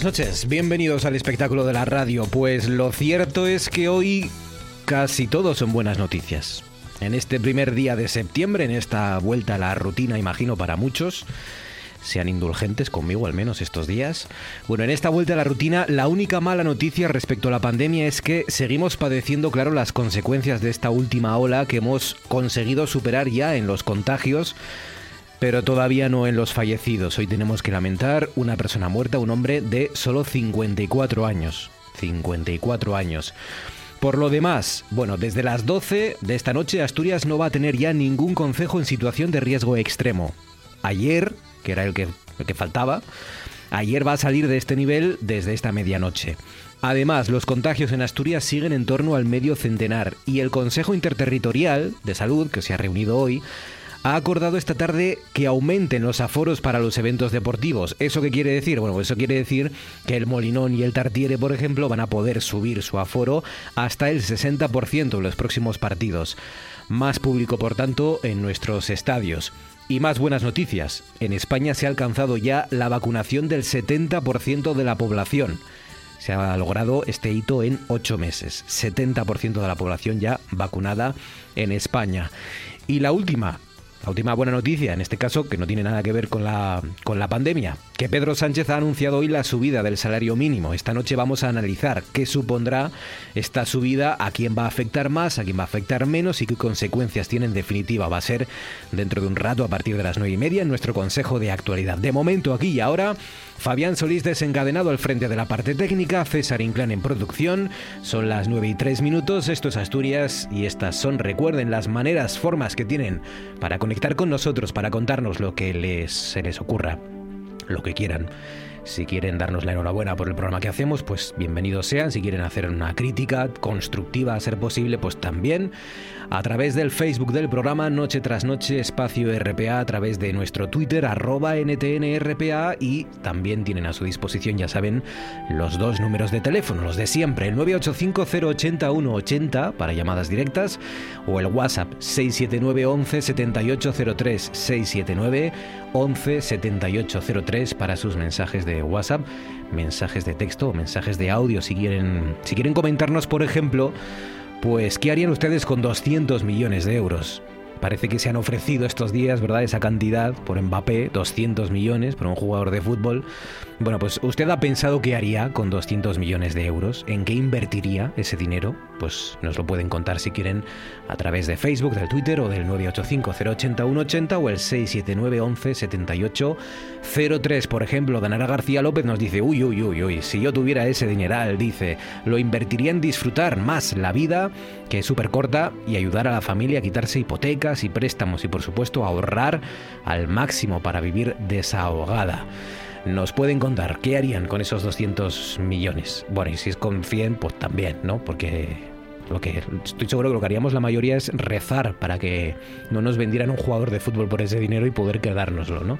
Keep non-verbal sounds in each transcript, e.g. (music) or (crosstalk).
Buenas noches, bienvenidos al espectáculo de la radio. Pues lo cierto es que hoy casi todos son buenas noticias. En este primer día de septiembre, en esta vuelta a la rutina, imagino para muchos, sean indulgentes conmigo al menos estos días. Bueno, en esta vuelta a la rutina, la única mala noticia respecto a la pandemia es que seguimos padeciendo, claro, las consecuencias de esta última ola que hemos conseguido superar ya en los contagios pero todavía no en los fallecidos. Hoy tenemos que lamentar una persona muerta, un hombre de solo 54 años. 54 años. Por lo demás, bueno, desde las 12 de esta noche Asturias no va a tener ya ningún concejo en situación de riesgo extremo. Ayer, que era el que, el que faltaba, ayer va a salir de este nivel desde esta medianoche. Además, los contagios en Asturias siguen en torno al medio centenar y el Consejo Interterritorial de Salud, que se ha reunido hoy, ha acordado esta tarde que aumenten los aforos para los eventos deportivos. ¿Eso qué quiere decir? Bueno, eso quiere decir que el Molinón y el Tartiere, por ejemplo, van a poder subir su aforo hasta el 60% en los próximos partidos. Más público, por tanto, en nuestros estadios. Y más buenas noticias. En España se ha alcanzado ya la vacunación del 70% de la población. Se ha logrado este hito en ocho meses. 70% de la población ya vacunada en España. Y la última, la última buena noticia, en este caso, que no tiene nada que ver con la, con la pandemia, que Pedro Sánchez ha anunciado hoy la subida del salario mínimo. Esta noche vamos a analizar qué supondrá esta subida, a quién va a afectar más, a quién va a afectar menos y qué consecuencias tiene en definitiva. Va a ser dentro de un rato a partir de las nueve y media en nuestro Consejo de Actualidad. De momento, aquí y ahora, Fabián Solís desencadenado al frente de la parte técnica, César Inclán en producción. Son las nueve y tres minutos, esto es Asturias y estas son, recuerden, las maneras, formas que tienen para conectar con nosotros, para contarnos lo que les, se les ocurra lo que quieran. Si quieren darnos la enhorabuena por el programa que hacemos, pues bienvenidos sean. Si quieren hacer una crítica constructiva a ser posible, pues también a través del Facebook del programa Noche tras Noche Espacio RPA, a través de nuestro Twitter arroba NTNRPA y también tienen a su disposición, ya saben, los dos números de teléfono, los de siempre, el 985 para llamadas directas o el WhatsApp 679 11 7803 679 11 7803 para sus mensajes de WhatsApp, mensajes de texto o mensajes de audio si quieren si quieren comentarnos, por ejemplo, pues, ¿qué harían ustedes con 200 millones de euros? Parece que se han ofrecido estos días, ¿verdad? Esa cantidad por Mbappé, 200 millones por un jugador de fútbol. Bueno, pues usted ha pensado qué haría con 200 millones de euros, en qué invertiría ese dinero, pues nos lo pueden contar si quieren a través de Facebook, del Twitter o del 985-080-180 o el 679-11-78-03. Por ejemplo, Danara García López nos dice, uy, uy, uy, uy, si yo tuviera ese dineral, dice, lo invertiría en disfrutar más la vida, que es súper corta, y ayudar a la familia a quitarse hipotecas y préstamos y por supuesto ahorrar al máximo para vivir desahogada nos pueden contar qué harían con esos 200 millones. Bueno, y si es con 100, pues también, ¿no? Porque lo que estoy seguro que lo que haríamos la mayoría es rezar para que no nos vendieran un jugador de fútbol por ese dinero y poder quedárnoslo, ¿no?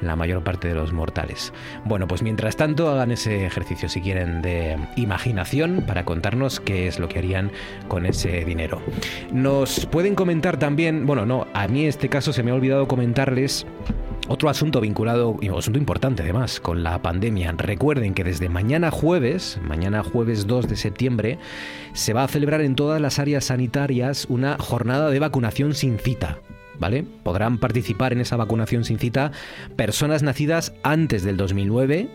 La mayor parte de los mortales. Bueno, pues mientras tanto hagan ese ejercicio si quieren de imaginación para contarnos qué es lo que harían con ese dinero. Nos pueden comentar también, bueno, no, a mí este caso se me ha olvidado comentarles Otro asunto vinculado, asunto importante además, con la pandemia. Recuerden que desde mañana jueves, mañana jueves 2 de septiembre, se va a celebrar en todas las áreas sanitarias una jornada de vacunación sin cita. ¿Vale? Podrán participar en esa vacunación sin cita personas nacidas antes del 2009,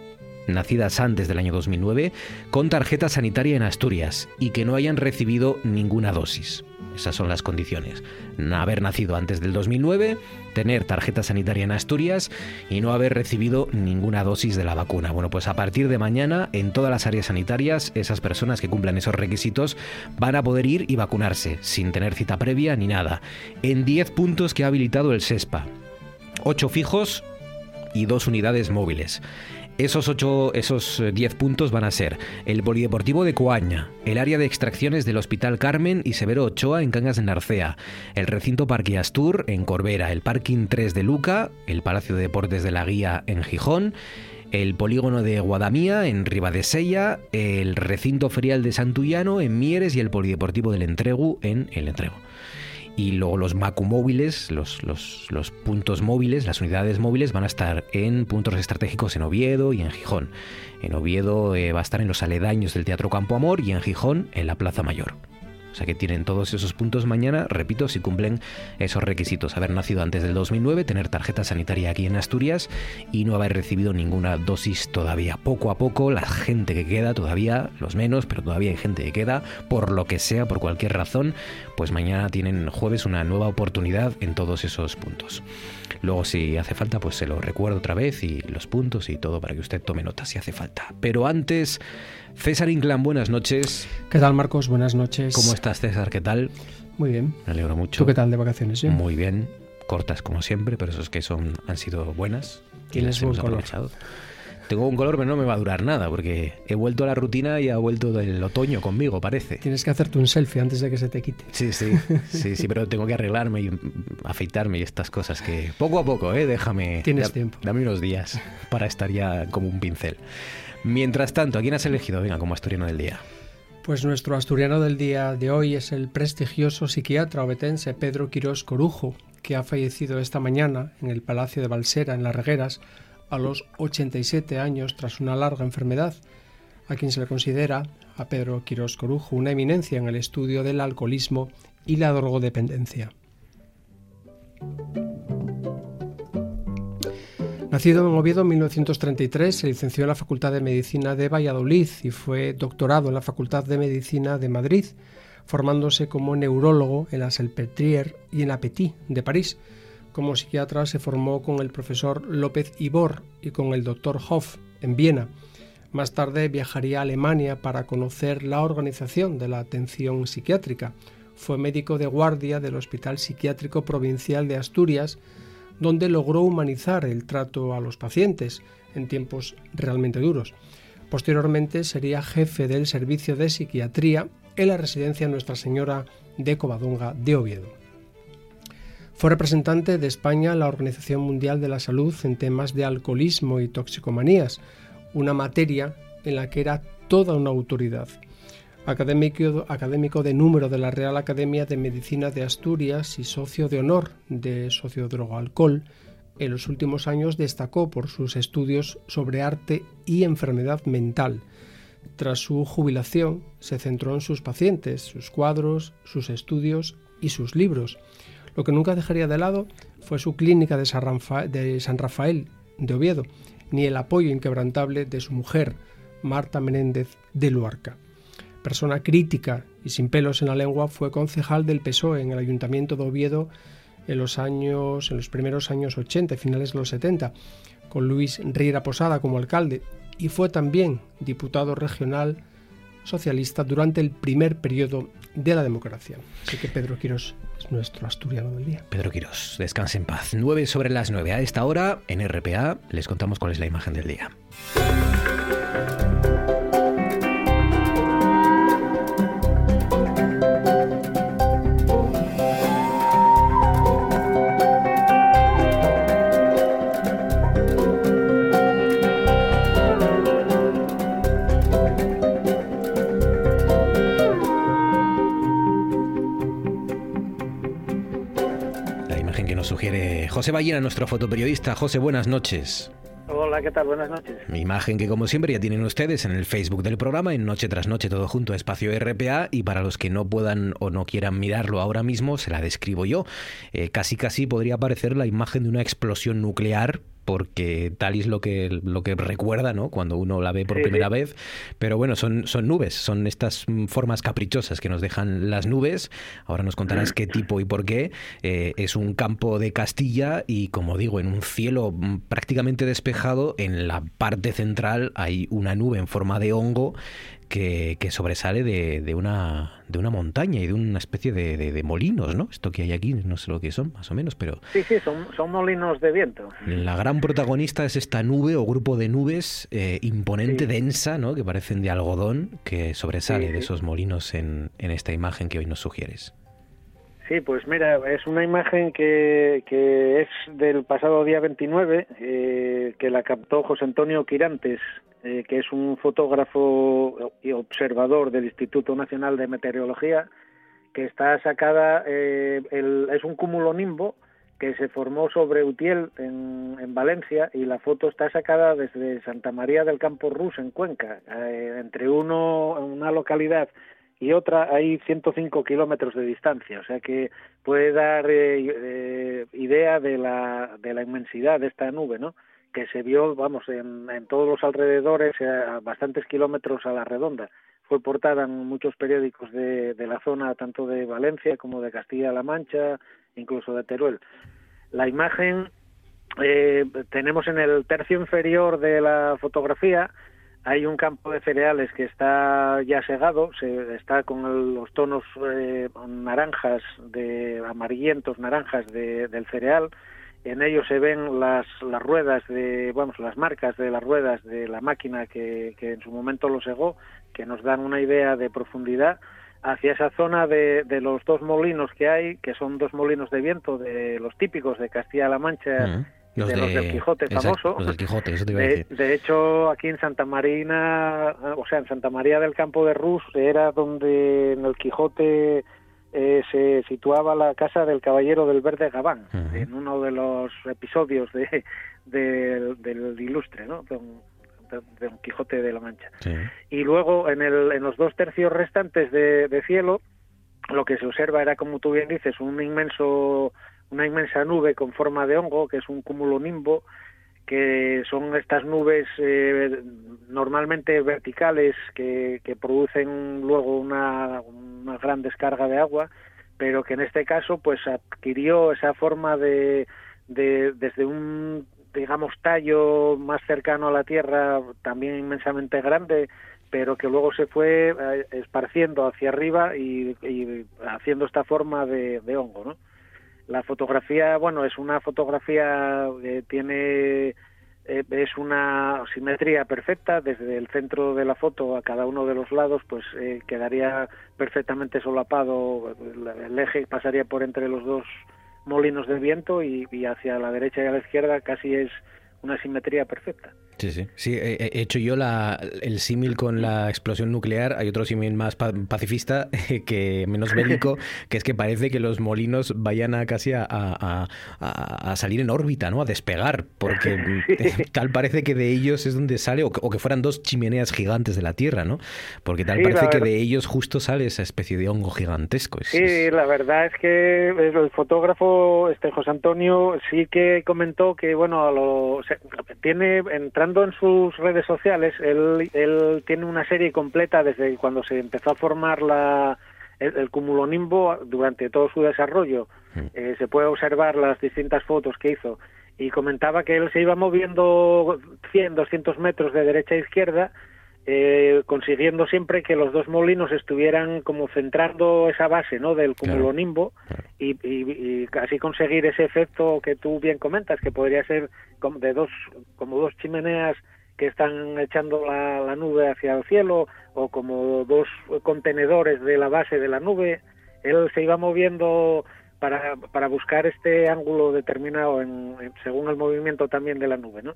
nacidas antes del año 2009, con tarjeta sanitaria en Asturias y que no hayan recibido ninguna dosis. Esas son las condiciones. Haber nacido antes del 2009, tener tarjeta sanitaria en Asturias y no haber recibido ninguna dosis de la vacuna. Bueno, pues a partir de mañana, en todas las áreas sanitarias, esas personas que cumplan esos requisitos van a poder ir y vacunarse, sin tener cita previa ni nada, en 10 puntos que ha habilitado el SESPA. 8 fijos y dos unidades móviles. Esos ocho, esos 10 eh, puntos van a ser el Polideportivo de Coaña, el área de extracciones del Hospital Carmen y Severo Ochoa en Cangas de Narcea, el recinto Parque Astur en Corbera, el Parking 3 de Luca, el Palacio de Deportes de la Guía en Gijón, el polígono de Guadamía en Ribadesella, el recinto ferial de Santullano en Mieres y el Polideportivo del Entregu en El Entregu y luego los Macu móviles, los, los, puntos móviles, las unidades móviles van a estar en puntos estratégicos en Oviedo y en Gijón. En Oviedo eh, va a estar en los aledaños del Teatro Campo Amor y en Gijón en la Plaza Mayor. Sea que tienen todos esos puntos mañana, repito, si cumplen esos requisitos. Haber nacido antes del 2009, tener tarjeta sanitaria aquí en Asturias y no haber recibido ninguna dosis todavía. Poco a poco, la gente que queda, todavía, los menos, pero todavía hay gente que queda, por lo que sea, por cualquier razón, pues mañana tienen jueves una nueva oportunidad en todos esos puntos. Luego, si hace falta, pues se lo recuerdo otra vez y los puntos y todo para que usted tome nota si hace falta. Pero antes César Inclán, buenas noches. ¿Qué tal, Marcos? Buenas noches. ¿Cómo estás, César? ¿Qué tal? Muy bien. Me alegro mucho. ¿Tú qué tal de vacaciones? Muy bien. Cortas como siempre, pero esos que son han sido buenas. Tienes buen color. Tengo un color, pero no me va a durar nada, porque he vuelto a la rutina y ha vuelto el otoño conmigo, parece. Tienes que hacerte un selfie antes de que se te quite. Sí, sí, sí, sí, pero tengo que arreglarme y afeitarme y estas cosas que poco a poco, ¿eh? Déjame. Tienes tiempo. Dame unos días para estar ya como un pincel. Mientras tanto, ¿a quién has elegido? Venga, como asturiano del día. Pues nuestro asturiano del día de hoy es el prestigioso psiquiatra obetense Pedro Quirós Corujo, que ha fallecido esta mañana en el Palacio de Balsera, en Las Regueras, a los 87 años tras una larga enfermedad, a quien se le considera, a Pedro Quirós Corujo, una eminencia en el estudio del alcoholismo y la drogodependencia. Nacido en Oviedo en 1933, se licenció en la Facultad de Medicina de Valladolid y fue doctorado en la Facultad de Medicina de Madrid, formándose como neurólogo en la Salpêtrière y en la Petit de París. Como psiquiatra se formó con el profesor López Ibor y con el doctor Hoff en Viena. Más tarde viajaría a Alemania para conocer la organización de la atención psiquiátrica. Fue médico de guardia del Hospital Psiquiátrico Provincial de Asturias, donde logró humanizar el trato a los pacientes en tiempos realmente duros. Posteriormente sería jefe del servicio de psiquiatría en la residencia Nuestra Señora de Covadonga de Oviedo. Fue representante de España en la Organización Mundial de la Salud en temas de alcoholismo y toxicomanías, una materia en la que era toda una autoridad académico, de número de la Real Academia de Medicina de Asturias y socio de honor de Sociodrogo-Alcohol, en los últimos años destacó por sus estudios sobre arte y enfermedad mental. Tras su jubilación, se centró en sus pacientes, sus cuadros, sus estudios y sus libros. Lo que nunca dejaría de lado fue su clínica de San Rafael de Oviedo, ni el apoyo inquebrantable de su mujer, Marta Menéndez de Luarca persona crítica y sin pelos en la lengua, fue concejal del PSOE en el Ayuntamiento de Oviedo en los años, en los primeros años 80 y finales de los 70, con Luis Riera Posada como alcalde, y fue también diputado regional socialista durante el primer periodo de la democracia. Así que Pedro Quirós es nuestro asturiano del día. Pedro Quirós, descanse en paz. 9 sobre las 9. A esta hora, en RPA, les contamos cuál es la imagen del día. José Ballena, nuestro fotoperiodista. José, buenas noches. Hola, ¿qué tal? Buenas noches. Mi imagen que como siempre ya tienen ustedes en el Facebook del programa, en Noche tras Noche, todo junto a Espacio RPA, y para los que no puedan o no quieran mirarlo ahora mismo, se la describo yo. Eh, casi casi podría parecer la imagen de una explosión nuclear porque tal es lo que, lo que recuerda, ¿no? Cuando uno la ve por primera vez. Pero bueno, son, son nubes, son estas mm, formas caprichosas que nos dejan las nubes. Ahora nos contarás qué tipo y por qué. Eh, es un campo de Castilla y, como digo, en un cielo mm, prácticamente despejado, en la parte central hay una nube en forma de hongo que, sobresale de, una, de una montaña y de una especie de, molinos, ¿no? Esto que hay aquí, no sé lo que son, más o menos, pero... Sí, sí, son, son molinos de viento. La gran protagonista es esta nube o grupo de nubes eh, imponente, densa, ¿no? Que parecen de algodón, que sobresale de esos molinos en, en esta imagen que hoy nos sugieres. Sí, pues mira, es una imagen que, que es del pasado día 29, eh, que la captó José Antonio Quirantes, eh, que es un fotógrafo y observador del Instituto Nacional de Meteorología, que está sacada, eh, el, es un cúmulo nimbo que se formó sobre Utiel en, en, Valencia y la foto está sacada desde Santa María del Campo Rus en Cuenca, entre uno, una localidad y otra hay 105 kilómetros de distancia, o sea que puede dar eh, eh, idea de la, de la inmensidad de esta nube, ¿no? Que se vio, vamos, en, en todos los alrededores, eh, a bastantes kilómetros a la redonda. Fue portada en muchos periódicos de, de la zona, tanto de Valencia como de Castilla-La Mancha, incluso de Teruel. La imagen eh, tenemos en el tercio inferior de la fotografía hay un campo de cereales que está ya segado, se, está con los tonos eh, naranjas, de amarillentos naranjas del cereal. En ellos se ven las, las ruedas de, vamos, las marcas de las ruedas de la máquina que, que en su momento lo segó, que nos dan una idea de profundidad hacia esa zona de, de, los dos molinos que hay, que son dos molinos de viento de los típicos de Castilla-La Mancha de, los del Quijote famoso. de, hecho, aquí en Santa Marina, o sea, en Santa María del Campo de Rus, era donde en el Quijote eh, se situaba la casa del Caballero del Verde Gabán, en uno de los episodios de, del ilustre, ¿no? Don, Don Quijote de la Mancha. Y luego, en, el, en los dos tercios restantes de, de cielo, lo que se observa era, como tú bien dices, un inmenso una inmensa nube con forma de hongo, que es un cúmulo nimbo, que son estas nubes eh, normalmente verticales que, que, producen luego una, una gran descarga de agua, pero que en este caso pues adquirió esa forma de, de desde un digamos tallo más cercano a la tierra también inmensamente grande pero que luego se fue eh, esparciendo hacia arriba y, haciendo esta forma de, de hongo ¿no? La fotografía, bueno, es una fotografía que tiene eh, es una simetría perfecta. Desde el centro de la foto a cada uno de los lados pues eh, quedaría perfectamente solapado el eje pasaría por entre los dos molinos de viento y, y hacia la derecha y a la izquierda casi es una simetría perfecta Sí, sí. Sí, he hecho yo la, el símil con la explosión nuclear. Hay otro símil más pacifista, (laughs) que menos bélico, (laughs) que es que parece que los molinos vayan a casi a, a, a, salir en órbita, ¿no? A despegar, porque (laughs) tal parece que de ellos es donde sale, o que, fueran dos chimeneas gigantes de la Tierra, ¿no? Porque tal parece que de ellos justo sale esa especie de hongo gigantesco. sí, la verdad es que el fotógrafo este José Antonio sí que comentó que, bueno, lo, tiene entrando en sus redes sociales, él, él tiene una serie completa desde cuando se empezó a formar la, el, cúmulo nimbo durante todo su desarrollo. Eh, se puede observar las distintas fotos que hizo y comentaba que él se iba moviendo 100, 200 metros de derecha a izquierda, eh, consiguiendo siempre que los dos molinos estuvieran como centrando esa base ¿no? del cúmulo nimbo y, y, y, así conseguir ese efecto que tú bien comentas, que podría ser como de dos, como dos chimeneas que están echando la, la nube hacia el cielo o como dos contenedores de la base de la nube. Él se iba moviendo para, para buscar este ángulo determinado en, según el movimiento también de la nube, ¿no?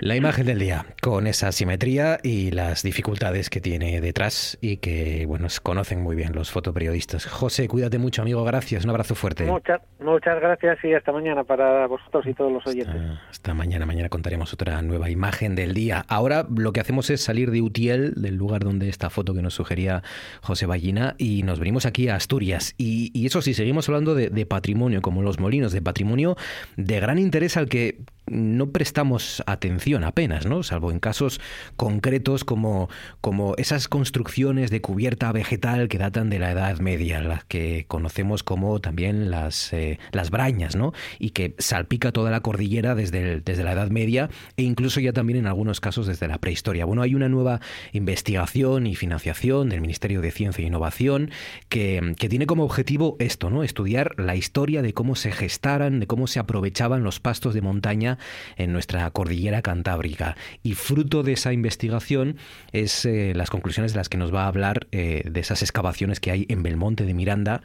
La imagen del día, con esa simetría y las dificultades que tiene detrás y que, bueno, conocen muy bien los fotoperiodistas. José, cuídate mucho, amigo, gracias, un abrazo fuerte. Muchas, muchas gracias y hasta mañana para vosotros y todos los oyentes. Hasta, mañana, mañana contaremos otra nueva imagen del día. Ahora lo que hacemos es salir de Utiel, del lugar donde esta foto que nos sugería José Ballina, y nos venimos aquí a Asturias. Y, eso sí, seguimos hablando de, de patrimonio, como los molinos, de patrimonio de gran interés al que no prestamos atención apenas, ¿no? Salvo en casos concretos como, como esas construcciones de cubierta vegetal que datan de la Edad Media, las que conocemos como también las, eh, las brañas, ¿no? Y que salpica toda la cordillera desde, desde la Edad Media e incluso ya también en algunos casos desde la prehistoria. Bueno, hay una nueva investigación y financiación del Ministerio de Ciencia e Innovación que, que tiene como objetivo esto, ¿no? Estudiar la historia de cómo se gestaran, de cómo se aprovechaban los pastos de montaña en nuestra cordillera cantábrica. Y fruto de esa investigación es eh, las conclusiones de las que nos va a hablar eh, de esas excavaciones que hay en Belmonte de Miranda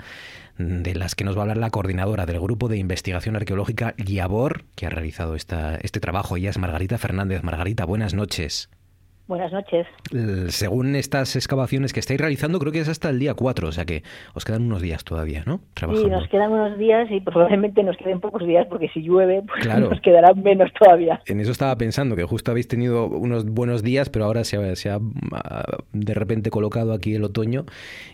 de las que nos va a hablar la coordinadora del Grupo de Investigación Arqueológica Guiabor, que ha realizado esta, este trabajo. Ella es Margarita Fernández. Margarita, buenas noches. Buenas noches. Según estas excavaciones que estáis realizando, creo que es hasta el día 4, o sea que os quedan unos días todavía, ¿no? Sí, nos quedan unos días y probablemente nos queden pocos días porque si llueve, pues nos quedarán menos todavía. En eso estaba pensando, que justo habéis tenido unos buenos días, pero ahora se ha, se ha ah, de repente colocado aquí el otoño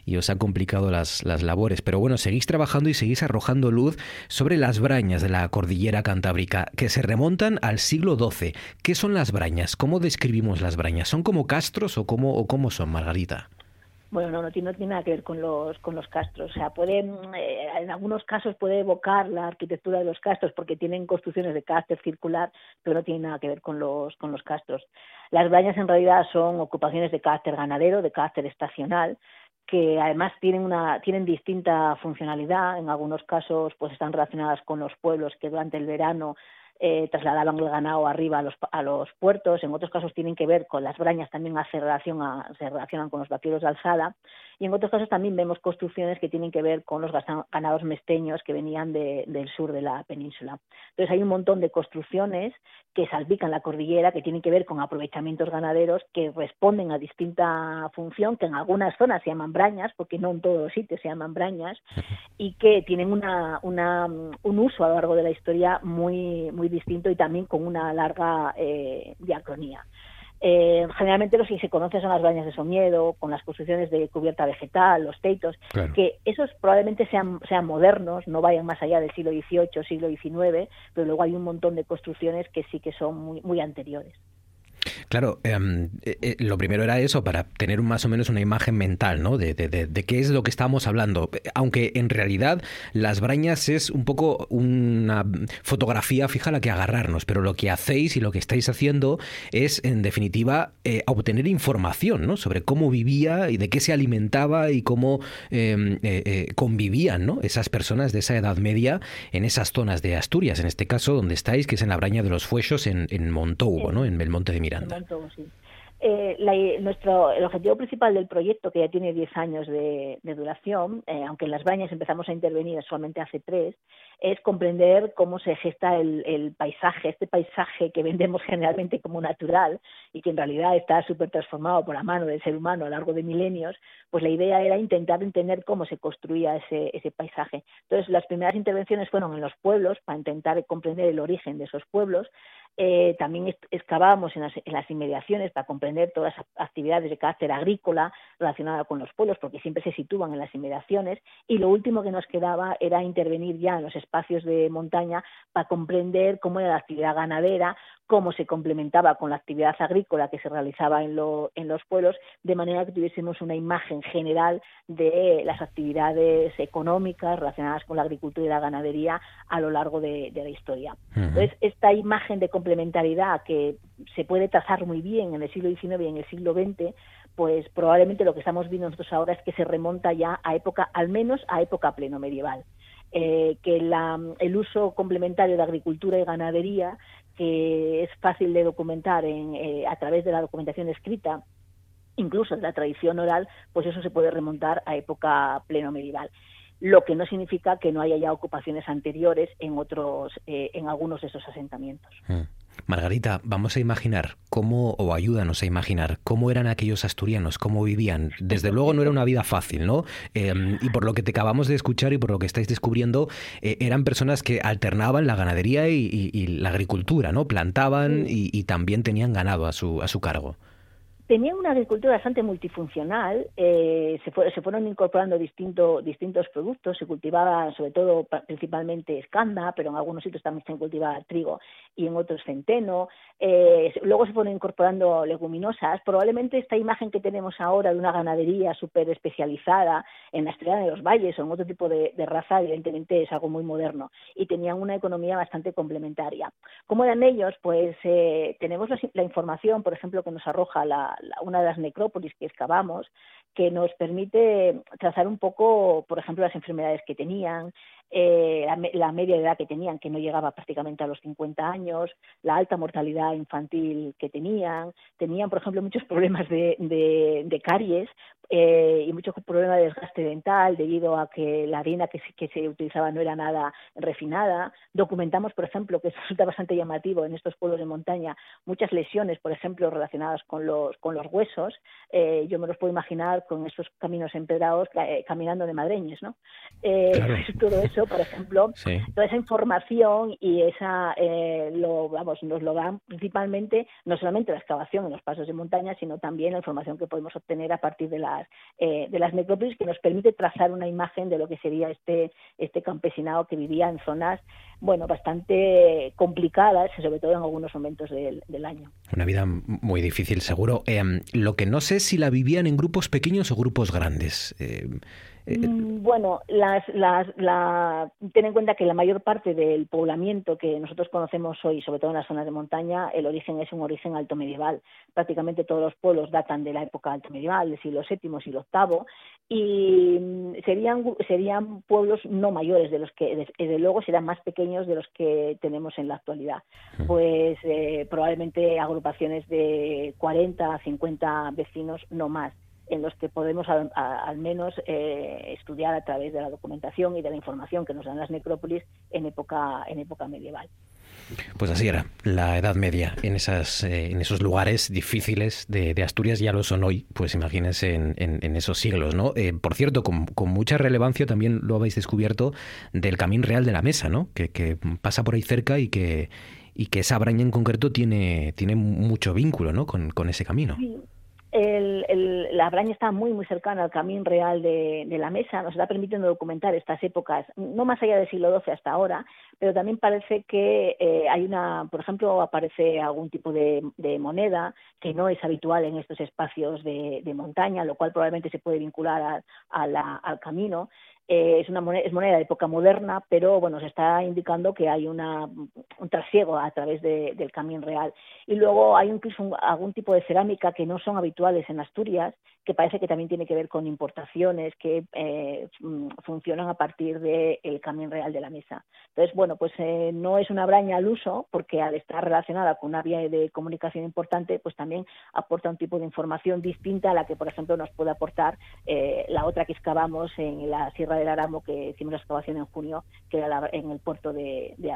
y os ha complicado las, las labores. Pero bueno, seguís trabajando y seguís arrojando luz sobre las brañas de la cordillera cantábrica, que se remontan al siglo XII. ¿Qué son las brañas? ¿Cómo describimos las brañas? ¿Son como castros o cómo, o cómo son, Margarita? Bueno, no, no tiene, nada que ver con los, con los castros. O sea, pueden, eh, en algunos casos puede evocar la arquitectura de los castros porque tienen construcciones de carácter circular, pero no tiene nada que ver con los, con los castros. Las bañas en realidad son ocupaciones de carácter ganadero, de carácter estacional, que además tienen una tienen distinta funcionalidad en algunos casos pues están relacionadas con los pueblos que durante el verano eh, trasladaban el ganado arriba a los, a los puertos, en otros casos tienen que ver con las brañas, también se relacionan con los vaqueros de alzada, y en otros casos también vemos construcciones que tienen que ver con los ganados mesteños que venían del sur de la península. Entonces hay un montón de construcciones que salpican la cordillera, que tienen que ver con aprovechamientos ganaderos que responden a distinta función, que en algunas zonas se llaman brañas, porque no en todos los sitios se llaman brañas, y que tienen una, una, un uso a lo largo de la historia muy, muy distinto y también con una larga eh, diacronía. Eh, generalmente lo que se conoce son las bañas de somiedo, con las construcciones de cubierta vegetal, los teitos, que esos probablemente sean, sean modernos, no vayan más allá del siglo XVIII, siglo XIX, pero luego hay un montón de construcciones que sí que son muy, muy anteriores. Claro, em, eh, eh, lo primero era eso, para tener más o menos una imagen mental, ¿no? De, de, qué es lo que estamos hablando. Aunque en realidad las brañas es un poco una fotografía fija a la que agarrarnos, pero lo que hacéis y lo que estáis haciendo es, en definitiva, eh, obtener información, ¿no? Sobre cómo vivía y de qué se alimentaba y cómo em, convivían, ¿no? Esas personas de esa edad media en esas zonas de Asturias, en este caso donde estáis, que es en la braña de los Fuesos, en, en Montoubo, ¿no? En Belmonte de Miranda. Eh, nuestro, el objetivo principal del proyecto, que ya tiene 10 años de, duración, eh, aunque en las bañas empezamos a intervenir solamente hace tres, es comprender cómo se gesta el, paisaje, este paisaje que vendemos (laughs) generalmente como natural y que en realidad está súper transformado por la mano del ser humano a lo largo de milenios, pues la idea era intentar entender cómo se construía ese, ese paisaje. Entonces, las primeras intervenciones fueron en los pueblos para intentar comprender el origen de esos pueblos, eh, también excavábamos en las, inmediaciones para comprender todas las actividades de carácter agrícola relacionadas con los pueblos, porque siempre se sitúan en las inmediaciones. Y lo último que nos quedaba era intervenir ya en los espacios de montaña para comprender cómo era la actividad ganadera, cómo se complementaba con la actividad agrícola que se realizaba en, en los pueblos, de manera que tuviésemos una imagen general de las actividades económicas relacionadas con la agricultura y la ganadería a lo largo de, la historia. Entonces, esta imagen de complementariedad que se puede trazar muy bien en el siglo XIX y en el siglo XX, pues probablemente lo que estamos viendo nosotros ahora es que se remonta ya a época, al menos a época pleno medieval. Eh, que el uso complementario de agricultura y ganadería, que es fácil de documentar eh, a través de la documentación escrita, incluso de la tradición oral, pues eso se puede remontar a época pleno medieval. Lo que no significa que no haya ya ocupaciones anteriores en otros, eh, en algunos de esos asentamientos. Mm. Margarita, vamos a imaginar cómo, o ayúdanos a imaginar, cómo eran aquellos asturianos, cómo vivían. Desde luego no era una vida fácil, ¿no? Em, y por lo que te acabamos de escuchar y por lo que estáis descubriendo, eh, eran personas que alternaban la ganadería y, la agricultura, ¿no? Plantaban y, también tenían ganado a su, a su cargo tenían una agricultura bastante multifuncional, eh, se, se, fueron incorporando distintos productos, se cultivaba sobre todo principalmente escanda, pero en algunos sitios también se cultivaba trigo y en otros centeno, eh, luego se fueron incorporando leguminosas, probablemente esta imagen que tenemos ahora de una ganadería súper especializada en la estrella de los valles o en otro tipo de, raza, evidentemente es algo muy moderno y tenían una economía bastante complementaria. ¿Cómo eran ellos? Pues eh, tenemos la información, por ejemplo, que nos arroja la, una de las necrópolis que excavamos, que nos permite trazar un poco, por ejemplo, las enfermedades que tenían, eh, la, media de edad que tenían, que no llegaba prácticamente a los 50 años, la alta mortalidad infantil que tenían, tenían, por ejemplo, muchos problemas de, de, caries eh, y muchos problemas de desgaste dental debido a que la harina que, que se utilizaba no era nada refinada. Documentamos, por ejemplo, que (laughs) resulta bastante llamativo en estos pueblos de montaña, muchas lesiones, por ejemplo, relacionadas con los, con los huesos. Eh, yo me los puedo imaginar con esos caminos empedrados caminando de madreñes, ¿no? (laughs) Todo eso por ejemplo, toda esa información y esa, eh, lo, vamos, nos lo dan principalmente, no solamente la excavación en los pasos de montaña, sino también la información que podemos obtener a partir de las, eh, de las necrópolis, que nos permite trazar una imagen de lo que sería este, este campesinado que vivía en zonas, bueno, bastante complicadas, sobre todo en algunos momentos del, año. Una vida muy difícil, seguro. Em, lo que no sé si la vivían en grupos pequeños o grupos grandes. Eh, eh, mm, bueno, las, las, la, ten en cuenta que la mayor parte del poblamiento que nosotros conocemos hoy, sobre todo en las zonas de montaña, el origen es un origen alto medieval. Prácticamente todos los pueblos datan de la época alto medieval, del siglo VII, siglo VIII, y mm, serían, serían pueblos no mayores de los que, desde luego, serán más pequeños de los que tenemos en la actualidad. Pues eh, probablemente agrupaciones de 40 a 50 vecinos, no más en los que podemos al, menos eh, estudiar a través de la documentación y de la información que nos dan las necrópolis en época, en época medieval. Pues así era la Edad Media en, esas, eh, en esos lugares difíciles de, Asturias, ya lo son hoy, pues imagínense en, esos siglos, ¿no? Eh, por cierto, con, mucha relevancia también lo habéis descubierto del Camín Real de la Mesa, ¿no? Que, pasa por ahí cerca y que, y que esa braña en concreto tiene, tiene mucho vínculo, ¿no? Con, con ese camino la Braña está muy muy cercana al camino real de, la mesa, nos está permitiendo documentar estas épocas, no más allá del siglo XII hasta ahora, pero también parece que eh, hay una, por ejemplo, aparece algún tipo de, moneda que no es habitual en estos espacios de, montaña, lo cual probablemente se puede vincular al camino. Eh, es una moneda, es moneda de época moderna, pero bueno, se está indicando que hay una, un trasiego a través del camino real. Y luego hay incluso algún tipo de cerámica que no son habituales en Asturias, que parece que también tiene que ver con importaciones que eh, mm, funcionan a partir del camino real de la mesa. Entonces, bueno, pues eh, no es una braña al uso, porque al estar relacionada con una vía de comunicación importante, pues también aporta un tipo de información distinta a la que, por ejemplo, nos puede aportar la otra que excavamos en la Sierra del Aramo que hicimos la excavación en junio, que era en el puerto de, de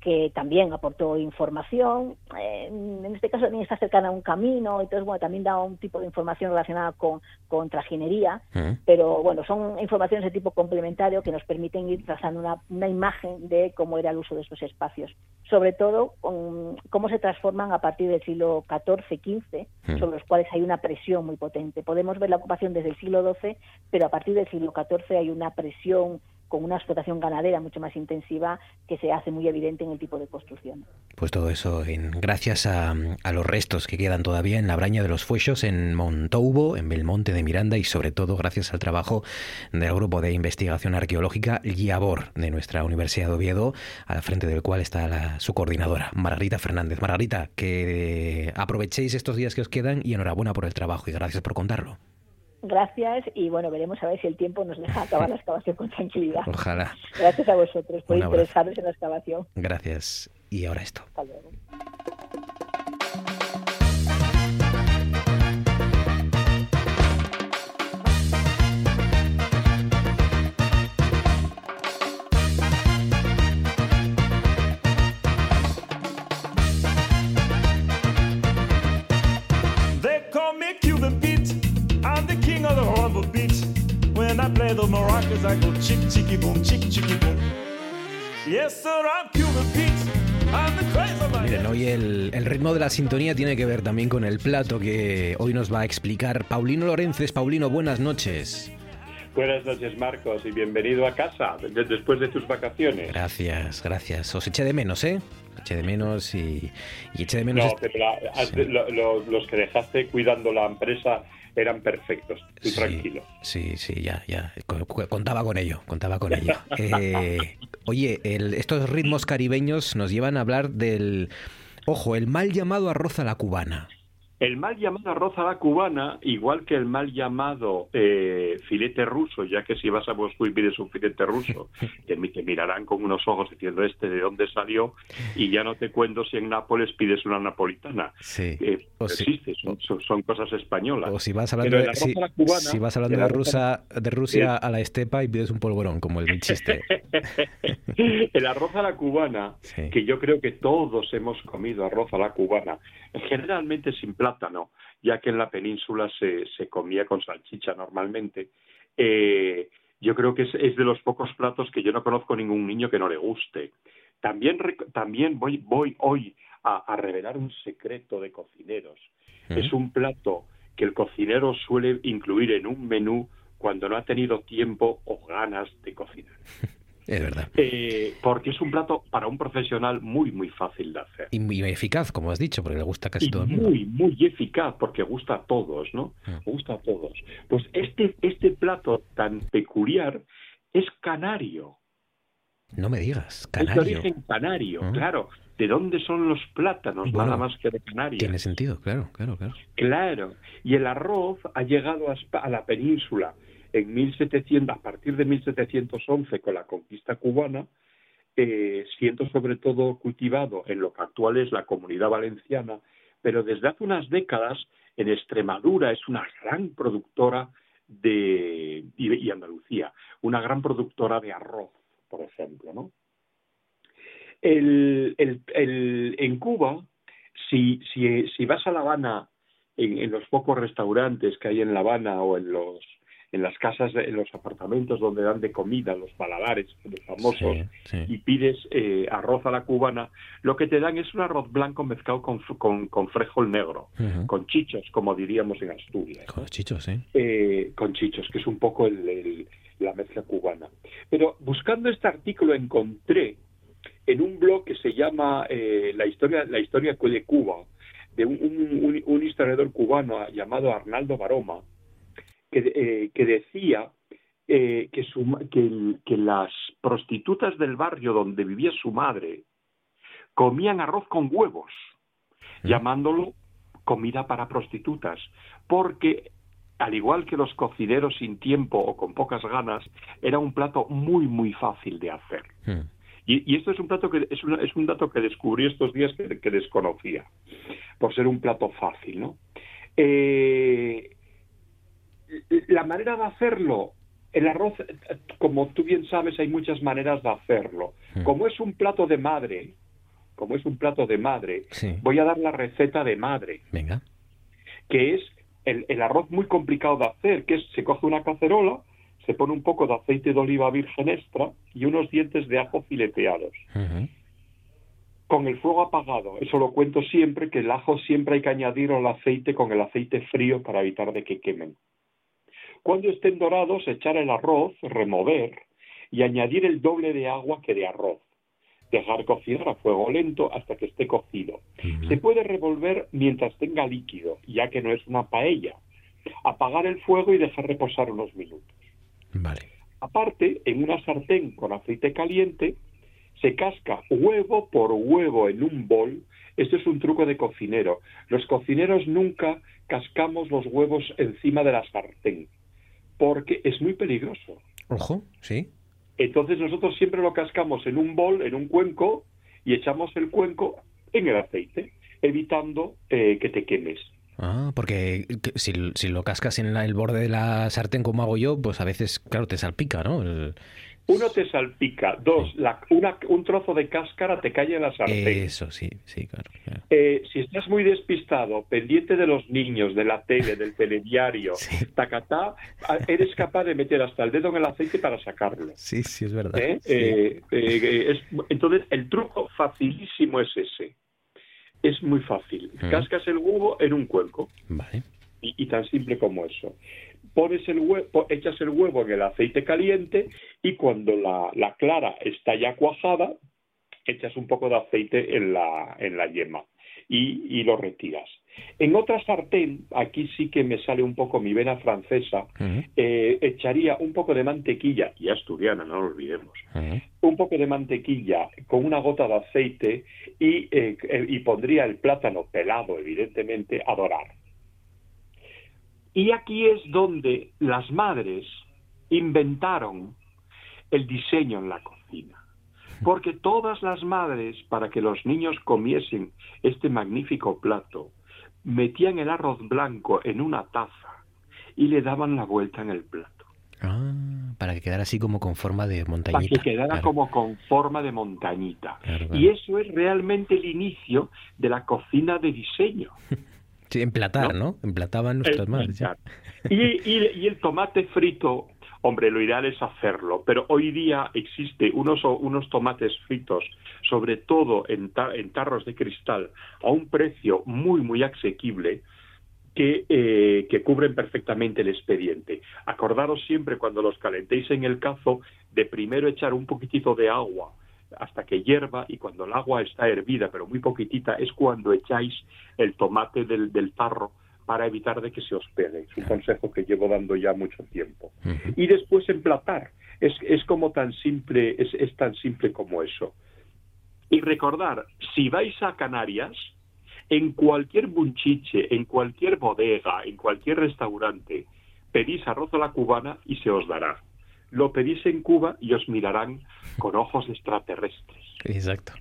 que también aportó información, en este caso también está cercana a un camino, entonces bueno, también da un tipo de información relacionada con, con trajinería, pero bueno, son informaciones de tipo complementario que nos permiten ir trazando una, una imagen de cómo era el uso de estos espacios, sobre todo con, cómo se transforman a partir del siglo XIV, XV, sobre los cuales hay una presión muy potente. Podemos ver la ocupación desde el siglo XII, pero a partir del siglo XIV hay una presión con una explotación ganadera mucho más intensiva que se hace muy evidente en el tipo de construcción. Pues todo eso en, gracias a, los restos que quedan todavía en la Braña de los Fuexos, en Montoubo, en Belmonte de Miranda y sobre todo gracias al trabajo del Grupo de Investigación Arqueológica Liabor de nuestra Universidad de Oviedo, al frente del cual está su coordinadora, Margarita Fernández. Margarita, que aprovechéis estos días que os quedan y enhorabuena por el trabajo y gracias por contarlo. Gracias y bueno, veremos a ver si el tiempo nos deja acabar la (laughs) excavación con tranquilidad. Ojalá. Gracias a vosotros por interesaros en la excavación. Gracias. Y ahora esto. Hasta luego. Play the maracas, I go chick chicky boom, chick chicky boom. Yes, sir, I'm Cuban Pete. I'm the crazy man. Miren, hoy el, el ritmo de la sintonía tiene que ver también con el plato que hoy nos va a explicar Paulino Lorences. Paulino, buenas noches. Buenas noches, Marcos, y bienvenido a casa de- después de tus vacaciones. Gracias, gracias. Os eché de menos, ¿eh? Eché de menos y, y eché de menos... No, est- pero la- Sí. lo- lo- los que dejaste cuidando la empresa eran perfectos. Tú Sí, tranquilo. Sí, sí, ya, ya. Co- co- Contaba con ello, contaba con ello. (laughs) Eh, oye, el- estos ritmos caribeños nos llevan a hablar del, ojo, el mal llamado arroz a la cubana. El mal llamado arroz a la cubana, igual que el mal llamado eh, filete ruso, ya que si vas a Moscú y pides un filete ruso, (laughs) te, mi- te mirarán con unos ojos diciendo este de dónde salió, y ya no te cuento si en Nápoles pides una napolitana. Sí. Eh, O si- existe, son, cosas españolas. O si vas hablando, de, si, cubana- vas hablando de, arroz a- Rusia, de Rusia a la estepa y pides un polvorón, como el (laughs) chiste. el arroz a la cubana, Sí. que yo creo que todos hemos comido arroz a la cubana, generalmente sin plátano, ya que en la península se, se comía con salchicha normalmente. Eh, yo creo que es, es de los pocos platos que yo no conozco ningún niño que no le guste. También, también voy, voy hoy a, a revelar un secreto de cocineros. Es un plato que el cocinero suele incluir en un menú cuando no ha tenido tiempo o ganas de cocinar. (laughs) Es verdad. Eh, porque es un plato para un profesional muy, muy fácil de hacer. Y muy eficaz, como has dicho, porque le gusta casi Y todo el mundo. muy, muy eficaz, porque gusta a todos, ¿no? Ah. Gusta a todos. Pues este, este plato tan peculiar es canario. No me digas, Es de canario. origen canario, Ah. claro. ¿De dónde son los plátanos? Bueno, Nada más que de Canarias. Tiene sentido, claro, claro, claro. Claro, y el arroz ha llegado a, a la península en 1700, a partir de 1711 con la conquista cubana, eh, siendo sobre todo cultivado en lo que actual es la comunidad valenciana, pero desde hace unas décadas en Extremadura es una gran productora de y, Andalucía, una gran productora de arroz, por ejemplo, ¿no? En Cuba, si, si, si vas a La Habana, en los pocos restaurantes que hay en La Habana o en los en las casas, en los apartamentos donde dan de comida, los paladares, los famosos, Sí, sí. y pides eh, arroz a la cubana, lo que te dan es un arroz blanco mezclado con, con, con frijol negro, con chichos, como diríamos en Asturias Con chichos, ¿eh? eh, con chichos, que es un poco el- el- la mezcla cubana. Pero buscando este artículo encontré en un blog que se llama eh, la historia la historia de Cuba de un, un- un- un historiador cubano llamado Arnaldo Baroma que, eh, que decía eh, que, su que, que las prostitutas del barrio donde vivía su madre comían arroz con huevos, Mm. llamándolo comida para prostitutas, porque al igual que los cocineros sin tiempo o con pocas ganas, era un plato muy, muy fácil de hacer. Mm. Y, y esto es un plato que es, una- es un dato que descubrí estos días que, que desconocía, por ser un plato fácil, ¿no? Eh, la manera de hacerlo, el arroz, como tú bien sabes, hay muchas maneras de hacerlo. Mm. Como es un plato de madre, como es un plato de madre, Sí. voy a dar la receta de madre Venga. que es el, el arroz muy complicado de hacer, que es se coge una cacerola, se pone un poco de aceite de oliva virgen extra y unos dientes de ajo fileteados. Con el fuego apagado, eso lo cuento siempre, que el ajo siempre hay que añadirlo al aceite con el aceite frío para evitar de que quemen. Cuando estén dorados, echar el arroz, remover y añadir el doble de agua que de arroz. Dejar cocinar a fuego lento hasta que esté cocido. Se puede revolver mientras tenga líquido, ya que no es una paella. Apagar el fuego y dejar reposar unos minutos. Vale. Aparte, en una sartén con aceite caliente, se casca huevo por huevo en un bol. Esto es un truco de cocinero. Los cocineros nunca cascamos los huevos encima de la sartén, porque es muy peligroso. Ojo, sí. Entonces nosotros siempre lo cascamos en un bol, en un cuenco, y echamos el cuenco en el aceite, evitando eh, que te quemes. Ah, porque que- si, si lo cascas en la- el borde de la sartén como hago yo, pues a veces, claro, te salpica, ¿no? El- Uno te salpica, dos, la- una- un trozo de cáscara te cae en la sartén. Eso, sí, sí, claro. claro. Eh, si estás muy despistado, pendiente de los niños, de la tele, del telediario, (laughs) Sí. tacatá, eres capaz de meter hasta el dedo en el aceite para sacarlo. Sí, sí, es verdad. ¿eh? Sí. Eh, es- entonces, el truco facilísimo es ese. Es muy fácil. Ujú. Cascas el huevo en un cuenco Vale. Y, y tan simple como eso. Pones el huevo, echas el huevo en el aceite caliente y cuando la, la clara está ya cuajada, echas un poco de aceite en la, en la yema y, y lo retiras. En otra sartén, aquí sí que me sale un poco mi vena francesa, eh, echaría un poco de mantequilla, y asturiana, no lo olvidemos, un poco de mantequilla con una gota de aceite y, eh, eh, y pondría el plátano pelado, evidentemente, a dorar. Y aquí es donde las madres inventaron el diseño en la cocina. Porque todas las madres, para que los niños comiesen este magnífico plato, metían el arroz blanco en una taza y le daban la vuelta en el plato. Ah, para que quedara así como con forma de Para montañita. que quedara claro. como con forma de montañita. Claro, claro. Y eso es realmente el inicio de la cocina de diseño. (laughs) Sí, emplatar, ¿no? Emplataban nuestras El madres. ya. pintar. Y, y- y el tomate frito, hombre, lo ideal es hacerlo, pero hoy día existe unos, unos tomates fritos, sobre todo en, ta- en tarros de cristal, a un precio muy, muy asequible, que, eh, que cubren perfectamente el expediente. Acordaros siempre cuando los calentéis en el cazo de primero echar un poquitito de agua hasta que hierva y cuando el agua está hervida, pero muy poquitita, es cuando echáis el tomate del, del tarro para evitar de que se os pegue. Es un consejo que llevo dando ya mucho tiempo. Y después emplatar. Es, es como tan simple, es, es tan simple como eso. Y recordar, si vais a Canarias, en cualquier bunchiche, en cualquier bodega, en cualquier restaurante, pedís arroz a la cubana y se os dará. Lo pedís en Cuba y os mirarán con ojos extraterrestres. Exacto.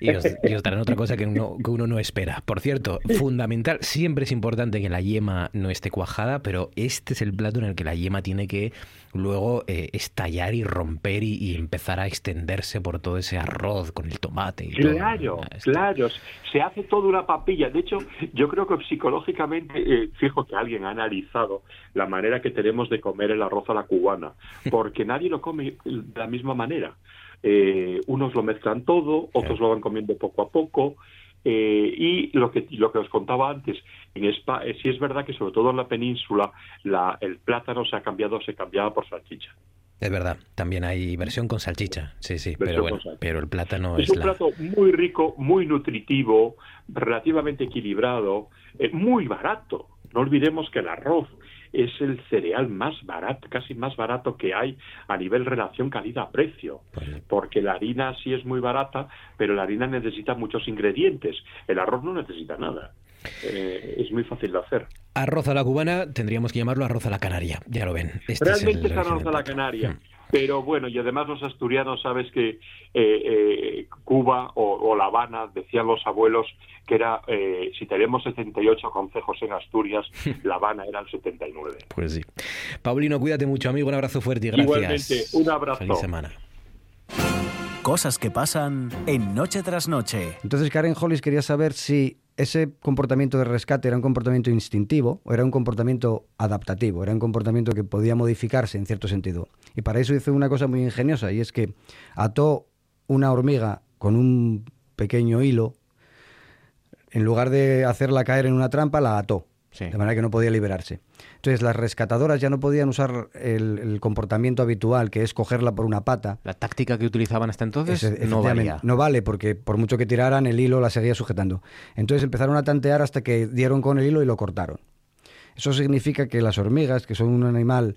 Y os, os darán otra cosa que uno, que uno no espera. Por cierto, fundamental, siempre es importante que la yema no esté cuajada, pero este es el plato en el que la yema tiene que luego eh, estallar y romper y, y empezar a extenderse por todo ese arroz con el tomate. Y. Claro, claro. Se hace toda una papilla. De hecho, yo creo que psicológicamente, eh, fijo que alguien ha analizado la manera que tenemos de comer el arroz a la cubana, (laughs) porque nadie lo come de la misma manera. Eh, unos lo mezclan todo, otros lo van comiendo poco a poco. eh, y lo que lo que os contaba antes, en eh, sí es verdad que sobre todo en la península la, el plátano se ha cambiado, se cambiaba por salchicha. Es verdad, también hay versión con salchicha, sí, sí, pero bueno, pero el plátano Es es un la... plato muy rico, muy nutritivo, relativamente equilibrado, eh, muy barato. No olvidemos que el arroz es el cereal más barato, casi más barato que hay a nivel relación calidad-precio, porque la harina sí es muy barata, pero la harina necesita muchos ingredientes. El arroz no necesita nada. Eh, es muy fácil de hacer. Arroz a la cubana, tendríamos que llamarlo arroz a la canaria, ya lo ven. Este Realmente el es arroz a la canaria. Mm. Pero bueno, y además los asturianos, sabes que eh, eh, Cuba o, o La Habana, decían los abuelos, que era, eh, si tenemos 78 concejos en Asturias, (laughs) La Habana era el 79. Pues sí. Paulino, cuídate mucho, amigo. Un abrazo fuerte y gracias. Igualmente, un abrazo. Feliz semana. Cosas que pasan en Noche tras Noche. Entonces Karen Hollis quería saber si ese comportamiento de rescate era un comportamiento instintivo o era un comportamiento adaptativo, era un comportamiento que podía modificarse en cierto sentido. Y para eso hizo una cosa muy ingeniosa y es que ató una hormiga con un pequeño hilo, en lugar de hacerla caer en una trampa, la ató. Sí. De manera que no podía liberarse. Entonces las rescatadoras ya no podían usar el, el comportamiento habitual, que es cogerla por una pata, La táctica que utilizaban hasta entonces no valía. no vale, porque por mucho que tiraran, el hilo la seguía sujetando. Entonces empezaron a tantear hasta que dieron con el hilo y lo cortaron. Eso significa que las hormigas, que son un animal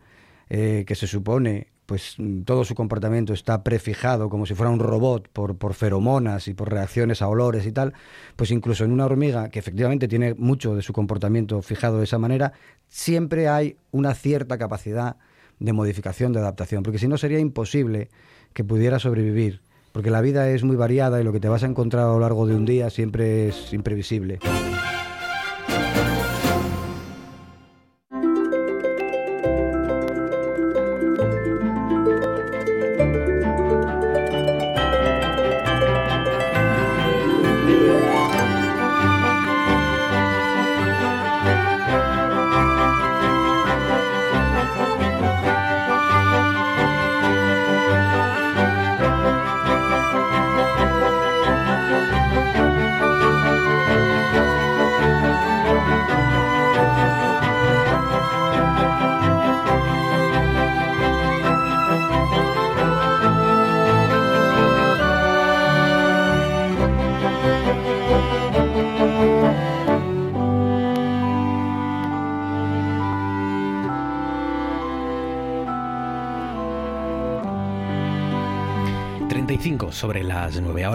eh, que se supone, pues todo su comportamiento está prefijado como si fuera un robot por, por feromonas y por reacciones a olores y tal, pues incluso en una hormiga que efectivamente tiene mucho de su comportamiento fijado de esa manera, siempre hay una cierta capacidad de modificación, de adaptación, porque si no sería imposible que pudiera sobrevivir, porque la vida es muy variada y lo que te vas a encontrar a lo largo de un día siempre es imprevisible.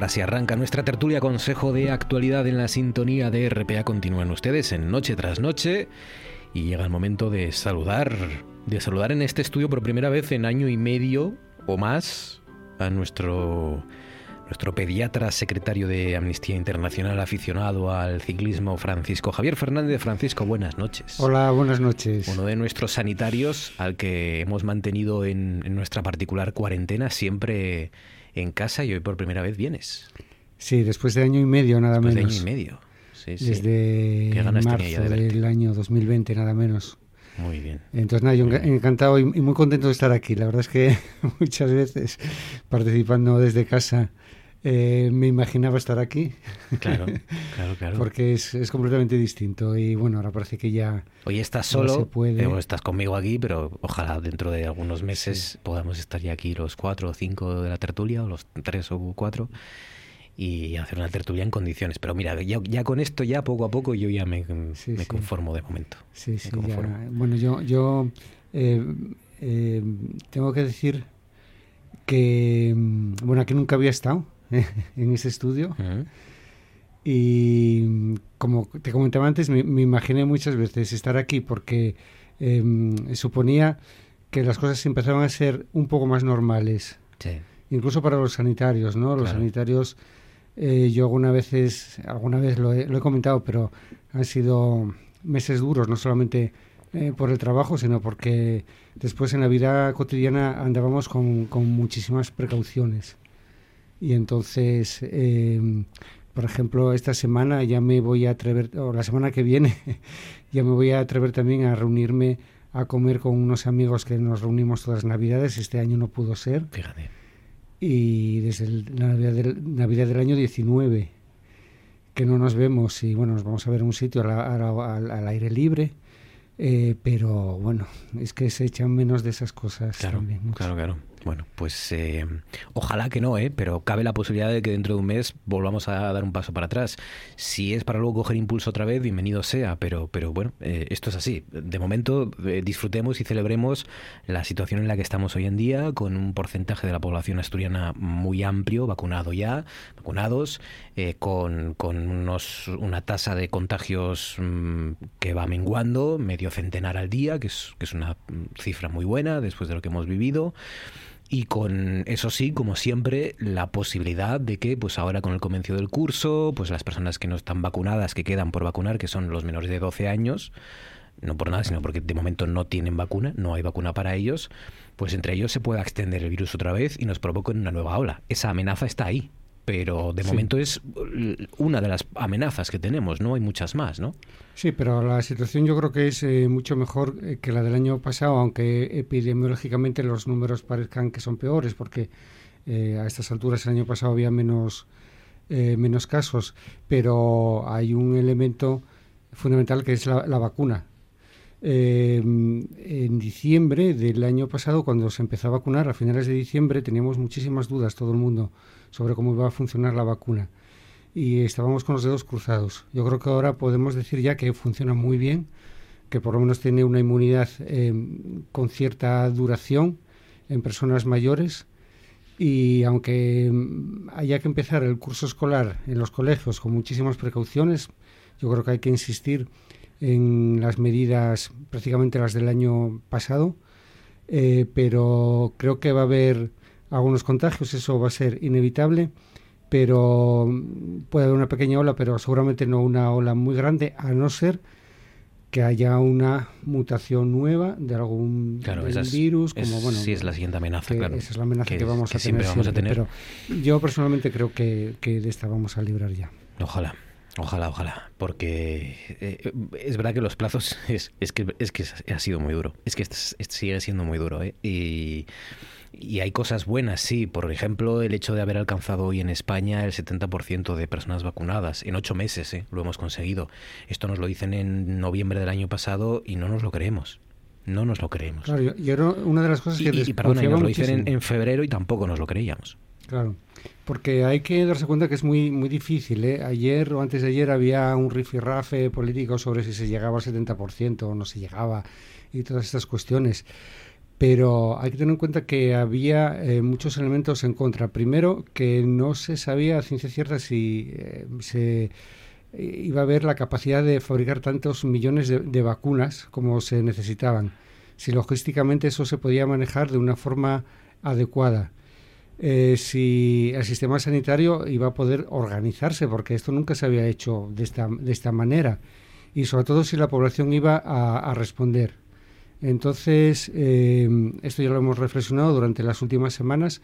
Las 9 horas se arranca nuestra tertulia Consejo de Actualidad en la sintonía de RPA. Continúan ustedes en Noche tras Noche y llega el momento de saludar, de saludar en este estudio por primera vez en año y medio o más a nuestro nuestro pediatra secretario de Amnistía Internacional aficionado al ciclismo Francisco Javier Fernández. Francisco, buenas noches. Hola, buenas noches. Uno de nuestros sanitarios al que hemos mantenido en, en nuestra particular cuarentena siempre en casa y hoy por primera vez vienes. Sí, después de año y medio nada Después menos. de año y medio. Sí, sí. Desde marzo de del año 2020 nada menos. Muy bien. Entonces nada, yo enca- encantado y muy contento de estar aquí. La verdad es que (laughs) muchas veces participando desde casa eh, me imaginaba estar aquí. Claro, (laughs) claro, claro. Porque es, es completamente distinto y bueno, ahora parece que ya... Hoy estás solo, se puede. eh, estás conmigo aquí, pero ojalá dentro de algunos meses podamos estar ya aquí los cuatro o cinco de la tertulia, o los tres o cuatro, y hacer una tertulia en condiciones. Pero mira, ya, ya con esto, ya poco a poco, yo ya me, me sí. conformo de momento. Sí, sí, ya. Bueno, yo, yo eh, eh, tengo que decir que, mm, bueno, aquí nunca había estado (laughs) en ese estudio y como te comentaba antes, me, me imaginé muchas veces estar aquí porque eh, suponía que las cosas empezaban a ser un poco más normales, Sí. incluso para los sanitarios, ¿no? Los Claro. sanitarios, eh, yo alguna veces, alguna vez lo he, lo he comentado, pero han sido meses duros, no solamente eh, por el trabajo, sino porque después en la vida cotidiana andábamos con, con muchísimas precauciones. Y entonces, eh, por ejemplo, esta semana ya me voy a atrever, o la semana que viene, (laughs) ya me voy a atrever también a reunirme a comer con unos amigos que nos reunimos todas las navidades. Este año no pudo ser Fíjate. y desde el- la Navidad del, Navidad del año 19 que no nos vemos y bueno, nos vamos a ver en un sitio al, al- al- al aire libre, eh, pero bueno, es que se echan menos de esas cosas Claro, también. mucho. claro, claro. Bueno, pues eh, ojalá que no, ¿eh? pero cabe la posibilidad de que dentro de un mes volvamos a dar un paso para atrás. Si es para luego coger impulso otra vez, bienvenido sea, pero, pero bueno, eh, esto es así. De momento eh, disfrutemos y celebremos la situación en la que estamos hoy en día, con un porcentaje de la población asturiana muy amplio, vacunado ya, vacunados, eh, con, con unos, una tasa de contagios mm, que va menguando, medio centenar al día, que es, que es una mm, cifra muy buena después de lo que hemos vivido y con eso sí, como siempre, la posibilidad de que, pues ahora con el comienzo del curso, pues las personas que no están vacunadas, que quedan por vacunar, que son los menores de 12 años, no por nada, sino porque de momento no tienen vacuna, no hay vacuna para ellos, pues entre ellos se pueda extender el virus otra vez y nos provoquen una nueva ola. Esa amenaza está ahí, pero de Sí. momento es una de las amenazas que tenemos, no hay muchas más, ¿no? Sí, pero la situación yo creo que es eh, mucho mejor eh, que la del año pasado, aunque epidemiológicamente los números parezcan que son peores, porque eh, a estas alturas el año pasado había menos, eh, menos casos, pero hay un elemento fundamental que es la, la vacuna. Eh, en diciembre del año pasado, cuando se empezó a vacunar, a finales de diciembre, teníamos muchísimas dudas todo el mundo sobre cómo iba a funcionar la vacuna. Y estábamos con los dedos cruzados. Yo creo que ahora podemos decir ya que funciona muy bien, que por lo menos tiene una inmunidad eh, con cierta duración en personas mayores. Y aunque mm, haya que empezar el curso escolar en los colegios con muchísimas precauciones, yo creo que hay que insistir en las medidas prácticamente las del año pasado, eh, pero creo que va a haber algunos contagios, eso va a ser inevitable, pero puede haber una pequeña ola, pero seguramente no una ola muy grande, a no ser que haya una mutación nueva de algún Claro, es- virus, como es- bueno, sí es la siguiente amenaza, claro. Esa es la amenaza que, Que- vamos que a siempre tener vamos a tener. Pero yo personalmente creo que, que de esta vamos a librar ya. Ojalá. Ojalá, ojalá, porque eh, es verdad que los plazos (laughs) es, es que es que ha sido muy duro, es que es- es- sigue siendo muy duro, ¿eh? y, y hay cosas buenas, sí, por ejemplo, el hecho de haber alcanzado hoy en España el 70% de personas vacunadas en ocho meses, ¿eh? lo hemos conseguido. Esto nos lo dicen en noviembre del año pasado y no nos lo creemos, no nos lo creemos. Claro, yo, yo era una de las cosas que y- y, perdona, nos lo dicen en febrero y tampoco nos lo creíamos. Claro, porque hay que darse cuenta que es muy muy difícil. ¿eh? Ayer o antes de ayer había un rifirrafe político sobre si se llegaba al 70% o no se llegaba y todas estas cuestiones. Pero hay que tener en cuenta que había eh, muchos elementos en contra. Primero, que no se sabía a ciencia cierta si eh, se iba a haber la capacidad de fabricar tantos millones de, vacunas como se necesitaban, si logísticamente eso se podía manejar de una forma adecuada. Eh, si el sistema sanitario iba a poder organizarse, porque esto nunca se había hecho de esta, de esta manera, y sobre todo si la población iba a responder. Entonces, eh, esto ya lo hemos reflexionado durante las últimas semanas.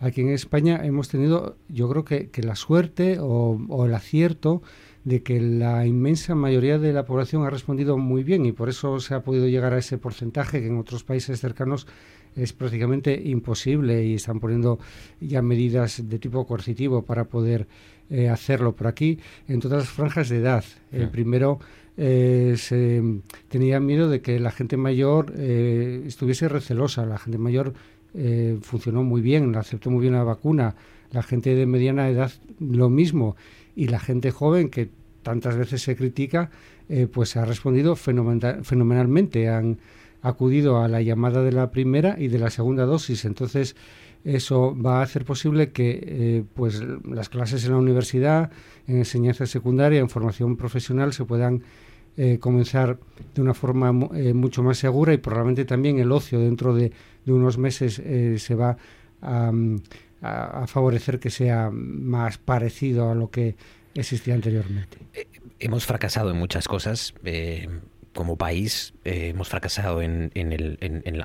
Aquí en España hemos tenido, yo creo que, la suerte o, el acierto de que la inmensa mayoría de la población ha respondido muy bien y por eso se ha podido llegar a ese porcentaje que en otros países cercanos es prácticamente imposible y están poniendo ya medidas de tipo coercitivo para poder eh, hacerlo por aquí en todas las franjas de edad. El primero eh, se tenía miedo de que la gente mayor eh, estuviese recelosa. La gente mayor eh, funcionó muy bien, aceptó muy bien la vacuna. La gente de mediana edad lo mismo. Y la gente joven, que tantas veces se critica, pues ha respondido fenomenalmente. Han acudido a la llamada de la primera y de la segunda dosis. Entonces, eso va a hacer posible que pues las clases en la universidad, en enseñanza secundaria, en formación profesional se puedan eh, comenzar de una forma eh, mucho más segura y probablemente también el ocio dentro de, unos meses eh, se va a, favorecer que sea más parecido a lo que existía anteriormente. hemos fracasado en muchas cosas como país hemos fracasado en,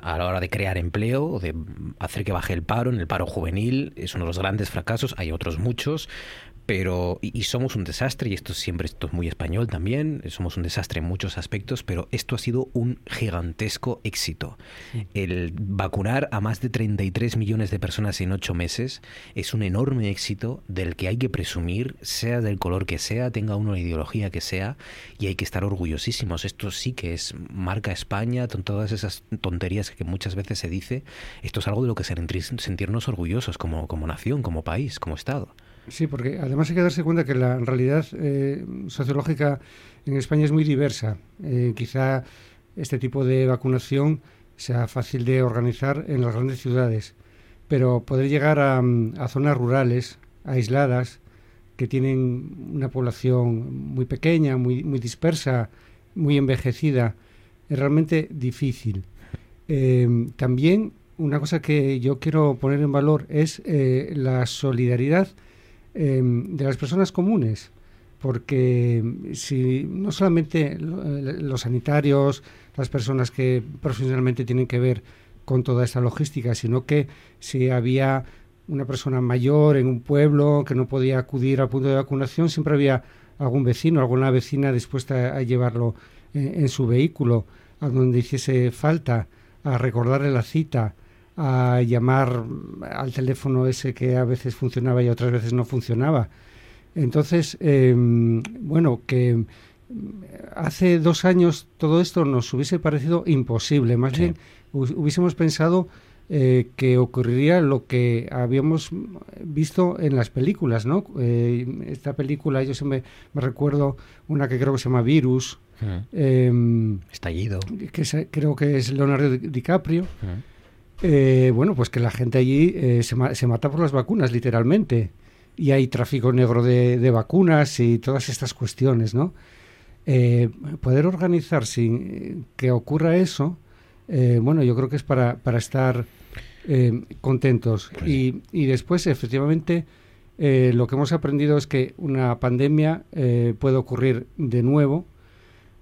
a la hora de crear empleo, de hacer que baje el paro, en el paro juvenil, es uno de los grandes fracasos, hay otros muchos, pero y, somos un desastre y esto siempre esto es muy español también somos un desastre en muchos aspectos pero esto ha sido un gigantesco éxito. El vacunar a más de 33 millones de personas en ocho meses es un enorme éxito del que hay que presumir sea del color que sea tenga uno la ideología que sea y hay que estar orgullosísimos. Esto sí que es marca España con todas esas tonterías que muchas veces se dice esto es algo de lo que sentirnos orgullosos como, como nación como país como estado Sí, porque además hay que darse cuenta que la realidad eh, sociológica en España es muy diversa. Eh, quizá este tipo de vacunación sea fácil de organizar en las grandes ciudades, pero poder llegar a, zonas rurales, aisladas, que tienen una población muy pequeña, muy, muy dispersa, muy envejecida, es realmente difícil. Eh, también una cosa que yo quiero poner en valor es la solidaridad Em, de las personas comunes, porque si no solamente eh, los sanitarios, las personas que profesionalmente tienen que ver con toda esta logística, sino que si había una persona mayor en un pueblo que no podía acudir al punto de vacunación, siempre había algún vecino, alguna vecina dispuesta a llevarlo eh, en su vehículo a donde hiciese falta, a recordarle la cita, a llamar al teléfono ese que a veces funcionaba y otras veces no funcionaba. Entonces, em, bueno, que hace dos años todo esto nos hubiese parecido imposible. Más bien, hubiésemos pensado eh, que ocurriría lo que habíamos visto en las películas, ¿no? Eh, esta película, yo siempre me recuerdo una que creo que se llama Virus. Em, Estallido. Que creo que es Leonardo DiCaprio. Eh, bueno, pues que la gente allí eh, se, se, mata por las vacunas, literalmente. Y hay tráfico negro de, vacunas y todas estas cuestiones, ¿no? Eh, poder organizar sin que ocurra eso, bueno, yo creo que es para, para estar contentos. Pues y, y, después, efectivamente, lo que hemos aprendido es que una pandemia puede ocurrir de nuevo,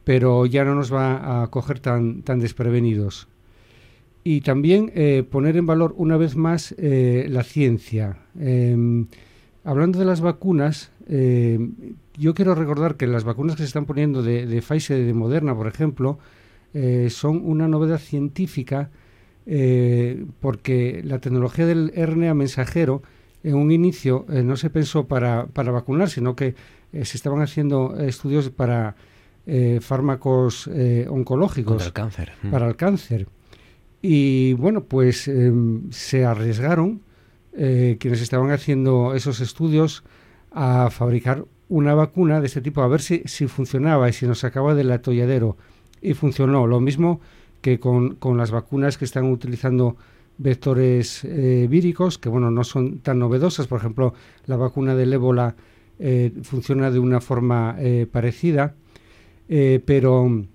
pero ya no nos va a coger tan, tan desprevenidos y también eh, poner en valor una vez más eh, la ciencia. Em, hablando de las vacunas, em, yo quiero recordar que las vacunas que se están poniendo de, de Pfizer y de Moderna, por ejemplo, eh, son una novedad científica porque la tecnología del RNA mensajero en un inicio no se pensó para, para vacunar, sino que se estaban haciendo estudios para fármacos oncológicos. Para el cáncer. Para el cáncer. Y bueno, pues em, se arriesgaron eh, quienes estaban haciendo esos estudios a fabricar una vacuna de este tipo, a ver si, si funcionaba y si nos sacaba del atolladero. Y funcionó. Lo mismo que con, con las vacunas que están utilizando vectores eh, víricos, que bueno, no son tan novedosas, por ejemplo, la vacuna del ébola eh, funciona de una forma eh, parecida, pero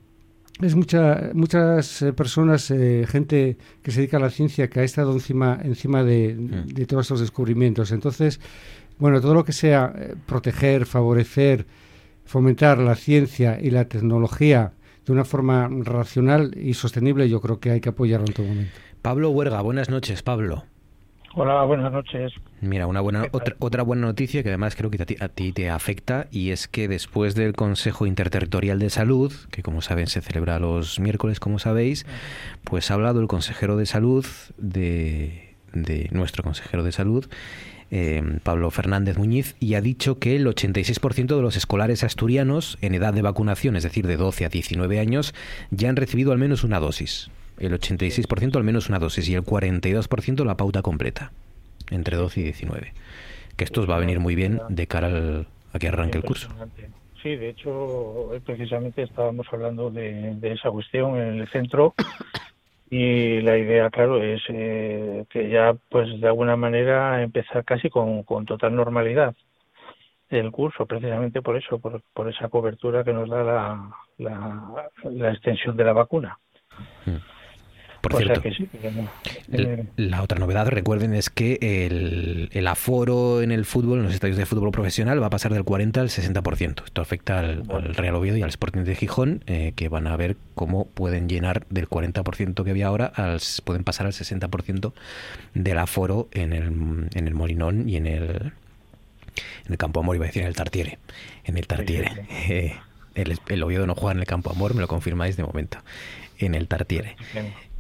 es mucha, muchas personas, gente que se dedica a la ciencia, que ha estado encima, encima de, de todos estos descubrimientos. Entonces, bueno, todo lo que sea proteger, favorecer, fomentar la ciencia y la tecnología de una forma racional y sostenible, yo creo que hay que apoyarlo en todo momento. Pablo Huerga, buenas noches, Pablo. Hola, buenas noches. Mira, una buena otra, otra buena noticia que además creo que a ti, te afecta y es que después del Consejo Interterritorial de Salud, que como saben se celebra los miércoles, como sabéis, pues ha hablado el consejero de salud de, de nuestro consejero de salud eh, Pablo Fernández Muñiz, y ha dicho que el 86% de los escolares asturianos en edad de vacunación, es decir, de 12 a 19 años, ya han recibido al menos una dosis el 86% al menos una dosis y el 42% la pauta completa, entre 12 y 19. Que esto os va a venir muy bien de cara a que arranque el curso. Sí, de hecho, precisamente estábamos hablando de, esa cuestión en el centro y la idea, claro, es eh, que ya, pues de alguna manera, empezar casi con, total normalidad el curso, precisamente por eso, por, por esa cobertura que nos da la, la, extensión de la vacuna. Mm. Por cierto, la otra novedad, recuerden, es que el, aforo en el fútbol, en los estadios de fútbol profesional, va a pasar del 40 al 60%. Esto afecta al, Real Oviedo y al Sporting de Gijón, eh, que van a ver cómo pueden llenar del 40% que había ahora, al, pueden pasar al 60% del aforo en el, en el Molinón y en el, en el Campo Amor, iba a decir en el Tartiere. En el Tartiere. (laughs) Eh, el, el Oviedo no juega en el Campo Amor, me lo confirmáis de momento. En el Tartiere.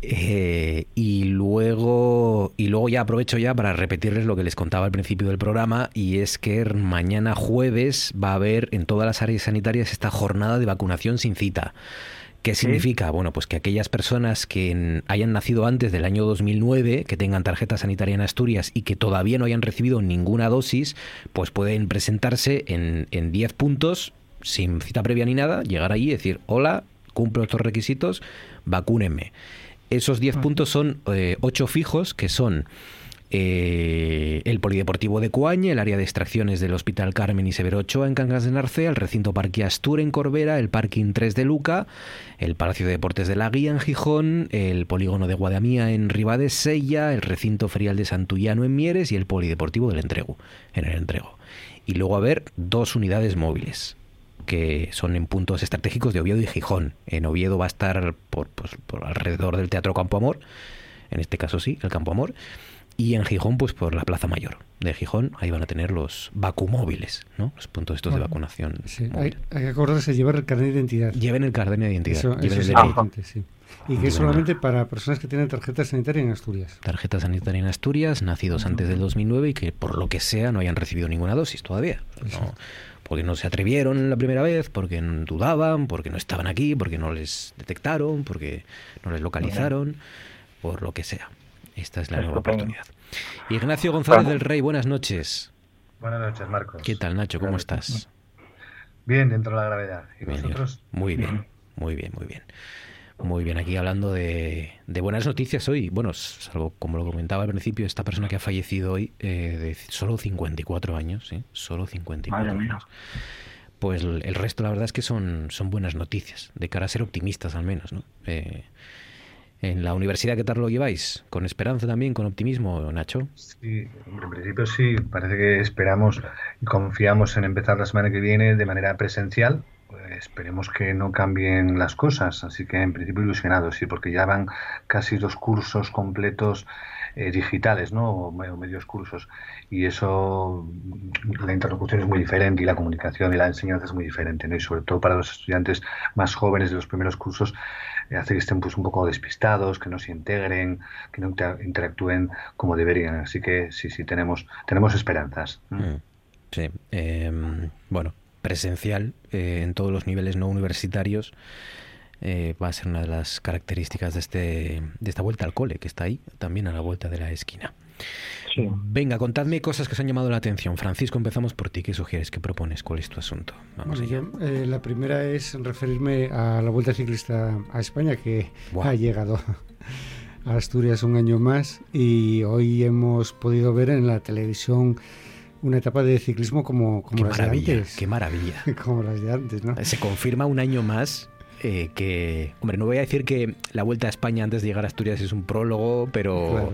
Eh, y luego y luego ya aprovecho ya para repetirles lo que les contaba al principio del programa y es que mañana jueves va a haber en todas las áreas sanitarias esta jornada de vacunación sin cita. ¿Qué significa? Bueno, pues que aquellas personas que hayan nacido antes del año 2009, que tengan tarjeta sanitaria en Asturias y que todavía no hayan recibido ninguna dosis, pues pueden presentarse en, en 10 puntos sin cita previa ni nada, llegar allí y decir, hola, cumplo estos requisitos, vacúnenme. Esos 10 puntos son 8 eh, fijos, que son eh, el Polideportivo de Coaña, el área de extracciones del Hospital Carmen y Severo Ochoa en Cangas de Narcea, el recinto Parque Astur en Corbera, el Parking 3 de Luca, el Palacio de Deportes de la Guía en Gijón, el Polígono de Guadamía en Sella, el recinto ferial de Santullano en Mieres y el Polideportivo del Entrego, en el Entrego. Y luego a haber dos unidades móviles que son en puntos estratégicos de Oviedo y Gijón. En Oviedo va a estar por, pues, por alrededor del Teatro Campo Amor, en este caso sí, el Campo Amor, y en Gijón, pues por la Plaza Mayor de Gijón, ahí van a tener los vacumóviles, ¿no? Los puntos estos de vacunación. hay, que acordarse de llevar el carnet de identidad. Lleven el carnet de identidad. Y que es solamente para personas que tienen tarjeta sanitaria en Asturias. Tarjeta sanitaria en Asturias, nacidos antes del 2009 y que por lo que sea no hayan recibido ninguna dosis todavía. No, porque no se atrevieron la primera vez, porque dudaban, porque no estaban aquí, porque no les detectaron, porque no les localizaron, por lo que sea. Esta es la nueva oportunidad. Ignacio González del Rey, buenas noches. Buenas noches, Marcos. ¿Qué tal, Nacho? ¿Cómo estás? Bien, dentro de la gravedad. ¿Y Muy bien, muy bien, muy bien. Muy bien, aquí hablando de, buenas noticias hoy. Bueno, salvo como lo comentaba al principio, esta persona que ha fallecido hoy, eh, de solo 54 años, ¿sí? Solo 54 años. Pues el, resto, la verdad es que son, son buenas noticias, de cara a ser optimistas al menos, ¿no? Eh, en la universidad, ¿qué tal lo lleváis? ¿Con esperanza también, con optimismo, Nacho? Sí, en principio sí. Parece que esperamos y confiamos en empezar la semana que viene de manera presencial, esperemos que no cambien las cosas, así que en principio ilusionados, sí, porque ya van casi dos cursos completos eh, digitales, ¿no? O, medios cursos, y eso, la interlocución es muy diferente y la comunicación y la enseñanza es muy diferente, ¿no? Y sobre todo para los estudiantes más jóvenes de los primeros cursos, eh, hace que estén pues un poco despistados, que no se integren, que no interactúen como deberían, así que sí, sí, tenemos, tenemos esperanzas. Mm, sí, em, bueno, presencial eh, en todos los niveles no universitarios eh, va a ser una de las características de, este, de esta vuelta al cole, que está ahí, también a la vuelta de la esquina. Venga, contadme cosas que os han llamado la atención. Francisco, empezamos por ti. ¿Qué sugieres? ¿Qué propones? ¿Cuál es tu asunto? Vamos allá. Eh, la primera es referirme a la Vuelta Ciclista a España, que ha llegado a Asturias un año más y hoy hemos podido ver en la televisión una etapa de ciclismo como, como las de antes. Qué maravilla. (laughs) como las de antes, ¿no? Se confirma un año más eh, que, hombre, no voy a decir que la Vuelta a España antes de llegar a Asturias es un prólogo, pero,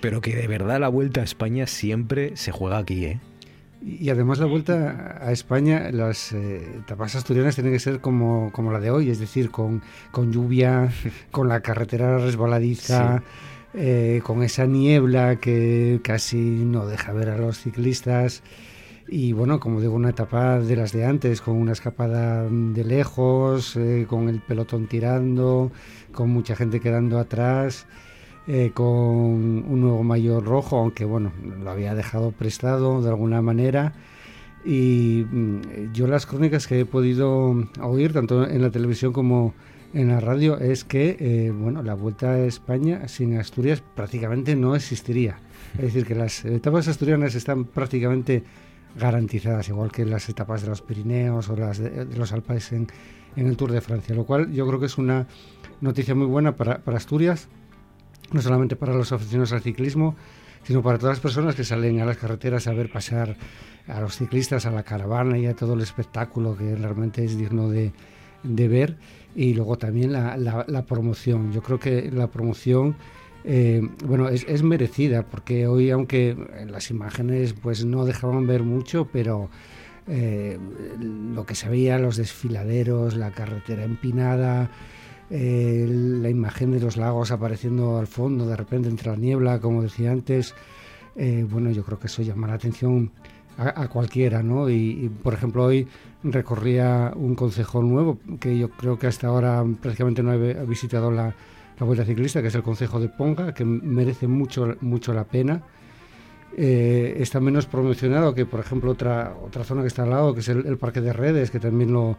pero que de verdad la Vuelta a España siempre se juega aquí, ¿eh? Y además la vuelta a España, las eh, etapas asturianas tienen que ser como, como, la de hoy, es decir, con, con lluvia, (laughs) con la carretera resbaladiza, eh, con esa niebla que casi no deja ver a los ciclistas. Y bueno, como digo, una etapa de las de antes, con una escapada de lejos, eh, con el pelotón tirando, con mucha gente quedando atrás. Eh, con un nuevo mayor rojo, aunque bueno, lo había dejado prestado de alguna manera. Y mm, yo las crónicas que he podido oír, tanto en la televisión como en la radio, es que eh, bueno, la vuelta a España sin Asturias prácticamente no existiría. Es decir, que las etapas asturianas están prácticamente garantizadas, igual que las etapas de los Pirineos o las de, los Alpes en, en, el Tour de Francia, lo cual yo creo que es una noticia muy buena para, para Asturias no solamente para los aficionados al ciclismo, sino para todas las personas que salen a las carreteras a ver pasar a los ciclistas, a la caravana y a todo el espectáculo que realmente es digno de, ver. Y luego también la, promoción. Yo creo que la promoción eh, bueno, es, merecida porque hoy, aunque las imágenes pues no dejaban ver mucho, pero eh, lo que se veía, los desfiladeros, la carretera empinada, eh, la imagen de los lagos apareciendo al fondo de repente entre la niebla, como decía antes, bueno, yo creo que eso llama la atención a, cualquiera, ¿no? Y, por ejemplo, hoy recorría un concejo nuevo que yo creo que hasta ahora prácticamente no he visitado la, Vuelta Ciclista, que es el concejo de Ponga, que merece mucho, mucho la pena. Eh, está menos promocionado que, por ejemplo, otra, otra zona que está al lado, que es el, Parque de Redes, que también lo,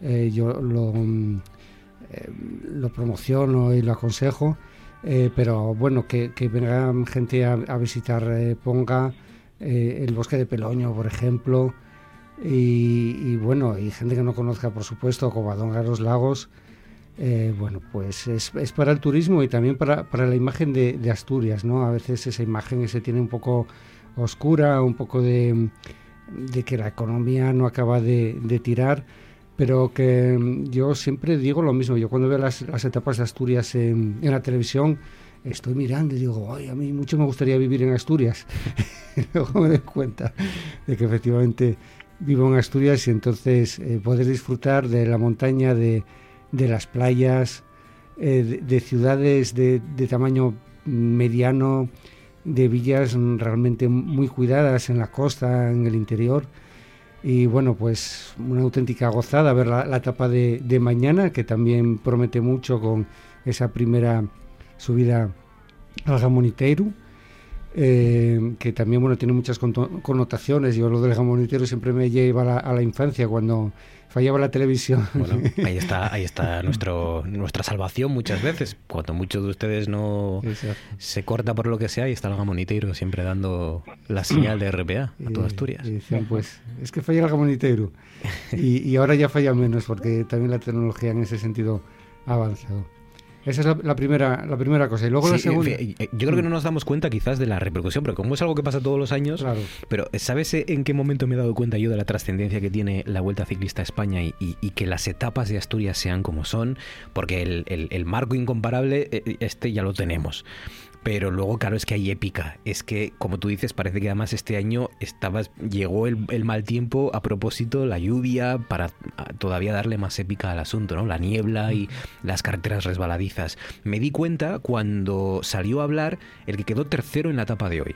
yo lo, eh, lo promociono y lo aconsejo, eh, pero bueno, que, que venga gente a, visitar eh, Ponga, el bosque de Peloño, por ejemplo, y, bueno, y gente que no conozca, por supuesto, Covadonga, los lagos. bueno, pues es, es, para el turismo y también para, para la imagen de, de, Asturias, ¿no? A veces esa imagen se tiene un poco oscura, un poco de, de que la economía no acaba de, de tirar pero que mm, yo siempre digo lo mismo. Yo cuando veo las, etapas de Asturias en, la televisión, estoy mirando y digo, ay, a mí mucho me gustaría vivir en Asturias. (laughs) luego me doy cuenta de que efectivamente vivo en Asturias y entonces eh, poder disfrutar de la montaña, de, las playas, eh, de, ciudades de, de tamaño mediano, de villas realmente muy cuidadas en la costa, en el interior. Y bueno, pues una auténtica gozada ver la, etapa de, mañana, que también promete mucho con esa primera subida al Gamoniteiro, eh, que también bueno tiene muchas connotaciones. Yo lo del Gamoniteiro siempre me lleva a la infancia cuando fallaba la televisión. Bueno, (laughs) ahí está, ahí está nuestro, nuestra salvación muchas veces. Cuando muchos de ustedes no se corta por lo que sea, y está el gamoniteiro siempre dando la señal de RPA a toda Asturias. Y decían, pues, es que falla el gamoniteiro. (laughs) Y, y ahora ya falla menos, porque también la tecnología en ese sentido ha avanzado. Esa es la, primera, la primera cosa. Y luego la segunda. Eh, yo creo que no nos damos cuenta quizás de la repercusión, pero como es algo que pasa todos los años. Pero ¿sabes en qué momento me he dado cuenta yo de la trascendencia que tiene la Vuelta Ciclista a España y, que las etapas de Asturias sean como son? Porque el, el marco incomparable, eh, este ya lo tenemos. Pero luego, claro, es que hay épica. Es que, como tú dices, parece que además este año estaba, llegó el, mal tiempo a propósito, la lluvia, para todavía darle más épica al asunto, ¿no? La niebla y las carreteras resbaladizas. Me di cuenta cuando salió a hablar el que quedó tercero en la etapa de hoy.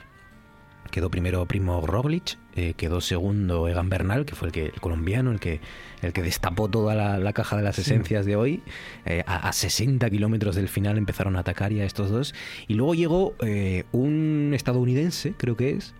Quedó primero Primo Roglic, eh, quedó segundo Egan Bernal, que fue el, que, el colombiano, el que, el que destapó toda la, caja de las esencias de hoy. Eh, a, 60 kilómetros del final empezaron a atacar ya estos dos. Y luego llegó eh, un estadounidense, creo que es,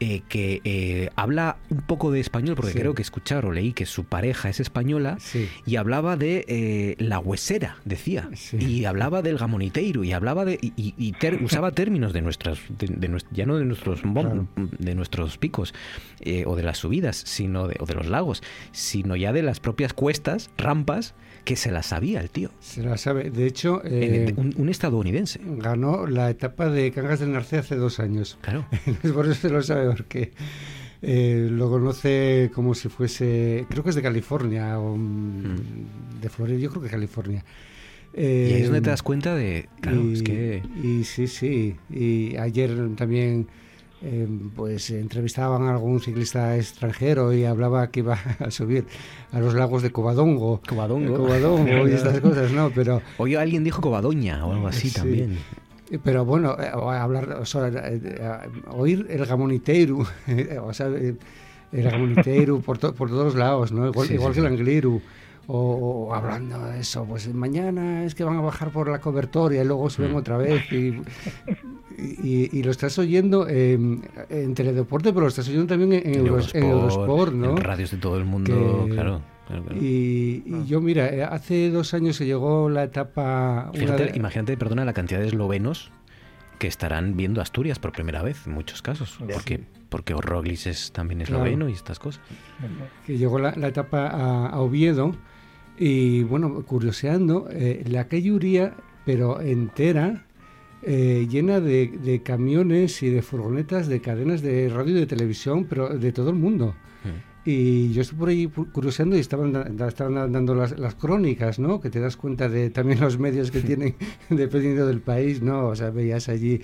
eh, que eh, habla un poco de español, porque Sí. creo que escuchar o leí que su pareja es española, y hablaba de eh, la huesera, decía, y hablaba del gamoniteiro, y hablaba de. y, y- y ter- usaba (laughs) términos de nuestras. de- de ya no de nuestros bom- de nuestros picos eh, o de las subidas, sino de, o de los lagos, sino ya de las propias cuestas, rampas, que se las sabía el tío. Se la sabe. De hecho, eh, un, un estadounidense. ganó la etapa de Cangas del Narcea hace dos años. Claro. (laughs) Por eso se lo sabe, porque eh, lo conoce como si fuese, creo que es de California o mm, de Florida, yo creo que California. Y ahí es donde Eh, te das cuenta de. Claro, y, es que. y sí, sí. Y ayer también eh, pues entrevistaban a algún ciclista extranjero y hablaba que iba (laughs) a subir a los lagos de Covadongo. Covadongo. Covadongo y estas cosas, ¿no? Pero Hoy alguien dijo Covadoña o algo así Sí. también. Eh, Pero bueno, eh, hablar, o sea, eh, eh, oír el gamoniteiro, eh, (laughs) o sea, eh, el gamoniteiro por, to- por todos lados, ¿no? Igual, Sí, igual sí, que el angliru. O, o hablando de eso, pues mañana es que van a bajar por la cobertoria y luego suben Mm. otra vez. Y, y, y lo estás oyendo eh, en Teledeporte, pero lo estás oyendo también en, en Euros- en Eurosport, ¿no? En radios de todo el mundo, Que- claro. claro, claro. Y, y yo, mira, eh, hace dos años se llegó la etapa... una Fíjate, de- imagínate, perdona, la cantidad de eslovenos que estarán viendo Asturias por primera vez en muchos casos. Porque, porque Roglic es también Claro. esloveno y estas cosas. que llegó la, la etapa a, a Oviedo y bueno, curioseando, eh, la calle Uría, pero entera, eh, llena de, de camiones y de furgonetas de cadenas de radio y de televisión, pero de todo el mundo. Y yo estuve por ahí curioseando y estaban, estaban dando las, las crónicas, ¿no? Que te das cuenta de también los medios que tienen (laughs) dependiendo del país, ¿no? O sea, veías allí,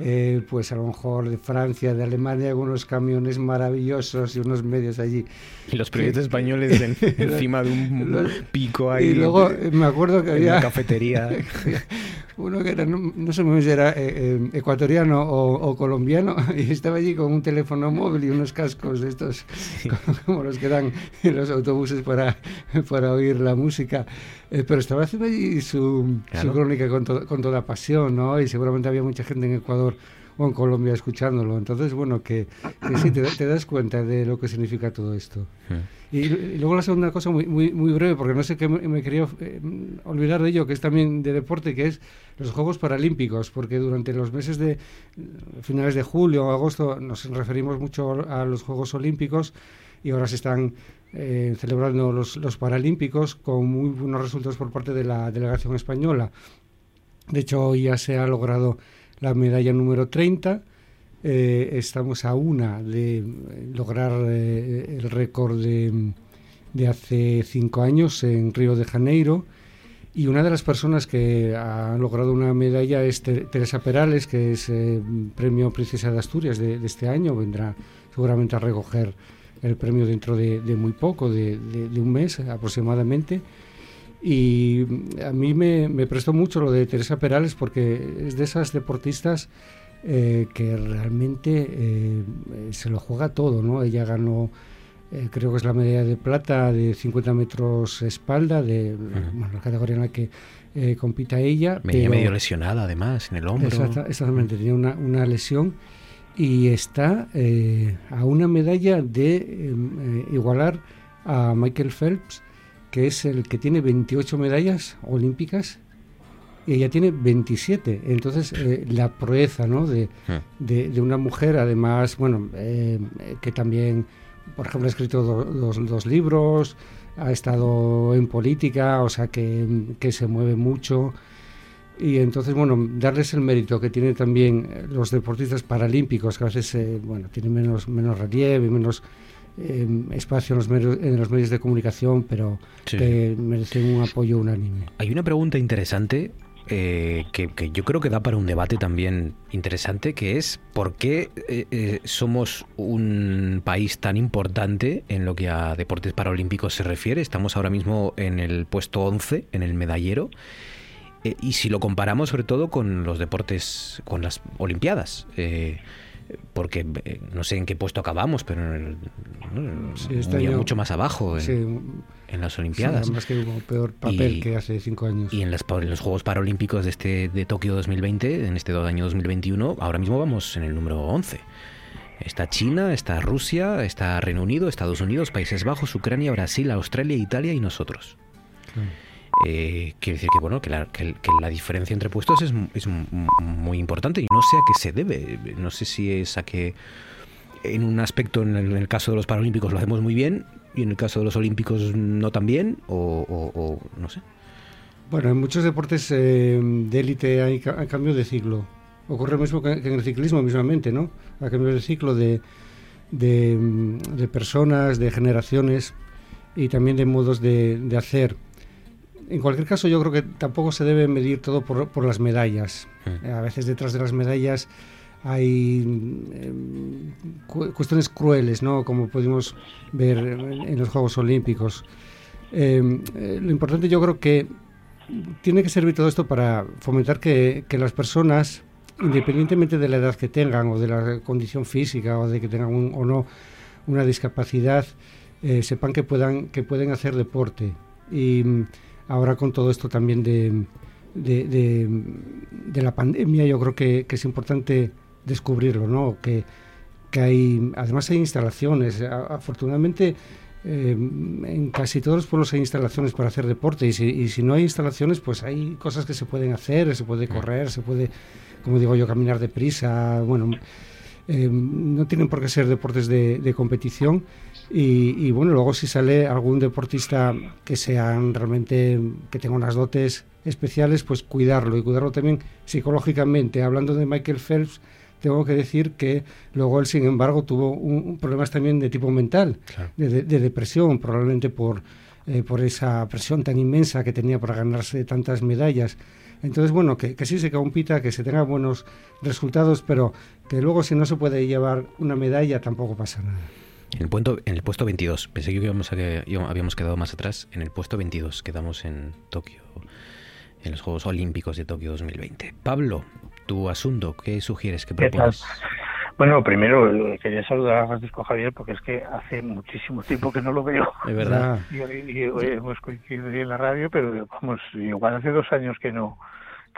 eh, pues a lo mejor de Francia, de Alemania, algunos camiones maravillosos y unos medios allí. Y los periodistas españoles en- (laughs) encima de un Los- pico ahí. Y luego me acuerdo que en había... una cafetería. (laughs) uno que era, no, no sé muy bien si era eh, eh, ecuatoriano o, o colombiano, (laughs) y estaba allí con un teléfono móvil y unos cascos de estos, (laughs) como los que dan en los autobuses para, para oír la música. Eh, pero estaba haciendo allí su, Claro. su crónica con, to- con toda pasión, ¿no? Y seguramente había mucha gente en Ecuador o en Colombia escuchándolo. Entonces, bueno, que, que sí, te, te das cuenta de lo que significa todo esto. Y, luego la segunda cosa muy, muy, muy breve, porque no sé qué me, quería eh, olvidar de ello, que es también de deporte, que es los Juegos Paralímpicos, porque durante los meses de finales de julio o agosto nos referimos mucho a los Juegos Olímpicos y ahora se están eh, celebrando los, los Paralímpicos con muy buenos resultados por parte de la delegación española. De hecho, hoy ya se ha logrado la medalla número 30. Eh, estamos a una de eh, lograr eh, el récord de, de hace cinco años en Río de Janeiro. Y una de las personas que ha logrado una medalla es Te- Teresa Perales, que es eh, premio Princesa de Asturias de, de este año. Vendrá seguramente a recoger el premio dentro de, de muy poco, de un mes aproximadamente. Y a mí me, me prestó mucho lo de Teresa Perales porque es de esas deportistas eh, que realmente eh, se lo juega todo, ¿no? Ella ganó, eh, creo que es la medalla de plata de 50 metros espalda, de bueno, la categoría en la que compita ella. Venía medio lesionada además en el hombro. Exacta- exactamente, tenía una, una lesión y está a una medalla de eh, igualar a Michael Phelps, que es el que tiene 28 medallas olímpicas y ella tiene 27. Entonces, eh, la proeza ¿no? de, de, de una mujer, además, bueno, eh, que también, por ejemplo, ha escrito do- dos, dos libros, ha estado en política, o sea, que, que se mueve mucho. Y entonces, bueno, darles el mérito que tienen también eh, los deportistas paralímpicos, que a veces, eh, bueno, tienen menos, menos relieve, menos eh, espacio en los, medios, en los medios de comunicación, pero Sí. que merecen un apoyo unánime. Hay una pregunta interesante eh, que, yo creo que da para un debate también interesante, que es por qué eh, eh, somos un país tan importante en lo que a deportes paralímpicos se refiere. Estamos ahora mismo en el puesto 11, en el medallero. Y si lo comparamos sobre todo con los deportes, con las Olimpiadas. Porque eh, no sé en qué puesto acabamos, pero en el- ¿no? Sí, este año- mucho más abajo en, sí, en las Sí, Olimpiadas. además que hubo peor papel Y- que hace cinco años. Y en, las en los Juegos Paralímpicos de este de Tokio 2020, en este año 2021, ahora mismo vamos en el número 11. Está China, está Rusia, está Reino Unido, Estados Unidos, Países Bajos, Ucrania, Brasil, Australia, Italia y nosotros. Eh, quiere decir que bueno que la, que, la diferencia entre puestos es, es, muy importante y no sé a qué se debe. No sé si es a que en un aspecto, en el, caso de los Paralímpicos lo hacemos muy bien y en el caso de los Olímpicos no tan bien o, no sé. Bueno, en muchos deportes eh, de élite hay, cambio de ciclo. Ocurre lo mismo que, en el ciclismo mismamente, ¿no? Hay cambio de ciclo de, de, personas, de generaciones y también de modos de hacer en cualquier caso, yo creo que tampoco se debe medir todo por, las medallas. Mm. A veces detrás de las medallas hay em, cuestiones crueles, ¿no? Como pudimos ver en, los Juegos Olímpicos. Em, eh, lo importante yo creo que tiene que servir todo esto para fomentar que, las personas, independientemente de la edad que tengan o de la condición física o de que tengan o no una discapacidad, eh, sepan que puedan que pueden hacer deporte y ahora con todo esto también de, de, la pandemia, yo creo que, es importante descubrirlo, ¿no? Que, que, hay, además hay instalaciones. afortunadamente, eh, en casi todos los pueblos hay instalaciones para hacer deporte y si, y si, no hay instalaciones, pues hay cosas que se pueden hacer, se puede correr, se puede, como digo yo, caminar deprisa, bueno, eh, no tienen por qué ser deportes de, de competición y, bueno, luego si sale algún deportista que sean realmente, que tenga unas dotes especiales, pues cuidarlo y cuidarlo también psicológicamente. Hablando de Michael Phelps, tengo que decir que luego él, sin embargo, tuvo un, problemas también de tipo mental, de, depresión, probablemente por, eh, por esa presión tan inmensa que tenía para ganarse tantas medallas. Entonces, bueno, que, que sí se compita, que se tenga buenos resultados, pero que luego si no se puede llevar una medalla tampoco pasa nada. En el, puesto, en el puesto 22, pensé que, íbamos a que habíamos quedado más atrás. En el puesto 22 quedamos en Tokio, en los Juegos Olímpicos de Tokio 2020. Pablo, tu asunto, ¿qué sugieres, que propones? Bueno, primero eh, quería saludar a Francisco Javier porque es que hace muchísimo tiempo que no lo veo. Es verdad. (laughs) Y, hemos coincidido en la radio, pero vamos, igual hace dos años que no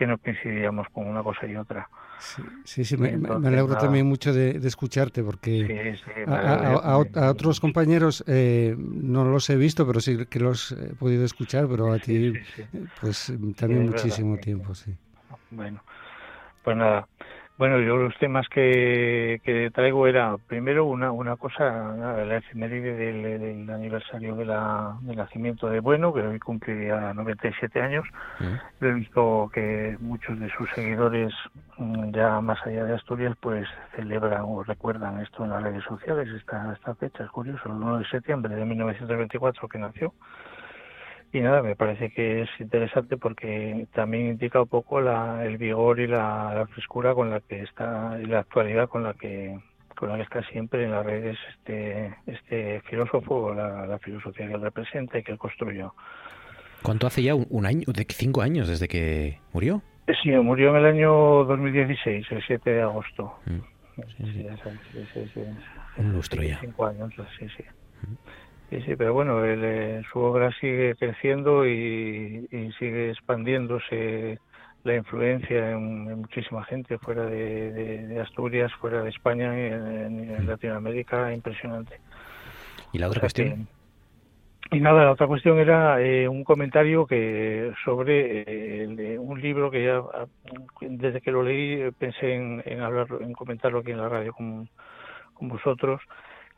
que no coincidíamos con una cosa y otra. Sí, sí, me, alegro también mucho de, escucharte porque a, otros compañeros eh, no los he visto, pero sí que los he podido escuchar, pero a ti pues también muchísimo tiempo, sí. Bueno, pues nada, bueno, yo los temas que, que traigo era primero una, una cosa, la efeméride del, aniversario de la, del nacimiento de Bueno, que hoy cumpliría 97 años. Mm. He visto que muchos de sus seguidores, mm, ya más allá de Asturias, pues celebran o recuerdan esto en las redes sociales, esta, esta fecha, es curioso, el 1 de septiembre de 1924 que nació. Y nada, me parece que es interesante porque también indica un poco la, el vigor y la, frescura con la que está, y la actualidad con la que con la que está siempre en las redes este, este filósofo, la, la filosofía que él representa y que él construyó. ¿Cuánto hace ya? ¿Un año? ¿De cinco años desde que murió? Sí, murió en el año 2016, el 7 de agosto. Mm. Sí, sí, Un lustro ya. Cinco años, sí, sí. Mm. Sí, sí, pero bueno, eh, su obra sigue creciendo y, sigue expandiéndose la influencia en, muchísima gente fuera de, Asturias, fuera de España y en, Latinoamérica, impresionante. ¿Y la otra cuestión? y nada, la otra cuestión era eh, un comentario que sobre eh, un libro que ya desde que lo leí pensé en, hablar, en comentarlo aquí en la radio con, con vosotros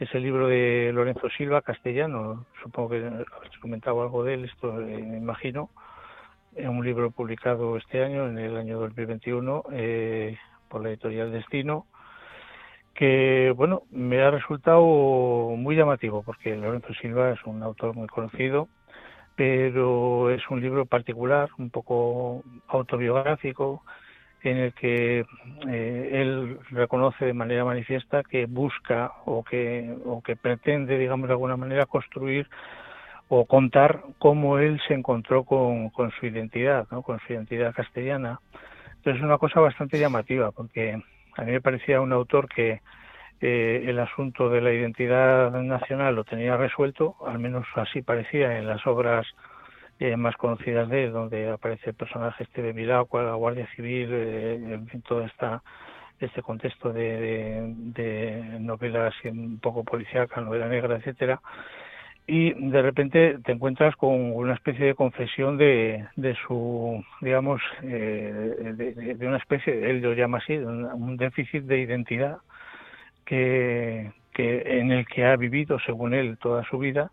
es el libro de Lorenzo Silva, castellano, supongo que habéis comentado algo de él, esto eh, me imagino, es un libro publicado este año, en el año 2021, eh, por la editorial Destino, que, bueno, me ha resultado muy llamativo, porque Lorenzo Silva es un autor muy conocido, pero es un libro particular, un poco autobiográfico, en el que eh, él reconoce de manera manifiesta que busca o que, o que pretende, digamos, de alguna manera construir o contar cómo él se encontró con, con su identidad, ¿no? con su identidad castellana. Entonces es una cosa bastante llamativa, porque a mí me parecía un autor que eh, el asunto de la identidad nacional lo tenía resuelto, al menos así parecía en las obras más conocidas de donde aparece el personaje este de la Guardia Civil, eh, en toda esta este contexto de, de, novela así un poco policíaca, novela negra, etcétera, y de repente te encuentras con una especie de confesión de, de su, digamos, eh, de, una especie, él lo llama así, un déficit de identidad que, que en el que ha vivido, según él, toda su vida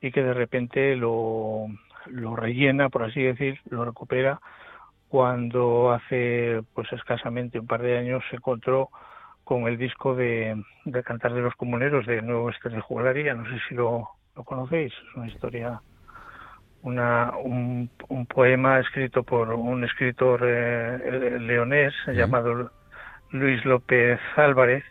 y que de repente lo, lo rellena, por así decir, lo recupera cuando hace pues escasamente un par de años se encontró con el disco de, de Cantar de los Comuneros de Nuevo Estrella Jugularía, no sé si lo, lo conocéis, es una historia, una, un, un poema escrito por un escritor eh, leonés llamado Luis López Álvarez,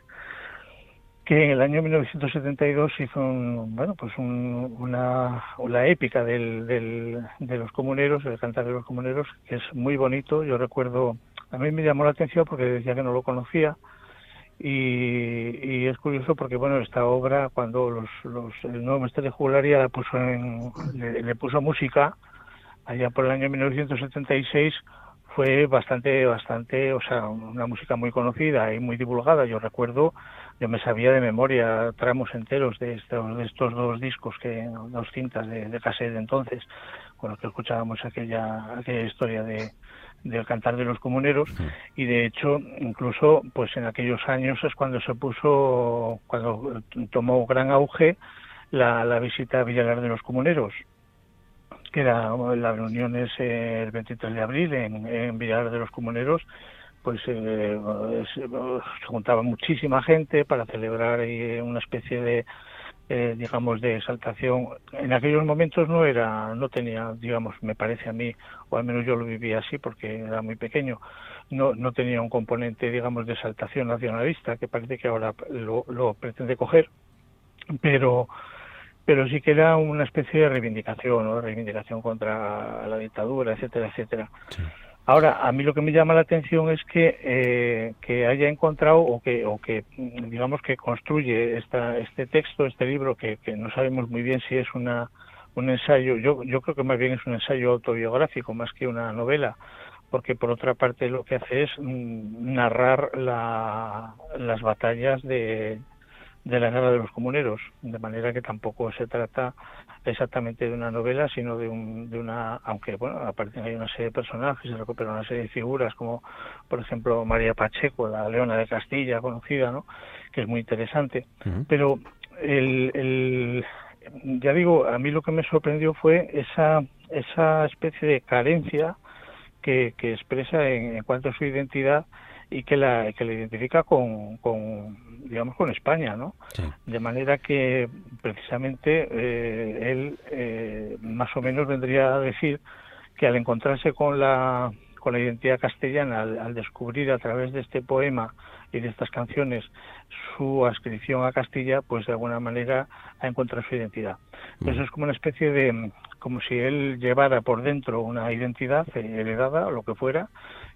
que en el año 1972 hizo un, bueno, pues un, una, una épica del, del, de los comuneros, el cantar de los comuneros, que es muy bonito. Yo recuerdo, a mí me llamó la atención porque decía que no lo conocía y, y es curioso porque, bueno, esta obra, cuando los, los, el nuevo maestro de jugularia la puso en, le puso música, allá por el año 1976, fue bastante, bastante, o sea, una música muy conocida y muy divulgada. Yo recuerdo, yo me sabía de memoria tramos enteros de estos, de estos dos discos, que dos cintas de, de cassette de entonces, con los que escuchábamos aquella, aquella historia de del cantar de los comuneros. Y de hecho incluso pues en aquellos años es cuando se puso cuando tomó gran auge la, la visita a Villalar de los comuneros que era la reunión es el 23 de abril en, en Villar de los Comuneros, pues eh, se, juntaba muchísima gente para celebrar eh, una especie de eh, digamos de exaltación en aquellos momentos no era no tenía digamos me parece a mí o al menos yo lo vivía así porque era muy pequeño no no tenía un componente digamos de exaltación nacionalista que parece que ahora lo, pretende coger pero pero sí que era una especie de reivindicación, ¿no? reivindicación contra la dictadura, etcétera, etcétera. Ahora, a mí lo que me llama la atención es que, eh, que haya encontrado o que, o que, digamos, que construye esta, este texto, este libro, que, que no sabemos muy bien si es una, un ensayo, yo, yo creo que más bien es un ensayo autobiográfico más que una novela, porque por otra parte lo que hace es mm, narrar la, las batallas de, de la guerra de los comuneros, de manera que tampoco se trata exactamente de una novela, sino de, un, de una, aunque bueno, aparecen ahí una serie de personajes, se recuperan una serie de figuras, como por ejemplo María Pacheco, la leona de Castilla conocida, ¿no? que es muy interesante, pero el, el, ya digo, a mí lo que me sorprendió fue esa, esa especie de carencia que, que expresa en, en cuanto a su identidad y que la, que la identifica con, con digamos con España, ¿no? De manera que precisamente eh, él eh, más o menos vendría a decir que al encontrarse con la con la identidad castellana, al, descubrir a través de este poema y de estas canciones su adscripción a Castilla, pues de alguna manera ha encontrado su identidad. Eso es como una especie de, como si él llevara por dentro una identidad heredada, o lo que fuera,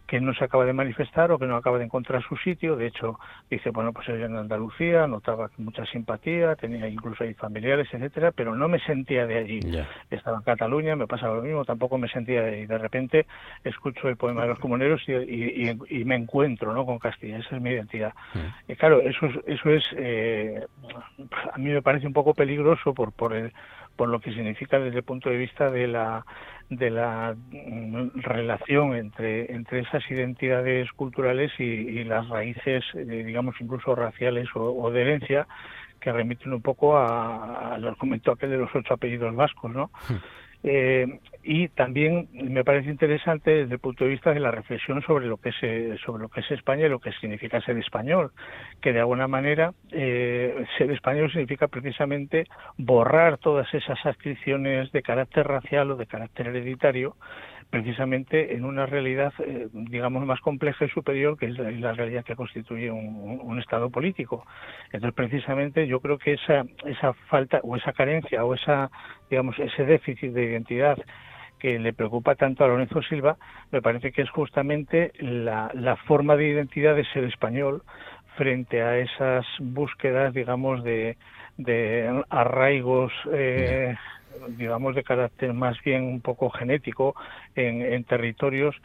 que no se acaba de manifestar o que no acaba de encontrar su sitio. De hecho, dice, bueno, pues ella en Andalucía, notaba mucha simpatía, tenía incluso ahí familiares, etcétera, pero no me sentía de allí. Estaba en Cataluña, me pasaba lo mismo, tampoco me sentía de ahí. De repente escucho el poema de los comuneros y, y, me encuentro ¿no? con Castilla, esa es mi identidad. Y claro, eso es, eso es eh, a mí me parece un poco peligroso por, por el por lo que significa desde el punto de vista de la de la mm, relación entre entre esas identidades culturales y, las raíces eh, digamos incluso raciales o, de herencia que remiten un poco al argumento aquel de los ocho apellidos vascos no hmm. Eh, y también me parece interesante desde el punto de vista de la reflexión sobre lo que es eh, sobre lo que es España y lo que significa ser español, que de alguna manera eh, ser español significa precisamente borrar todas esas adscripciones de carácter racial o de carácter hereditario precisamente en una realidad, eh, digamos, más compleja y superior, que es la, realidad que constituye un, Estado político. Entonces, precisamente, yo creo que esa, esa falta o esa carencia o esa, digamos, ese déficit de identidad que le preocupa tanto a Lorenzo Silva, me parece que es justamente la, la forma de identidad de ser español frente a esas búsquedas, digamos, de, de arraigos eh, digamos, de carácter más bien un poco genético en, en territorios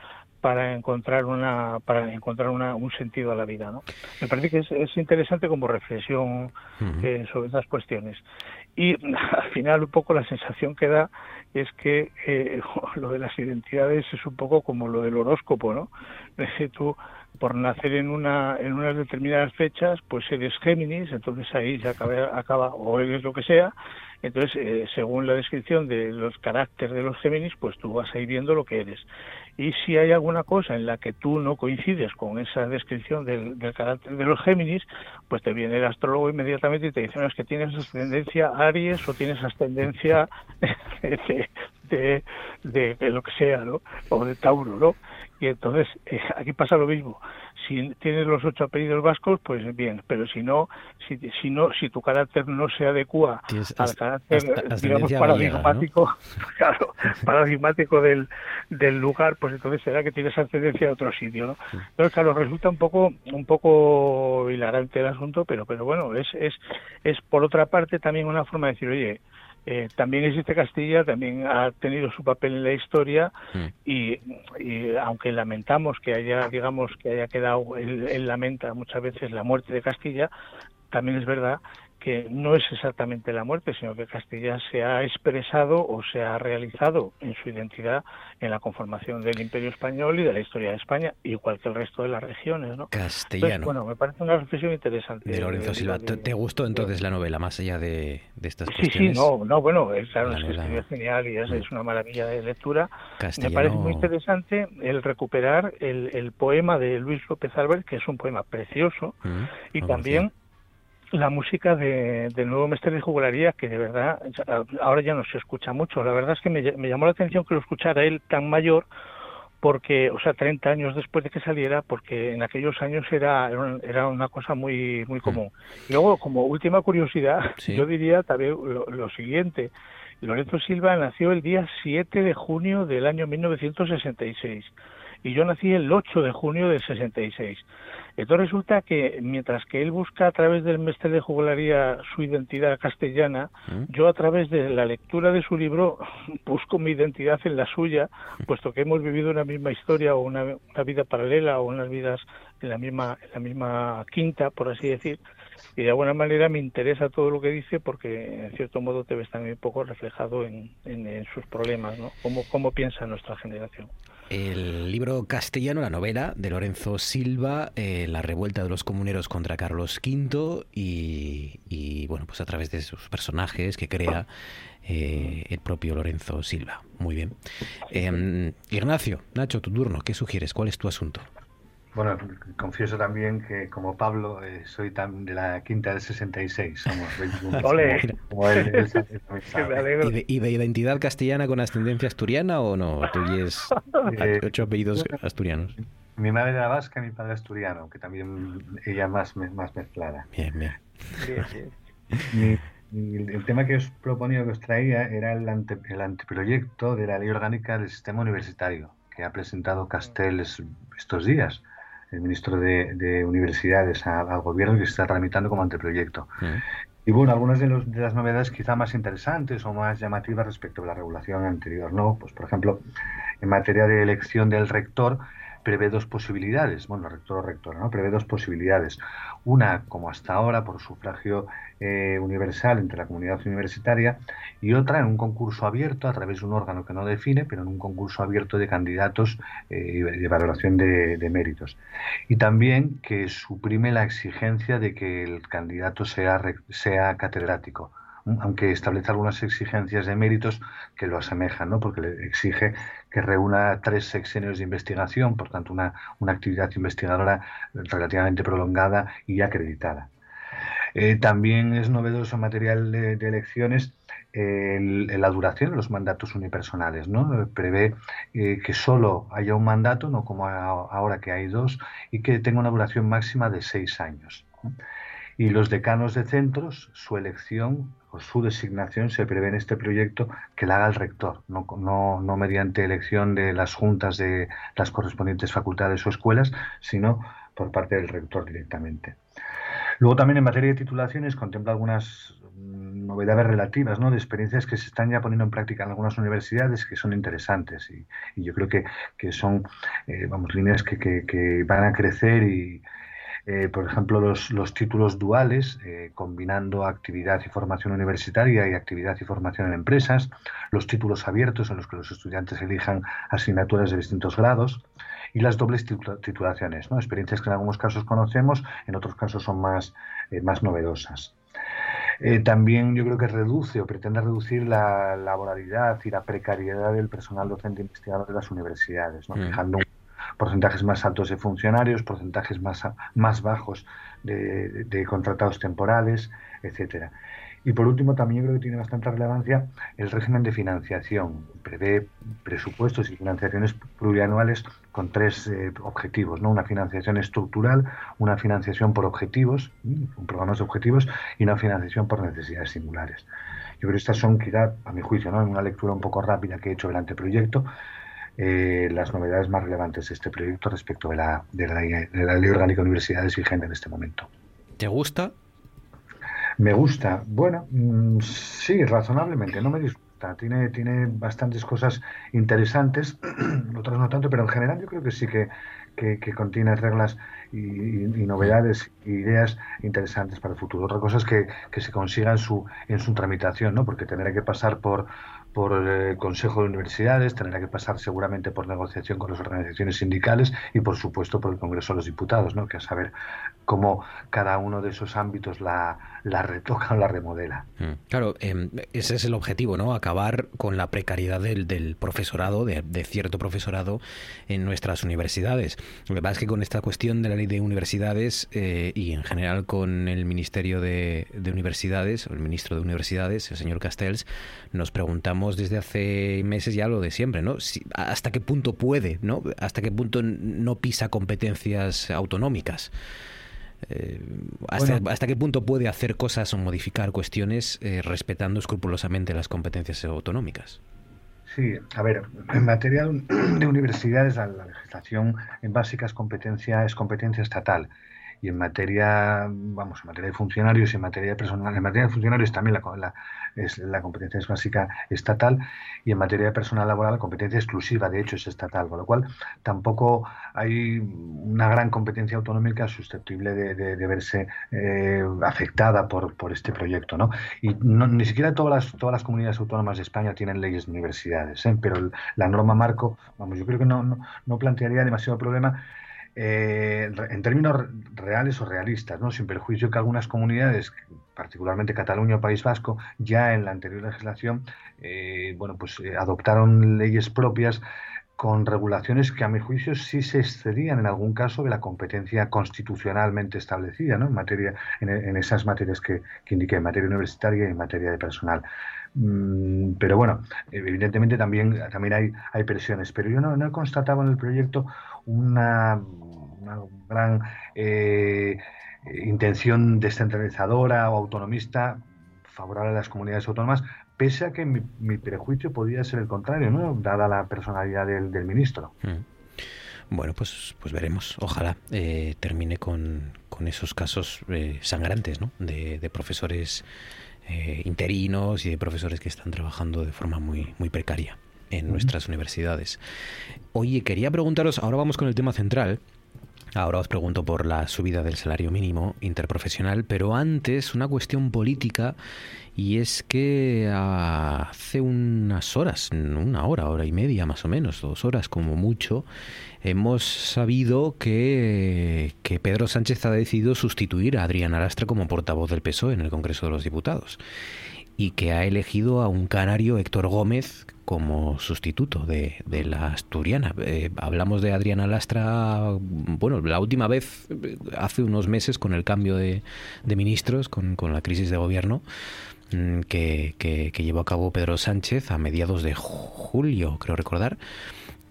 para encontrar una para encontrar una, un sentido a la vida ¿no? me parece que es, es interesante como reflexión eh, sobre esas cuestiones. Y (laughs) al final un poco la sensación que da es que eh, (laughs) lo de las identidades es un poco como lo del horóscopo no (laughs) tú por nacer en una en unas determinadas fechas pues eres Géminis entonces ahí se acaba, acaba o eres lo que sea entonces eh, según la descripción de los caracteres de los Géminis pues tú vas a ir viendo lo que eres y si hay alguna cosa en la que tú no coincides con esa descripción del, carácter de los Géminis, pues te viene el astrólogo inmediatamente y te dice, no, es que tienes ascendencia Aries o tienes ascendencia (laughs) de, de, de, lo que sea, ¿no? O de Tauro, ¿no? Y entonces eh, aquí pasa lo mismo. Si tienes los ocho apellidos vascos, pues bien, pero si no, si, si no, si tu carácter no se adecua al carácter, digamos, paradigmático, (laughs) claro, paradigmático del, del lugar, pues entonces será que tienes ascendencia de otro sitio, ¿no? Entonces, claro, resulta un poco, un poco hilarante el asunto, pero, pero bueno, es, es, es por otra parte también una forma de decir, oye, eh, también existe Castilla, también ha tenido su papel en la historia mm. y, aunque lamentamos que haya, digamos, que haya quedado, él, lamenta muchas veces la muerte de Castilla, también es verdad que no es exactamente la muerte, sino que Castilla se ha expresado o se ha realizado en su identidad en la conformación del Imperio Español y de la historia de España, igual que el resto de las regiones. ¿no? Castellano. bueno, me parece una reflexión interesante. De Lorenzo Silva. ¿Te gustó entonces la novela, más allá de, estas sí, Sí, no, no, bueno, es, claro, es que es genial y es, una maravilla de lectura. Me parece muy interesante el recuperar el, el poema de Luis López Álvarez, que es un poema precioso, mm, y también la música de, del nuevo Mestre de Jugularía, que de verdad ahora ya no se escucha mucho. La verdad es que me, llamó la atención que lo escuchara él tan mayor, porque, o sea, 30 años después de que saliera, porque en aquellos años era, era una cosa muy, muy mm. común. Y luego, como última curiosidad, yo diría también lo, lo siguiente. Lorenzo Silva nació el día 7 de junio del año 1966 y yo nací el 8 de junio del 66. Entonces resulta que mientras que él busca a través del mestre de jugularía su identidad castellana, ¿Mm? yo a través de la lectura de su libro (laughs) busco mi identidad en la suya, puesto que hemos vivido una misma historia o una, vida paralela o unas vidas en la misma en la misma quinta, por así decir, y de alguna manera me interesa todo lo que dice porque en cierto modo te ves también un poco reflejado en, en, sus problemas, ¿no? Cómo, cómo piensa nuestra generación. El libro castellano, la novela de Lorenzo Silva, eh, La revuelta de los comuneros contra Carlos V y, bueno, pues a través de sus personajes que crea eh, el propio Lorenzo Silva. Muy bien. Em, Ignacio, Nacho, tu turno, ¿qué sugieres? ¿Cuál es tu asunto? Bueno, confieso también que como Pablo eh, soy de la quinta del 66, somos 21. (laughs) (laughs) ¿Y, de, identidad castellana con ascendencia asturiana o no? ¿Tú (laughs) eh, ocho apellidos asturianos? Mi madre era vasca, mi padre asturiano, que también ella más, más mezclada. Bien, bien. el tema que os proponía, que os traía, era el, el anteproyecto de la ley orgánica del sistema universitario, que ha presentado Castells estos días el ministro de, Universidades al gobierno que se está tramitando como anteproyecto. Y bueno, algunas de, de, las novedades quizá más interesantes o más llamativas respecto a la regulación anterior, ¿no? Pues por ejemplo, en materia de elección del rector, prevé dos posibilidades, bueno, rector o rectora, ¿no? Prevé dos posibilidades. Una, como hasta ahora, por sufragio eh, universal entre la comunidad universitaria, y otra en un concurso abierto a través de un órgano que no define, pero en un concurso abierto de candidatos eh, de valoración de, méritos. Y también que suprime la exigencia de que el candidato sea, sea catedrático aunque establece algunas exigencias de méritos que lo asemejan, ¿no? porque le exige que reúna tres sexenios de investigación, por tanto una, una actividad investigadora relativamente prolongada y acreditada. Eh, también es novedoso material de, elecciones la duración de los mandatos unipersonales. ¿no? Prevé eh, que solo haya un mandato, no como ahora que hay dos, y que tenga una duración máxima de seis años. Y los decanos de centros, su elección su designación se prevé en este proyecto que la haga el rector, no, no, no mediante elección de las juntas de las correspondientes facultades o escuelas, sino por parte del rector directamente. Luego también en materia de titulaciones contempla algunas mm, novedades relativas, ¿no? de experiencias que se están ya poniendo en práctica en algunas universidades que son interesantes y, yo creo que, que son eh, vamos, líneas que, que, van a crecer y, eh, por ejemplo, los, los títulos duales, eh, combinando actividad y formación universitaria y actividad y formación en empresas, los títulos abiertos en los que los estudiantes elijan asignaturas de distintos grados y las dobles titulaciones, ¿no? experiencias que en algunos casos conocemos, en otros casos son más, más novedosas. Eh, también yo creo que reduce o pretende reducir la laboralidad y la precariedad del personal docente investigador de las universidades, ¿no? Mm. fijando porcentajes más altos de funcionarios, porcentajes más, más bajos de, de contratados temporales, etcétera. Y por último, también creo que tiene bastante relevancia el régimen de financiación. Prevé presupuestos y financiaciones plurianuales con tres eh, objetivos, ¿no? Una financiación estructural, una financiación por objetivos, con programas de objetivos, y una financiación por necesidades singulares. Yo creo que estas son, quizá, a mi juicio, ¿no? en una lectura un poco rápida que he hecho del anteproyecto, eh, las novedades más relevantes de este proyecto respecto de la, de la, de la Ley Orgánica de Universidades vigente en este momento. ¿Te gusta? Me gusta. Bueno, mm, sí, razonablemente. No me disgusta. Tiene, tiene bastantes cosas interesantes, (clears throat) otras no tanto, pero en general yo creo que sí que, que, contiene reglas y, novedades e ideas interesantes para el futuro. Otra cosa es que, que se consiga en su, en su tramitación, ¿no? porque tendrá que pasar por, por el Consejo de Universidades, tendrá que pasar seguramente por negociación con las organizaciones sindicales y, por supuesto, por el Congreso de los Diputados, ¿no? que a saber cómo cada uno de esos ámbitos la, retoca o la remodela. Mm. Claro, em, ese es el objetivo, ¿no? Acabar con la precariedad del, del profesorado, de, cierto profesorado en nuestras universidades. Lo que pasa es que con esta cuestión de la ley de universidades eh, y en general con el Ministerio de, de Universidades, o el ministro de Universidades, el señor Castells, nos preguntamos desde hace meses ya lo de siempre, ¿no? hasta qué punto puede, ¿no? Hasta qué punto no pisa competencias autonómicas. Eh, hasta, qué punto puede hacer cosas o modificar cuestiones eh, respetando escrupulosamente las competencias autonómicas. Sí, a ver, en materia de (clears throat) universidades la, legislación en básica es competencia, es competencia estatal y en materia, vamos, en materia de funcionarios y en materia de personal, en materia de funcionarios también la, es, la competencia es básica estatal y en materia de personal laboral la competencia exclusiva, de hecho, es estatal, con lo cual tampoco hay una gran competencia autonómica susceptible de, verse eh, afectada por, por este proyecto, ¿no? Y ni siquiera todas las, todas las comunidades autónomas de España tienen leyes de universidades, ¿eh? pero la norma marco, vamos, yo creo que no, no, no plantearía demasiado problema eh, en términos reales o realistas, ¿no? sin perjuicio que algunas comunidades, particularmente Cataluña o País Vasco, ya en la anterior legislación eh, bueno, pues, eh, adoptaron leyes propias con regulaciones que a mi juicio sí se excedían en algún caso de la competencia constitucionalmente establecida ¿no? en, materia, en, esas materias que, que indiqué, en materia universitaria y en materia de personal. Mm, pero bueno, evidentemente también, también hay, presiones, pero yo no, no he constatado en el proyecto una, gran eh, intención descentralizadora o autonomista favorable a las comunidades autónomas, pese a que mi, prejuicio podría ser el contrario, ¿no? dada la personalidad del, ministro. Mm. Bueno, pues, pues veremos. Ojalá eh, termine con, con, esos casos eh, sangrantes ¿no? de, de profesores interinos y de profesores que están trabajando de forma muy, muy precaria en nuestras universidades. Oye, quería preguntaros, ahora vamos con el tema central. Ahora os pregunto por la subida del salario mínimo interprofesional, pero antes una cuestión política y es que hace unas horas, una hora, hora y media más o menos, dos horas como mucho, hemos sabido que, que Pedro Sánchez ha decidido sustituir a Adrián Arastra como portavoz del PSOE en el Congreso de los Diputados y que ha elegido a un canario, Héctor Gómez, como sustituto de, de la asturiana. Eh, hablamos de Adriana Lastra, bueno, la última vez, hace unos meses, con el cambio de, de ministros, con, con, la crisis de gobierno mm, que, que, que llevó a cabo Pedro Sánchez a mediados de julio, creo recordar.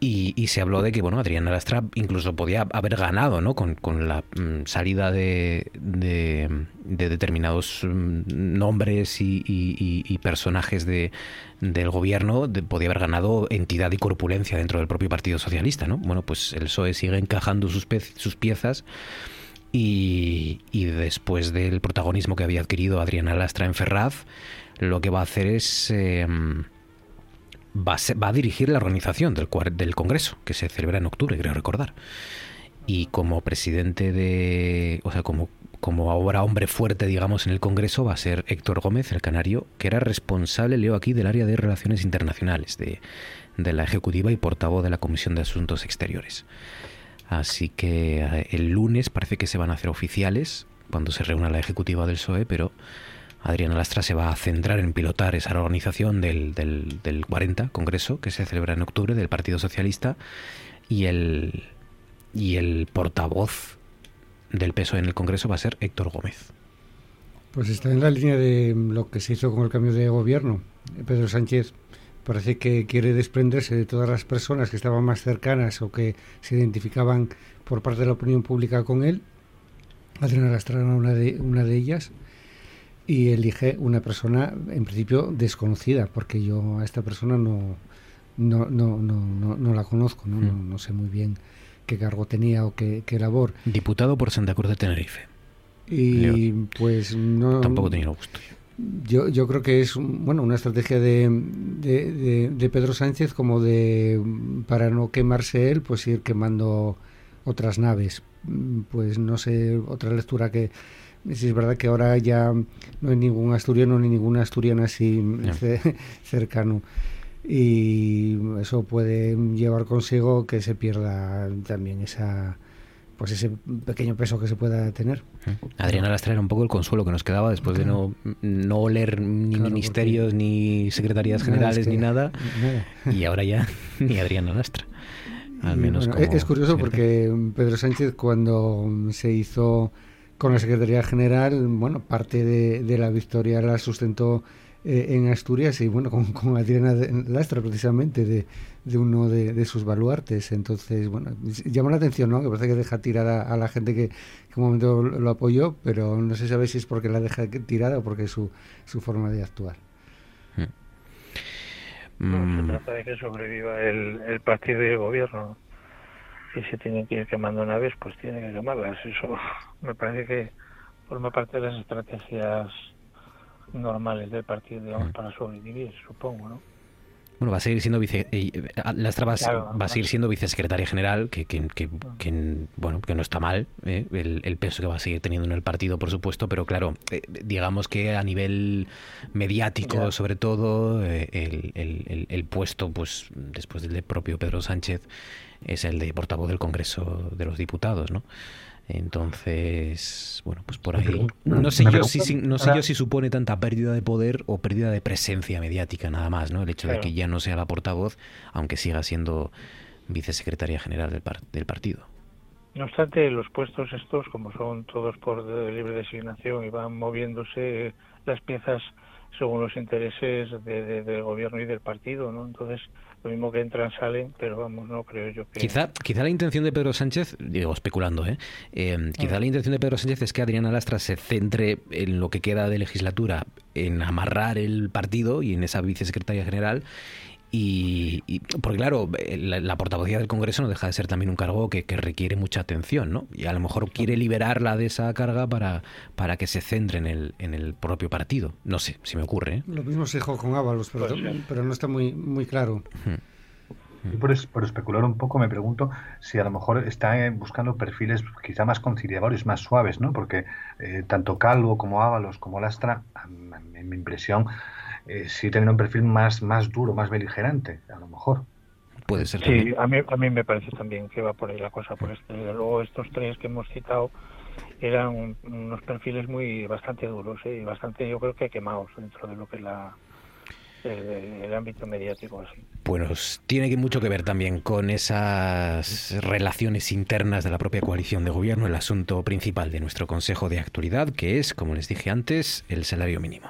Y, se habló de que bueno Adriana Lastra incluso podía haber ganado ¿no? con, con la mm, salida de, de, determinados mm, nombres y, personajes de, del gobierno, podía haber ganado entidad y corpulencia dentro del propio Partido Socialista. ¿no? Bueno, pues el PSOE sigue encajando sus, sus piezas Y, y después del protagonismo que había adquirido Adriana Lastra en Ferraz, lo que va a hacer es... eh, va, a va a dirigir la organización del Congreso, que se celebra en octubre, creo recordar. Y como presidente de. O sea, como, como ahora hombre fuerte, digamos, en el Congreso, va a ser Héctor Gómez, el canario, que era responsable, leo aquí, del área de relaciones internacionales de, de la Ejecutiva y portavoz de la Comisión de Asuntos Exteriores. Así que eh, el lunes parece que se van a hacer oficiales cuando se reúna la Ejecutiva del PSOE, pero Adriana Lastra se va a centrar en pilotar esa organización del, del, del 40 Congreso que se celebra en octubre del Partido Socialista y el, y el portavoz del PSOE en el Congreso va a ser Héctor Gómez. Pues está en la línea de lo que se hizo con el cambio de gobierno. Pedro Sánchez parece que quiere desprenderse de todas las personas que estaban más cercanas o que se identificaban por parte de la opinión pública con él. Adriana Lastra era una de, una de ellas y elige una persona en principio desconocida porque yo a esta persona no, no, no, no, no, no la conozco, ¿no? No, no sé muy bien qué cargo tenía o qué, qué labor. Diputado por Santa Cruz de Tenerife. Y pues no... Tampoco tenía gusto. Yo, yo creo que es bueno una estrategia de, de, de- de Pedro Sánchez como de para no quemarse él pues ir quemando otras naves Mm, pues no sé otra lectura que si es verdad que ahora ya no hay ningún asturiano ni ninguna asturiana así (laughs) ce- cercano y eso puede llevar consigo que se pierda también esa pues ese pequeño peso que se pueda tener Adriana Lastra era un poco el consuelo que nos quedaba después de no, no oler ni Claro, ministerios, ni secretarías generales, es que- ni nada. nada. Y ahora ya (laughs) ni Adriana Lastra. Al Y, menos bueno, como es curioso porque Pedro Sánchez cuando se hizo con la Secretaría General, bueno, parte de, de la victoria la sustentó eh, en Asturias y bueno, con, con Adriana Lastra precisamente de, de uno de, de sus baluartes. Entonces, bueno, llama la atención, ¿no? Que parece que deja tirada a la gente que, que un momento lo, apoyó, pero no se sabe si es porque la deja tirada o porque es su, su forma de actuar. No, Mm. se trata de que sobreviva el, el partido y el gobierno. Y si tienen que ir quemando naves, pues tienen que quemarlas. Eso me parece que forma parte de las estrategias normales del partido, digamos, Mm. para sobrevivir, supongo, ¿no? Bueno, va a seguir siendo vice, eh, Lastra va, Claro, va a seguir siendo vicesecretaria general, que, que, que- que, bueno, que no está mal, eh, el, el peso que va a seguir teniendo en el partido, por supuesto, pero claro, eh, digamos que a nivel mediático, sobre todo, eh, el, el- el- el puesto, pues después del de propio Pedro Sánchez, es el de portavoz del Congreso de los Diputados, ¿no? Entonces, bueno, pues por ahí. No sé yo si, si- no sé yo si supone tanta pérdida de poder o pérdida de presencia mediática nada más, ¿no? El hecho de que ya no sea la portavoz, aunque siga siendo vicesecretaria general del, par- del partido. No obstante, los puestos estos, como son todos por de- libre designación y van moviéndose las piezas según los intereses de- de- del gobierno y del partido, ¿no? Entonces, lo mismo que entran, salen, pero vamos, no creo yo que... Quizá, quizá la intención de Pedro Sánchez, digo especulando, ¿eh? Eh, quizá la intención de Pedro Sánchez es que Adriana Lastra se centre en lo que queda de legislatura, en amarrar el partido y en esa vicesecretaria general. Y, y- porque claro, eh, la, la portavocía del Congreso no deja de ser también un cargo que, que requiere mucha atención, ¿no? Y a lo mejor quiere liberarla de esa carga para, para que se centre en el, en el propio partido. No sé, si me ocurre, ¿eh? Lo mismo se dijo con Ábalos, pero, Puede ser. pero no está muy, muy claro. Y por, es- por especular un poco, me pregunto si a lo mejor está eh, buscando perfiles quizá más conciliadores, más suaves, ¿no? Porque eh, tanto Calvo como Ábalos como Lastra, en mi impresión, eh, sí tienen un perfil más, más duro, más beligerante, a lo mejor. Puede ser Sí, a mí, a mí me parece también que va por ahí la cosa, por este. Desde luego, estos tres que hemos citado eran un- unos perfiles muy bastante duros ¿eh? y bastante, yo creo que quemados dentro de lo que es la, el, el ámbito mediático. Así. Pues tiene que mucho que ver también con esas relaciones internas de la propia coalición de gobierno, el asunto principal de nuestro Consejo de Actualidad, que es, como les dije antes, el salario mínimo.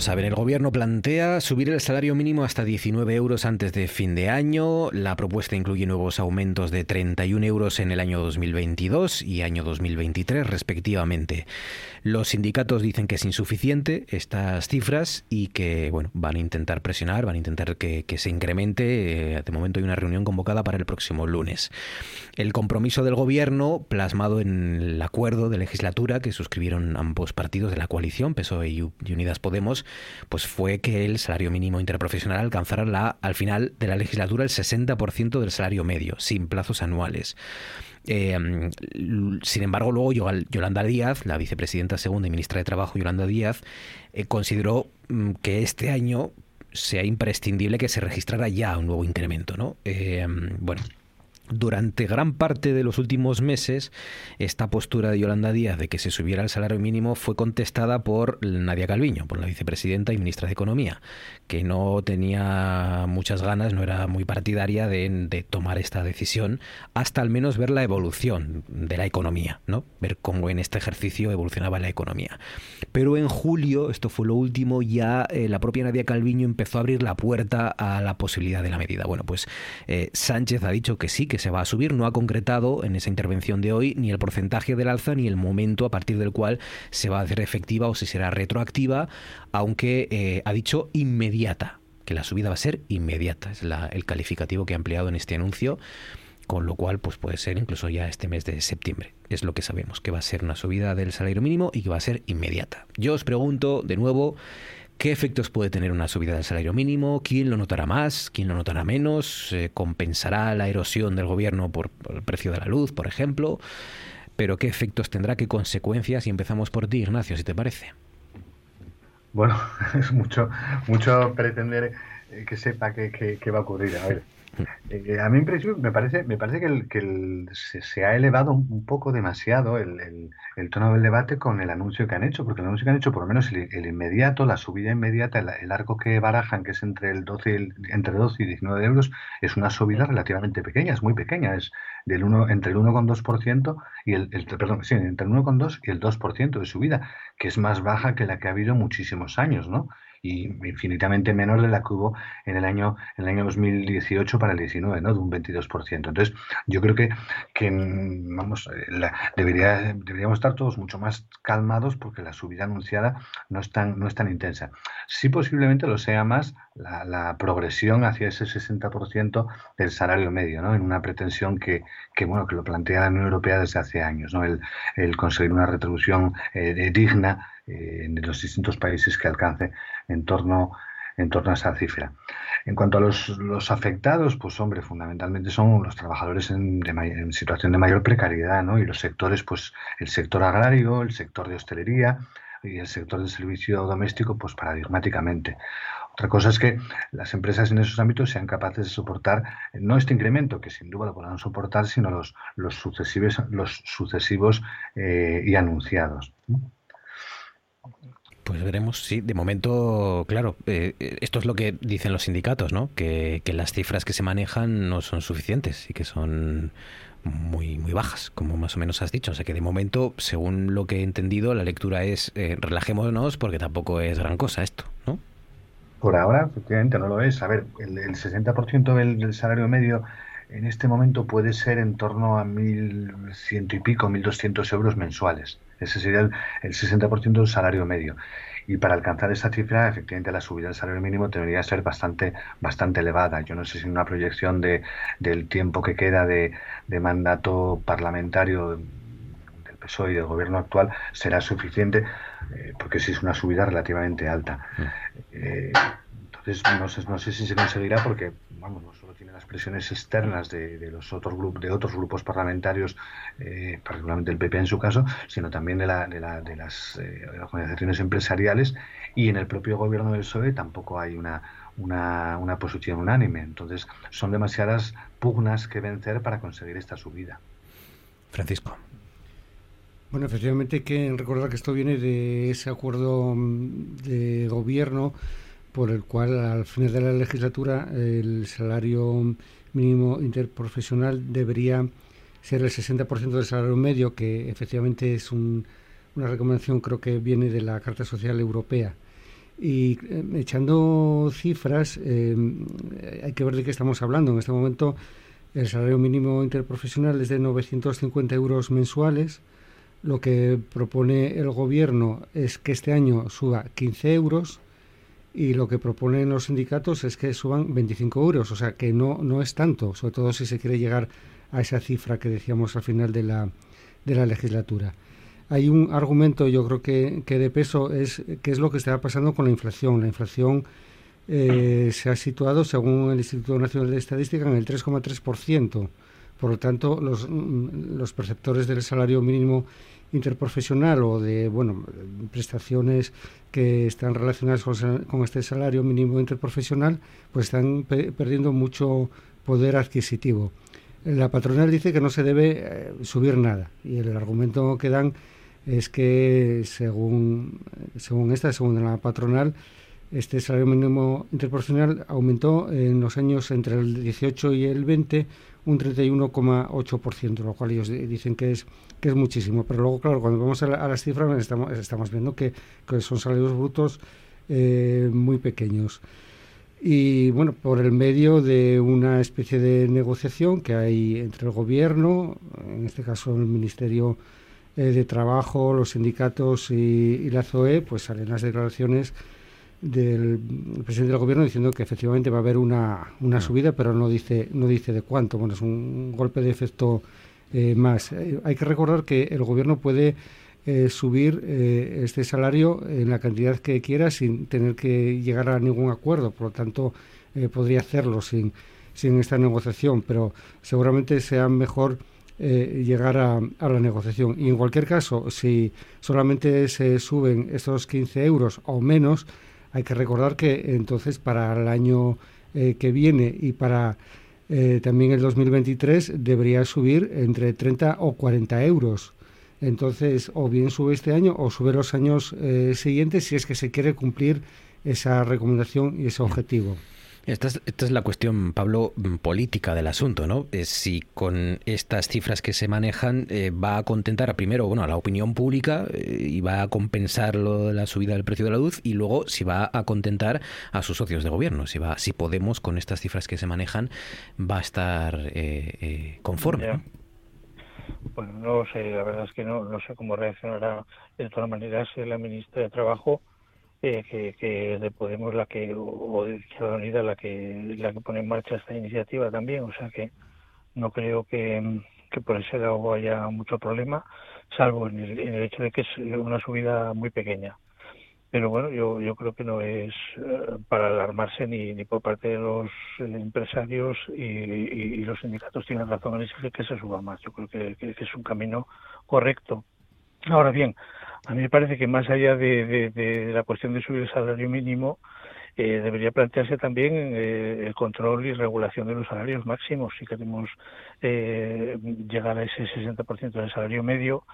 Saben, el gobierno plantea subir el salario mínimo hasta 19 euros antes de fin de año. La propuesta incluye nuevos aumentos de 31 euros en el año 2022 y año 2023 respectivamente. Los sindicatos dicen que es insuficiente estas cifras y que bueno, van a intentar presionar, van a intentar que, se incremente. Eh, de momento hay una reunión convocada para el próximo lunes. El compromiso del gobierno, plasmado en el acuerdo de legislatura que suscribieron ambos partidos de la coalición, PSOE y Unidas Podemos, pues fue que el salario mínimo interprofesional alcanzara la, al final de la legislatura el 60% del salario medio, sin plazos anuales. Eh, sin embargo, luego Yolanda Díaz, la vicepresidenta segunda y ministra de Trabajo Yolanda Díaz, eh, consideró mm, que este año sea imprescindible que se registrara ya un nuevo incremento, ¿no? Eh, bueno, durante gran parte de los últimos meses, esta postura de Yolanda Díaz de que se subiera el salario mínimo fue contestada por Nadia Calviño, por la vicepresidenta y ministra de Economía, que no tenía muchas ganas, no era muy partidaria de, tomar esta decisión, hasta al menos ver la evolución de la economía, ¿no? ver cómo en este ejercicio evolucionaba la economía. Pero en julio, esto fue lo último, ya eh, la propia Nadia Calviño empezó a abrir la puerta a la posibilidad de la medida. Bueno, pues eh, Sánchez ha dicho que sí, que se va a subir. No ha concretado en esa intervención de hoy ni el porcentaje del alza ni el momento a partir del cual se va a hacer efectiva o si será retroactiva, aunque eh, ha dicho inmediata, que la subida va a ser inmediata. Es el calificativo que ha empleado en este anuncio con lo cual pues puede ser incluso ya este mes de septiembre. Es lo que sabemos, que va a ser una subida del salario mínimo y que va a ser inmediata. Yo os pregunto de nuevo, ¿Qué efectos puede tener una subida del salario mínimo? ¿Quién lo notará más? ¿Quién lo notará menos? ¿Compensará la erosión del gobierno por, el precio de la luz, por ejemplo? Pero ¿qué efectos tendrá? ¿Qué consecuencias? Y empezamos por ti, Ignacio, si te parece. Bueno, (laughs) es mucho, mucho pretender que sepa qué, va a ocurrir. A ver, eh, a mí en me parece, me parece que, que se, ha elevado un, poco demasiado el, tono del debate con el anuncio que han hecho, porque el anuncio que han hecho, por lo menos el, inmediato, la subida inmediata, el, arco que barajan, que es entre el 12 entre 12 y 19 euros, es una subida relativamente pequeña, es muy pequeña, es del 1, entre el 1,2% y el, perdón, sí, entre el 1,2 y el 2% de subida, que es más baja que la que ha habido muchísimos años, ¿no? Y infinitamente menor de la que hubo en el año, en el año 2018 para el 19, ¿no? de un 22%. Entonces, yo creo que, que mm, vamos, eh, debería, deberíamos estar todos mucho más calmados porque la subida anunciada no es tan, no es tan intensa. Sí posiblemente lo sea más la, progresión hacia ese 60% del salario medio, ¿no? en una pretensión que, que, bueno, que lo plantea la Unión Europea desde hace años, ¿no? el, el conseguir una retribución eh, digna eh, en los distintos países que alcance en torno, en torno a esa cifra. En cuanto a los, los afectados, pues hombre, fundamentalmente son los trabajadores en, situación de mayor precariedad, ¿no? Y los sectores, pues el sector agrario, el sector de hostelería y el sector del servicio doméstico, pues paradigmáticamente. Otra cosa es que las empresas en esos ámbitos sean capaces de soportar no este incremento, que sin duda lo podrán soportar, sino los, los sucesivos, los sucesivos eh, y anunciados. Pues veremos, sí, de momento, claro, eh, esto es lo que dicen los sindicatos, ¿no? Que, las cifras que se manejan no son suficientes y que son muy, bajas, como más o menos has dicho. O sea que de momento, según lo que he entendido, la lectura es eh, relajémonos porque tampoco es gran cosa esto, ¿no? Por ahora, efectivamente, no lo es. A ver, el, 60% del, del salario medio en este momento puede ser en torno a 1.100 y pico, 1.200 euros mensuales. Ese sería el, 60% del salario medio. Y para alcanzar esa cifra, efectivamente, la subida del salario mínimo debería ser bastante, bastante elevada. Yo no sé si una proyección de, del tiempo que queda de, mandato parlamentario del PSOE y del gobierno actual será suficiente, eh, porque sí es una subida relativamente alta. Mm. Eh, entonces, no sé, no sé si se conseguirá porque, vamos, presiones externas de, los otros grupos, de otros grupos parlamentarios, eh, particularmente el PP en su caso, sino también de, la, de, la, de las eh, organizaciones empresariales y en el propio gobierno del PSOE tampoco hay una, una, una posición unánime. Entonces, son demasiadas pugnas que vencer para conseguir esta subida. Francisco. Bueno, efectivamente hay que recordar que esto viene de ese acuerdo mm, de gobierno por el cual al final de la legislatura el salario mínimo interprofesional debería ser el 60% del salario medio, que efectivamente es una recomendación creo que viene de la Carta Social Europea. Y eh, echando cifras, eh, hay que ver de qué estamos hablando. En este momento el salario mínimo interprofesional es de 950 euros mensuales. Lo que propone el gobierno es que este año suba 15 euros y lo que proponen los sindicatos es que suban 25 euros. O sea que no, no es tanto, sobre todo si se quiere llegar a esa cifra que decíamos al final de la, de la legislatura hay un argumento, yo creo que, que de peso, es qué es lo que está pasando con la inflación. La inflación eh, se ha situado, según el Instituto Nacional de Estadística, en el 3,3%. Por lo tanto, los, mm, los perceptores del salario mínimo interprofesional o de bueno prestaciones que están relacionadas con, este salario mínimo interprofesional, pues están perdiendo mucho poder adquisitivo. La patronal dice que no se debe eh, subir nada y el argumento que dan es que según, según esta, según la patronal, este salario mínimo interprofesional aumentó en los años entre el 18 y el 20 un 31,8%, lo cual ellos dicen que es que es muchísimo. Pero luego, claro, cuando vamos a, las cifras estamos, estamos viendo que, son salarios brutos eh, muy pequeños. Y bueno, por el medio de una especie de negociación que hay entre el gobierno, en este caso el Ministerio eh, de Trabajo, los sindicatos y, la ZOE, pues salen las declaraciones del presidente del gobierno diciendo que efectivamente va a haber una, una ah. subida, pero no dice, no dice de cuánto. Bueno, es un golpe de efecto eh, más. Eh, hay que recordar que el gobierno puede subir este salario en la cantidad que quiera sin tener que llegar a ningún acuerdo. Por lo tanto, podría hacerlo sin, sin esta negociación, pero seguramente sea mejor eh, llegar a, la negociación. Y en cualquier caso, si solamente se suben estos 15 euros o menos, hay que recordar que entonces para el año eh, que viene y para eh, también el 2023 debería subir entre 30 o 40 euros. Entonces, o bien sube este año o sube los años siguientes si es que se quiere cumplir esa recomendación y ese objetivo. Esta es, la cuestión, Pablo, mm, política del asunto, ¿no? Es si con estas cifras que se manejan eh, va a contentar a primero, bueno, a la opinión pública eh, y va a compensar lo de la subida del precio de la luz y luego si va a contentar a sus socios de gobierno, si va, si Podemos con estas cifras que se manejan va a estar eh, conforme. Bueno, no sé, la verdad es que no, no sé cómo reaccionará de todas maneras la ministra de Trabajo eh, que, que de Podemos la que o de Izquierda Unida la que la que pone en marcha esta iniciativa también o sea que no creo que, que por ese lado haya mucho problema salvo en el, en el hecho de que es una subida muy pequeña. Pero bueno yo yo creo que no es eh, para alarmarse ni, ni por parte de los empresarios y, y, los sindicatos tienen razón en exigir que se suba más. Yo creo que, que es un camino correcto. Ahora bien a mí me parece que más allá de, la cuestión de subir el salario mínimo, eh, debería plantearse también eh, el control y regulación de los salarios máximos. Si queremos eh, llegar a ese 60% del salario medio,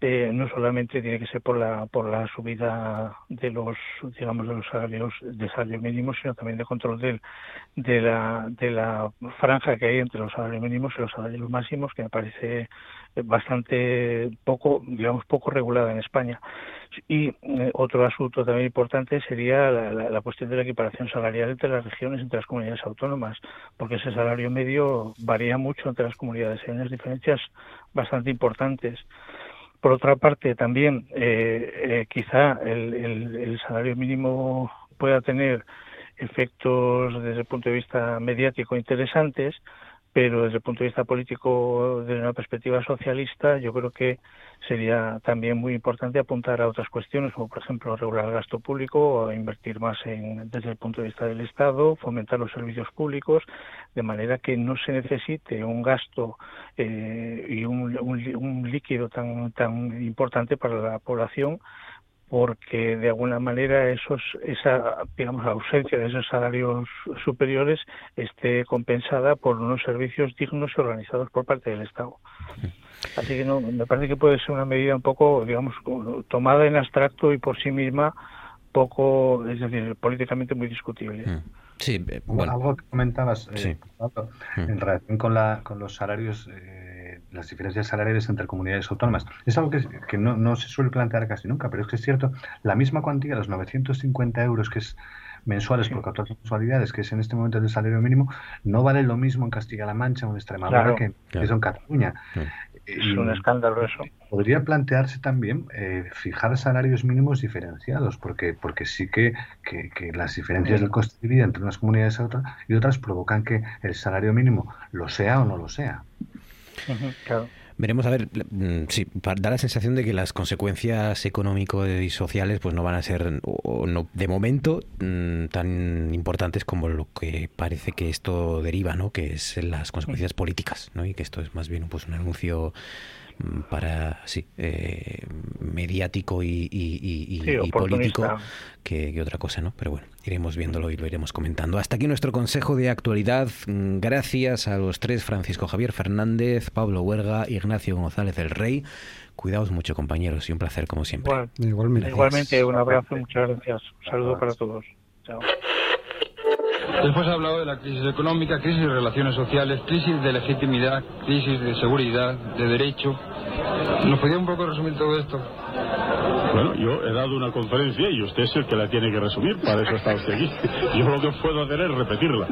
eh, no solamente tiene que ser por la por la subida de los digamos de los salarios de salario mínimo sino también de control del, de la de la franja que hay entre los salarios mínimos y los salarios máximos que me parece bastante poco digamos poco regulada en España. Y eh, otro asunto también importante sería la, cuestión de la equiparación salarial entre las regiones entre las comunidades autónomas porque ese salario medio varía mucho entre las comunidades. Hay unas diferencias bastante importantes. Por otra parte, también eh, eh, quizá el, salario mínimo pueda tener efectos desde el punto de vista mediático interesantes, pero desde el punto de vista político, desde una perspectiva socialista, yo creo que sería también muy importante apuntar a otras cuestiones, como por ejemplo regular el gasto público, o invertir más en, desde el punto de vista del Estado, fomentar los servicios públicos, de manera que no se necesite un gasto eh, y un, un líquido tan, tan importante para la población porque de alguna manera esos, esa digamos ausencia de esos salarios superiores esté compensada por unos servicios dignos y organizados por parte del Estado. Así que no, me parece que puede ser una medida un poco, digamos, tomada en abstracto y por sí misma poco, es decir, políticamente muy discutible. Mm. Sí, eh, bueno. Algo que comentabas, eh, mm. en relación con, la, con los salarios eh, las diferencias salariales entre comunidades autónomas. Es algo que, que no, no, se suele plantear casi nunca, pero es que es cierto, la misma cuantía, los 950 euros que es mensuales por 14 mensualidades, que es en este momento el salario mínimo, no vale lo mismo en Castilla-La Mancha o en Extremadura que, eso en Cataluña. Es un escándalo eso. Podría plantearse también eh, fijar salarios mínimos diferenciados, porque, porque sí que, que, que las diferencias del coste de vida entre unas comunidades y otras provocan que el salario mínimo lo sea o no lo sea. Claro. Veremos, a ver, mm, sí, da la sensación de que las consecuencias económicas y sociales pues no van a ser, o no, de momento, mm, tan importantes como lo que parece que esto deriva, ¿no? Que es las consecuencias políticas, ¿no? Y que esto es más bien pues un anuncio para sí eh, mediático y, y, y, Sí, y político que otra cosa, ¿no? Pero bueno, iremos viéndolo y lo iremos comentando. Hasta aquí nuestro consejo de actualidad. Mm, Gracias a los tres, Francisco Javier Fernández, Pablo Huerga, Ignacio González el Rey. Cuidaos mucho, compañeros, y un placer como siempre. Igual- Igualmente. Igualmente, un abrazo, muchas gracias. Un saludo para todos. Chao. Después ha hablado de la crisis económica, crisis de relaciones sociales, crisis de legitimidad, crisis de seguridad, de derecho. ¿Nos podría un poco resumir todo esto? Bueno, yo he dado una conferencia y usted es el que la tiene que resumir, para eso está usted aquí. (laughs) Yo lo que puedo hacer es repetirla.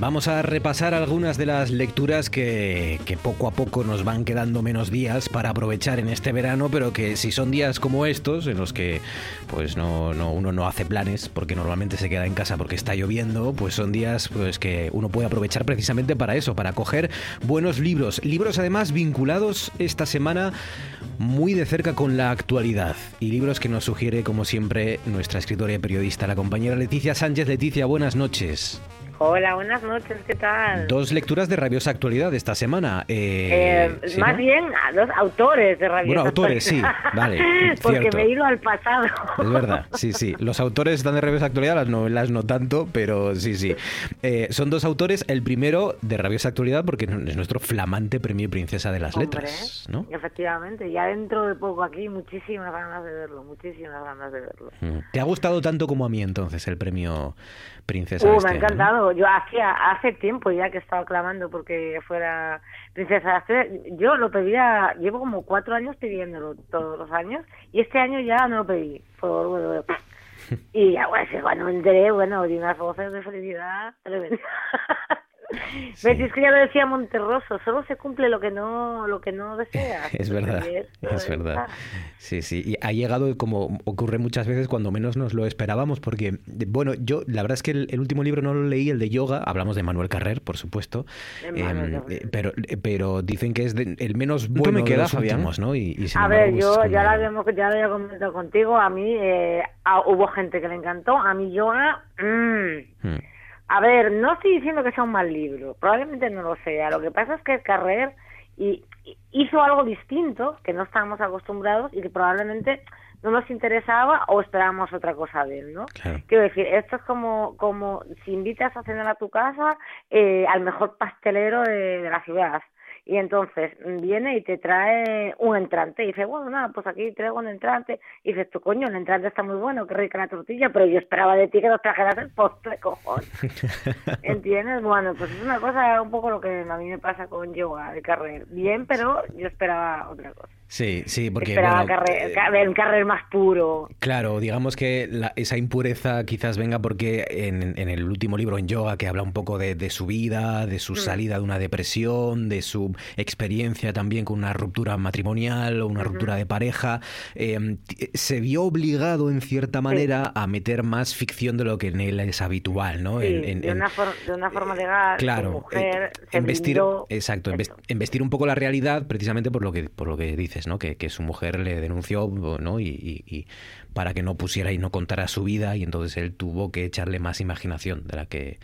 Vamos a repasar algunas de las lecturas que, poco a poco nos van quedando menos días para aprovechar en este verano, pero que si son días como estos, en los que pues no, no- uno no hace planes, porque normalmente se queda en casa porque está lloviendo, pues son días pues que uno puede aprovechar precisamente para eso, para coger buenos libros. Libros además vinculados esta semana muy de cerca con la actualidad. Y libros que nos sugiere, como siempre, nuestra escritora y periodista, la compañera Leticia Sánchez. Leticia, buenas noches. Hola, buenas noches, ¿qué tal? Dos lecturas de rabiosa actualidad esta semana. Eh, Eh, ¿sí, más no? bien a dos autores de Rabiosa Bueno, autores, sí, vale, (laughs) Porque cierto. me he ido al pasado. Es verdad, sí, sí. Los autores están de rabiosa actualidad, las novelas no tanto, pero sí, sí. Eh, son dos autores. El primero de rabiosa actualidad porque es nuestro flamante premio Princesa de las Hombre, Letras, ¿no? Efectivamente, ya dentro de poco aquí, muchísimas ganas de verlo, muchísimas ganas de verlo. Mm. ¿Te ha gustado tanto como a mí entonces el premio Princesa Uh, este me ha año? encantado. Yo hacía hace tiempo ya que estaba clamando porque fuera princesa. Hace- Yo lo pedía, llevo como cuatro años pidiéndolo todos los años y este año ya no lo pedí. Por, bueno, (laughs) y ya, bueno, cuando me enteré, bueno, di unas voces de felicidad (laughs) tremendas. ¿Ves? Es que ya lo decía Monterroso, solo se cumple lo que no lo que no deseas. (laughs) Es verdad, es (laughs) verdad. Sí, sí. Y ha llegado como ocurre muchas veces cuando menos nos lo esperábamos, porque, bueno, yo la verdad es que el, el último libro no lo leí, el de yoga, hablamos de Manuel Carrer, por supuesto, De Manuel em, Carrer. eh, pero, pero dicen que es de- el menos ¿Cuánto bueno me queda, de los Fabián? últimos, ¿no? Y, y A ver, embargo, yo pues, ya lo habíamos ya lo había comentado contigo. A mí eh, hubo gente que le encantó. A mí yoga. mm. Hmm. A ver, no estoy diciendo que sea un mal libro. Probablemente no lo sea. Lo que pasa es que Carrer y, y- hizo algo distinto que no estábamos acostumbrados y que probablemente no nos interesaba o esperábamos otra cosa de él, ¿no? Quiero decir, esto es como, como si invitas a cenar a tu casa eh, al mejor pastelero de, de la ciudad. Y entonces viene y te trae un entrante y dice, bueno, nada, pues aquí traigo un entrante. Y dices, tu coño, el entrante está muy bueno, qué rica la tortilla, pero yo esperaba de ti que nos trajeras el postre, cojón. (laughs) ¿Entiendes? Bueno, pues es una cosa, un poco lo que a mí me pasa con yoga de carrera. Bien, pero yo esperaba otra cosa. Sí, sí, porque Esperaba bueno, Carrer- eh, un Carrer más puro. Claro, digamos que la- esa impureza quizás venga porque en, en el último libro en yoga que habla un poco de, de su vida, de su Mm. salida de una depresión, de su experiencia también con una ruptura matrimonial o una ruptura de pareja, eh, t- se vio obligado en cierta manera a meter más ficción de lo que en él es habitual, ¿no? Sí, En- en- de, en- una de una forma legal, Claro, mujer, eh, se exacto, inves- investir un poco la realidad precisamente por lo que por lo que dices, ¿no? Que, que su mujer le denunció, ¿no? Y, y- y para que no pusiera y no contara su vida y entonces él tuvo que echarle más imaginación de la que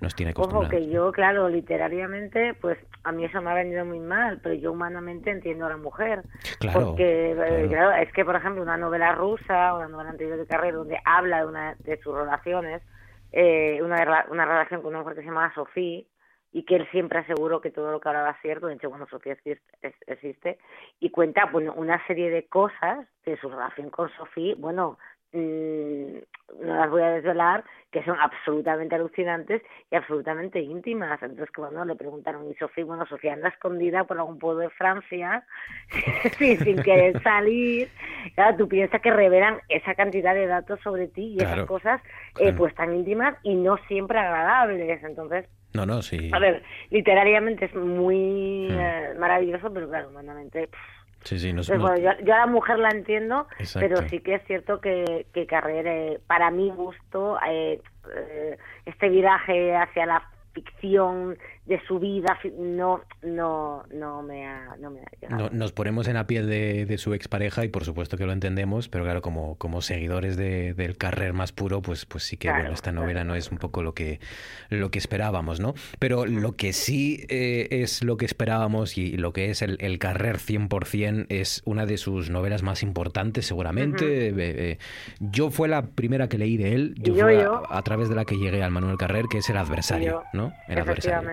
nos tiene Ojo, acostumbrados. que yo, claro, literariamente, pues a mí eso me ha venido muy mal, pero yo humanamente entiendo a la mujer. Claro, Porque, eh, claro. claro, es que, por ejemplo, una novela rusa, una novela anterior de Carrera, donde habla de una de sus relaciones, eh, una, una relación con una mujer que se llama Sofía, y que él siempre aseguró que todo lo que hablaba es cierto, de hecho, bueno, Sofía existe, y cuenta bueno, una serie de cosas de su relación con Sofía, bueno, mm, no las voy a desvelar, que son absolutamente alucinantes y absolutamente íntimas. Entonces, bueno, le preguntaron, y Sofía, bueno, Sofía anda escondida por algún pueblo de Francia, (laughs) sin, sin querer salir. Claro, tú piensas que revelan esa cantidad de datos sobre ti y Claro, esas cosas, eh, claro. pues tan íntimas y no siempre agradables. Entonces, No, no, sí. a ver, literariamente es muy Hmm. eh, maravilloso, pero claro, humanamente... pff, Sí, sí, nos- entonces, nos- bueno, yo, yo a la mujer la entiendo, Exacto. pero sí que es cierto que, que Carrer, eh, para mi gusto, eh, eh, este viraje hacia la ficción de su vida no no no me ha, no me ha llegado. no- nos ponemos en la piel de, de su expareja y por supuesto que lo entendemos, pero claro, como, como seguidores de- del carrer más puro, pues, pues sí que Claro, bueno, esta novela no es un poco lo que, lo que esperábamos, ¿no? Pero lo que sí eh, es lo que esperábamos y lo que es el, el carrer 100% es una de sus novelas más importantes seguramente. Eh, eh, yo fue la primera que leí de él, yo, fue a- yo. A, través de la que llegué al Manuel Carrer, que es El Adversario, ¿no? El Adversario.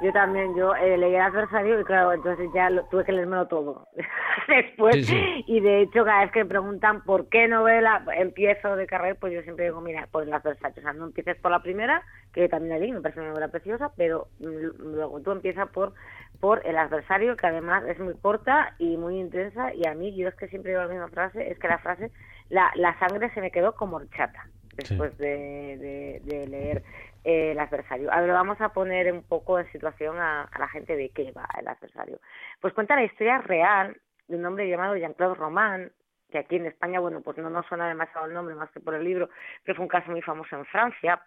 Yo también, yo eh, leí el adversario y claro, entonces ya lo- tuve que leérmelo todo (laughs) después. Sí, sí. Y de hecho, cada vez que me preguntan por qué novela empiezo de carrera, pues yo siempre digo, mira, por el adversario. O sea, no empieces por la primera, que también la leí, me parece una novela preciosa, pero mm, luego tú empiezas por por el adversario, que además es muy corta y muy intensa. Y a mí, yo es que siempre digo la misma frase, es que la frase, la, la sangre se me quedó como horchata después de, de, de leer el adversario. A ver, vamos a poner un poco en situación a, a la gente de qué va el adversario. Pues cuenta la historia real de un hombre llamado Jean-Claude Roman, que aquí en España, bueno, pues no nos suena demasiado el nombre más que por el libro, pero fue un caso muy famoso en Francia.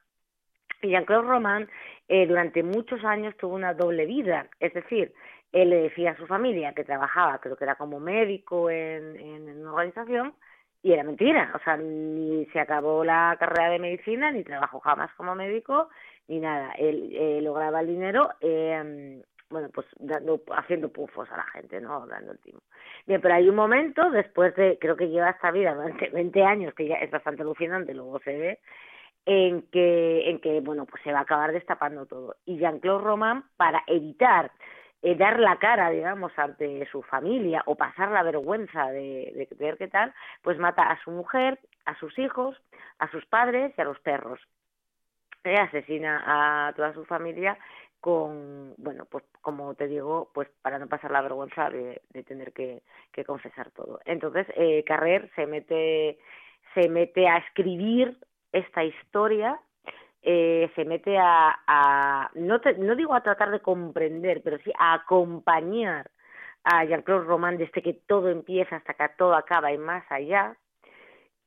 Y Jean-Claude Roman eh, durante muchos años tuvo una doble vida, es decir, él le decía a su familia que trabajaba, creo que era como médico en, en una organización, y era mentira, o sea, ni se acabó la carrera de medicina, ni trabajó jamás como médico, ni nada. Él eh, lograba el dinero, eh, bueno, pues dando, haciendo pufos a la gente, ¿no? Dando el timo. Bien, pero hay un momento, después de, creo que lleva esta vida durante (laughs) 20 años, que ya es bastante alucinante, luego se ve, en que, en que bueno, pues se va a acabar destapando todo. Y Jean-Claude Roman, para evitar eh, dar la cara, digamos, ante su familia o pasar la vergüenza de, de ver qué tal, pues mata a su mujer, a sus hijos, a sus padres y a los perros. Eh, asesina a toda su familia con, bueno, pues como te digo, pues para no pasar la vergüenza de, tener que, que confesar todo. Entonces, eh, Carrer se mete, se mete a escribir esta historia eh, se mete a, a no, no digo a tratar de comprender, pero sí a acompañar a Jean-Claude Roman desde que todo empieza hasta que todo acaba y más allá.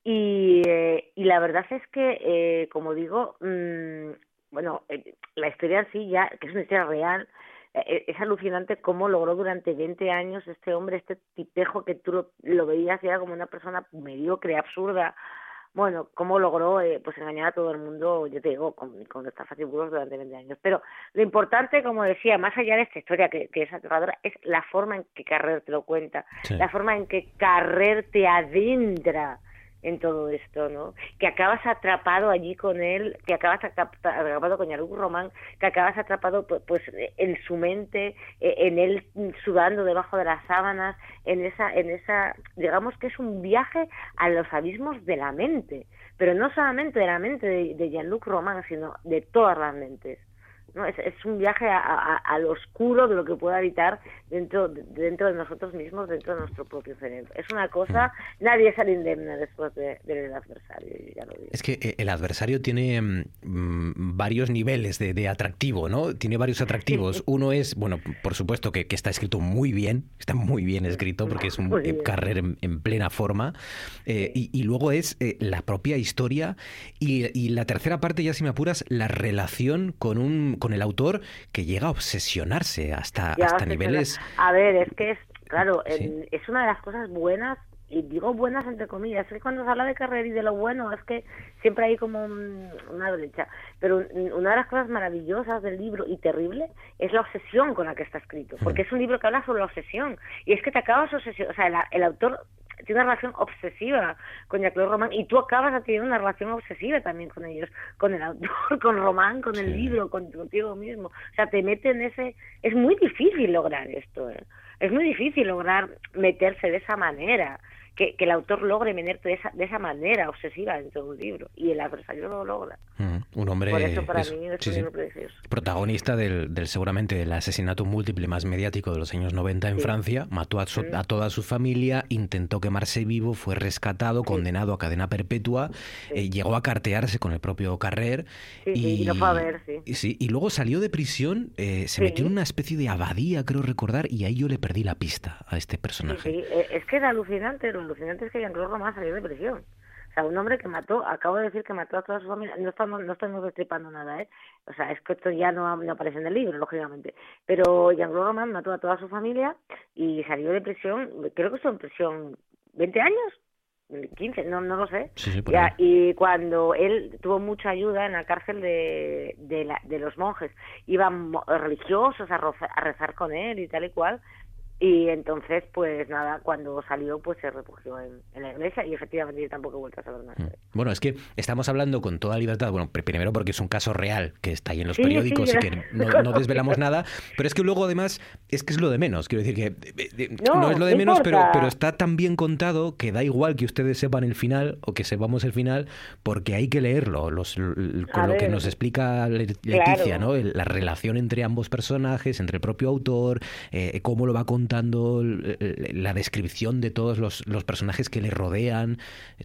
Y, eh, y la verdad es que, eh, como digo, mmm, bueno, eh, la historia en sí ya, que es una historia real, eh, es alucinante cómo logró durante 20 años este hombre, este tipejo que tú lo, lo veías ya como una persona mediocre, absurda, bueno, cómo logró eh, pues engañar a todo el mundo, yo te digo, con, con estafas y burros durante 20 años. Pero lo importante, como decía, más allá de esta historia que, que es aterradora, es la forma en que Carrer te lo cuenta, Sí. la forma en que Carrer te adentra en todo esto, ¿no? Que acabas atrapado allí con él, que acabas atrapado con Yaruc Román, que acabas atrapado pu- pues en su mente, eh, en él sudando debajo de las sábanas, en esa, en esa, digamos que es un viaje a los abismos de la mente, pero no solamente de la mente de, de Jean-Luc Roman, sino de todas las mentes ¿no? Es, es un viaje a, a- al oscuro de lo que puede habitar dentro, dentro de nosotros mismos, dentro de nuestro propio cerebro. Es una cosa, nadie sale indemne después de- del adversario, ya lo digo. Es que eh, el adversario tiene mm, mm, varios niveles de, de atractivo, ¿no? Tiene varios atractivos. Uno es, bueno, por supuesto que, que está escrito muy bien, está muy bien escrito porque es un carrer en, en plena forma. Eh, y, y luego es eh, la propia historia. Y, y la tercera parte, ya si me apuras, la relación con, un, con el autor que llega a obsesionarse hasta, Ya, hasta sí, niveles... A ver, es que es, claro, en- es una de las cosas buenas, y digo buenas entre comillas, es que cuando se habla de carrera y de lo bueno, es que siempre hay como un- una brecha. Pero un- una de las cosas maravillosas del libro y terrible es la obsesión con la que está escrito, porque es un libro que habla sobre la obsesión, y es que te acabas obsesión, o sea, el, el autor tiene una relación obsesiva con Jacques Román y tú acabas teniendo una relación obsesiva también con ellos, con el autor, (laughs) con Román, con el libro, con, contigo mismo. O sea, te mete en ese... Es muy difícil lograr esto, ¿eh? Es muy difícil lograr meterse de esa manera, que, que el autor logre meterte de esa, de esa manera obsesiva dentro de un libro y el adversario lo logra. Mm, un hombre Por eso para eso, mí es sí, un sí. precioso. protagonista del, del seguramente del asesinato múltiple más mediático de los años 90 en Sí. Francia, mató a, su- a toda su familia, intentó quemarse vivo, fue rescatado, condenado a cadena perpetua, eh, llegó a cartearse con el propio Carrer y, fue a ver, sí. y luego salió de prisión, eh, se metió en una especie de abadía, creo recordar, y ahí yo le perdí la pista a este personaje. eh, es que era alucinante, lo alucinante es que Jean-Claude Román salió de prisión. O sea, un hombre que mató, acabo de decir que mató a toda su familia, no estamos, no estamos destripando nada, ¿eh? O sea, es que esto ya no, no aparece en el libro, lógicamente. Pero Jean-Claude Román mató a toda su familia y salió de prisión, creo que estuvo en prisión 20 años, 15, no, no lo sé. Sí, sí, Ya, y cuando él tuvo mucha ayuda en la cárcel de, de, la- de los monjes, iban religiosos a, roza- a rezar con él y tal y cual, y entonces, pues nada, cuando salió, pues se refugió en, en la iglesia y efectivamente yo tampoco he vuelto a saber nada. él. Bueno, es que estamos hablando con toda libertad, bueno, pr- primero porque es un caso real que está ahí en los Sí, periódicos sí, y que no, no desvelamos nada, pero es que luego además es que es lo de menos, quiero decir que eh, eh, No, no, es lo de no menos, pero, importa. pero está tan bien contado que da igual que ustedes sepan el final o que sepamos el final, porque hay que leerlo, los, con A lo que nos explica Le- Leticia, Claro. ¿no? La relación entre ambos personajes, entre el propio autor, eh, cómo lo va contando, l- la descripción de todos los, los personajes que le rodean,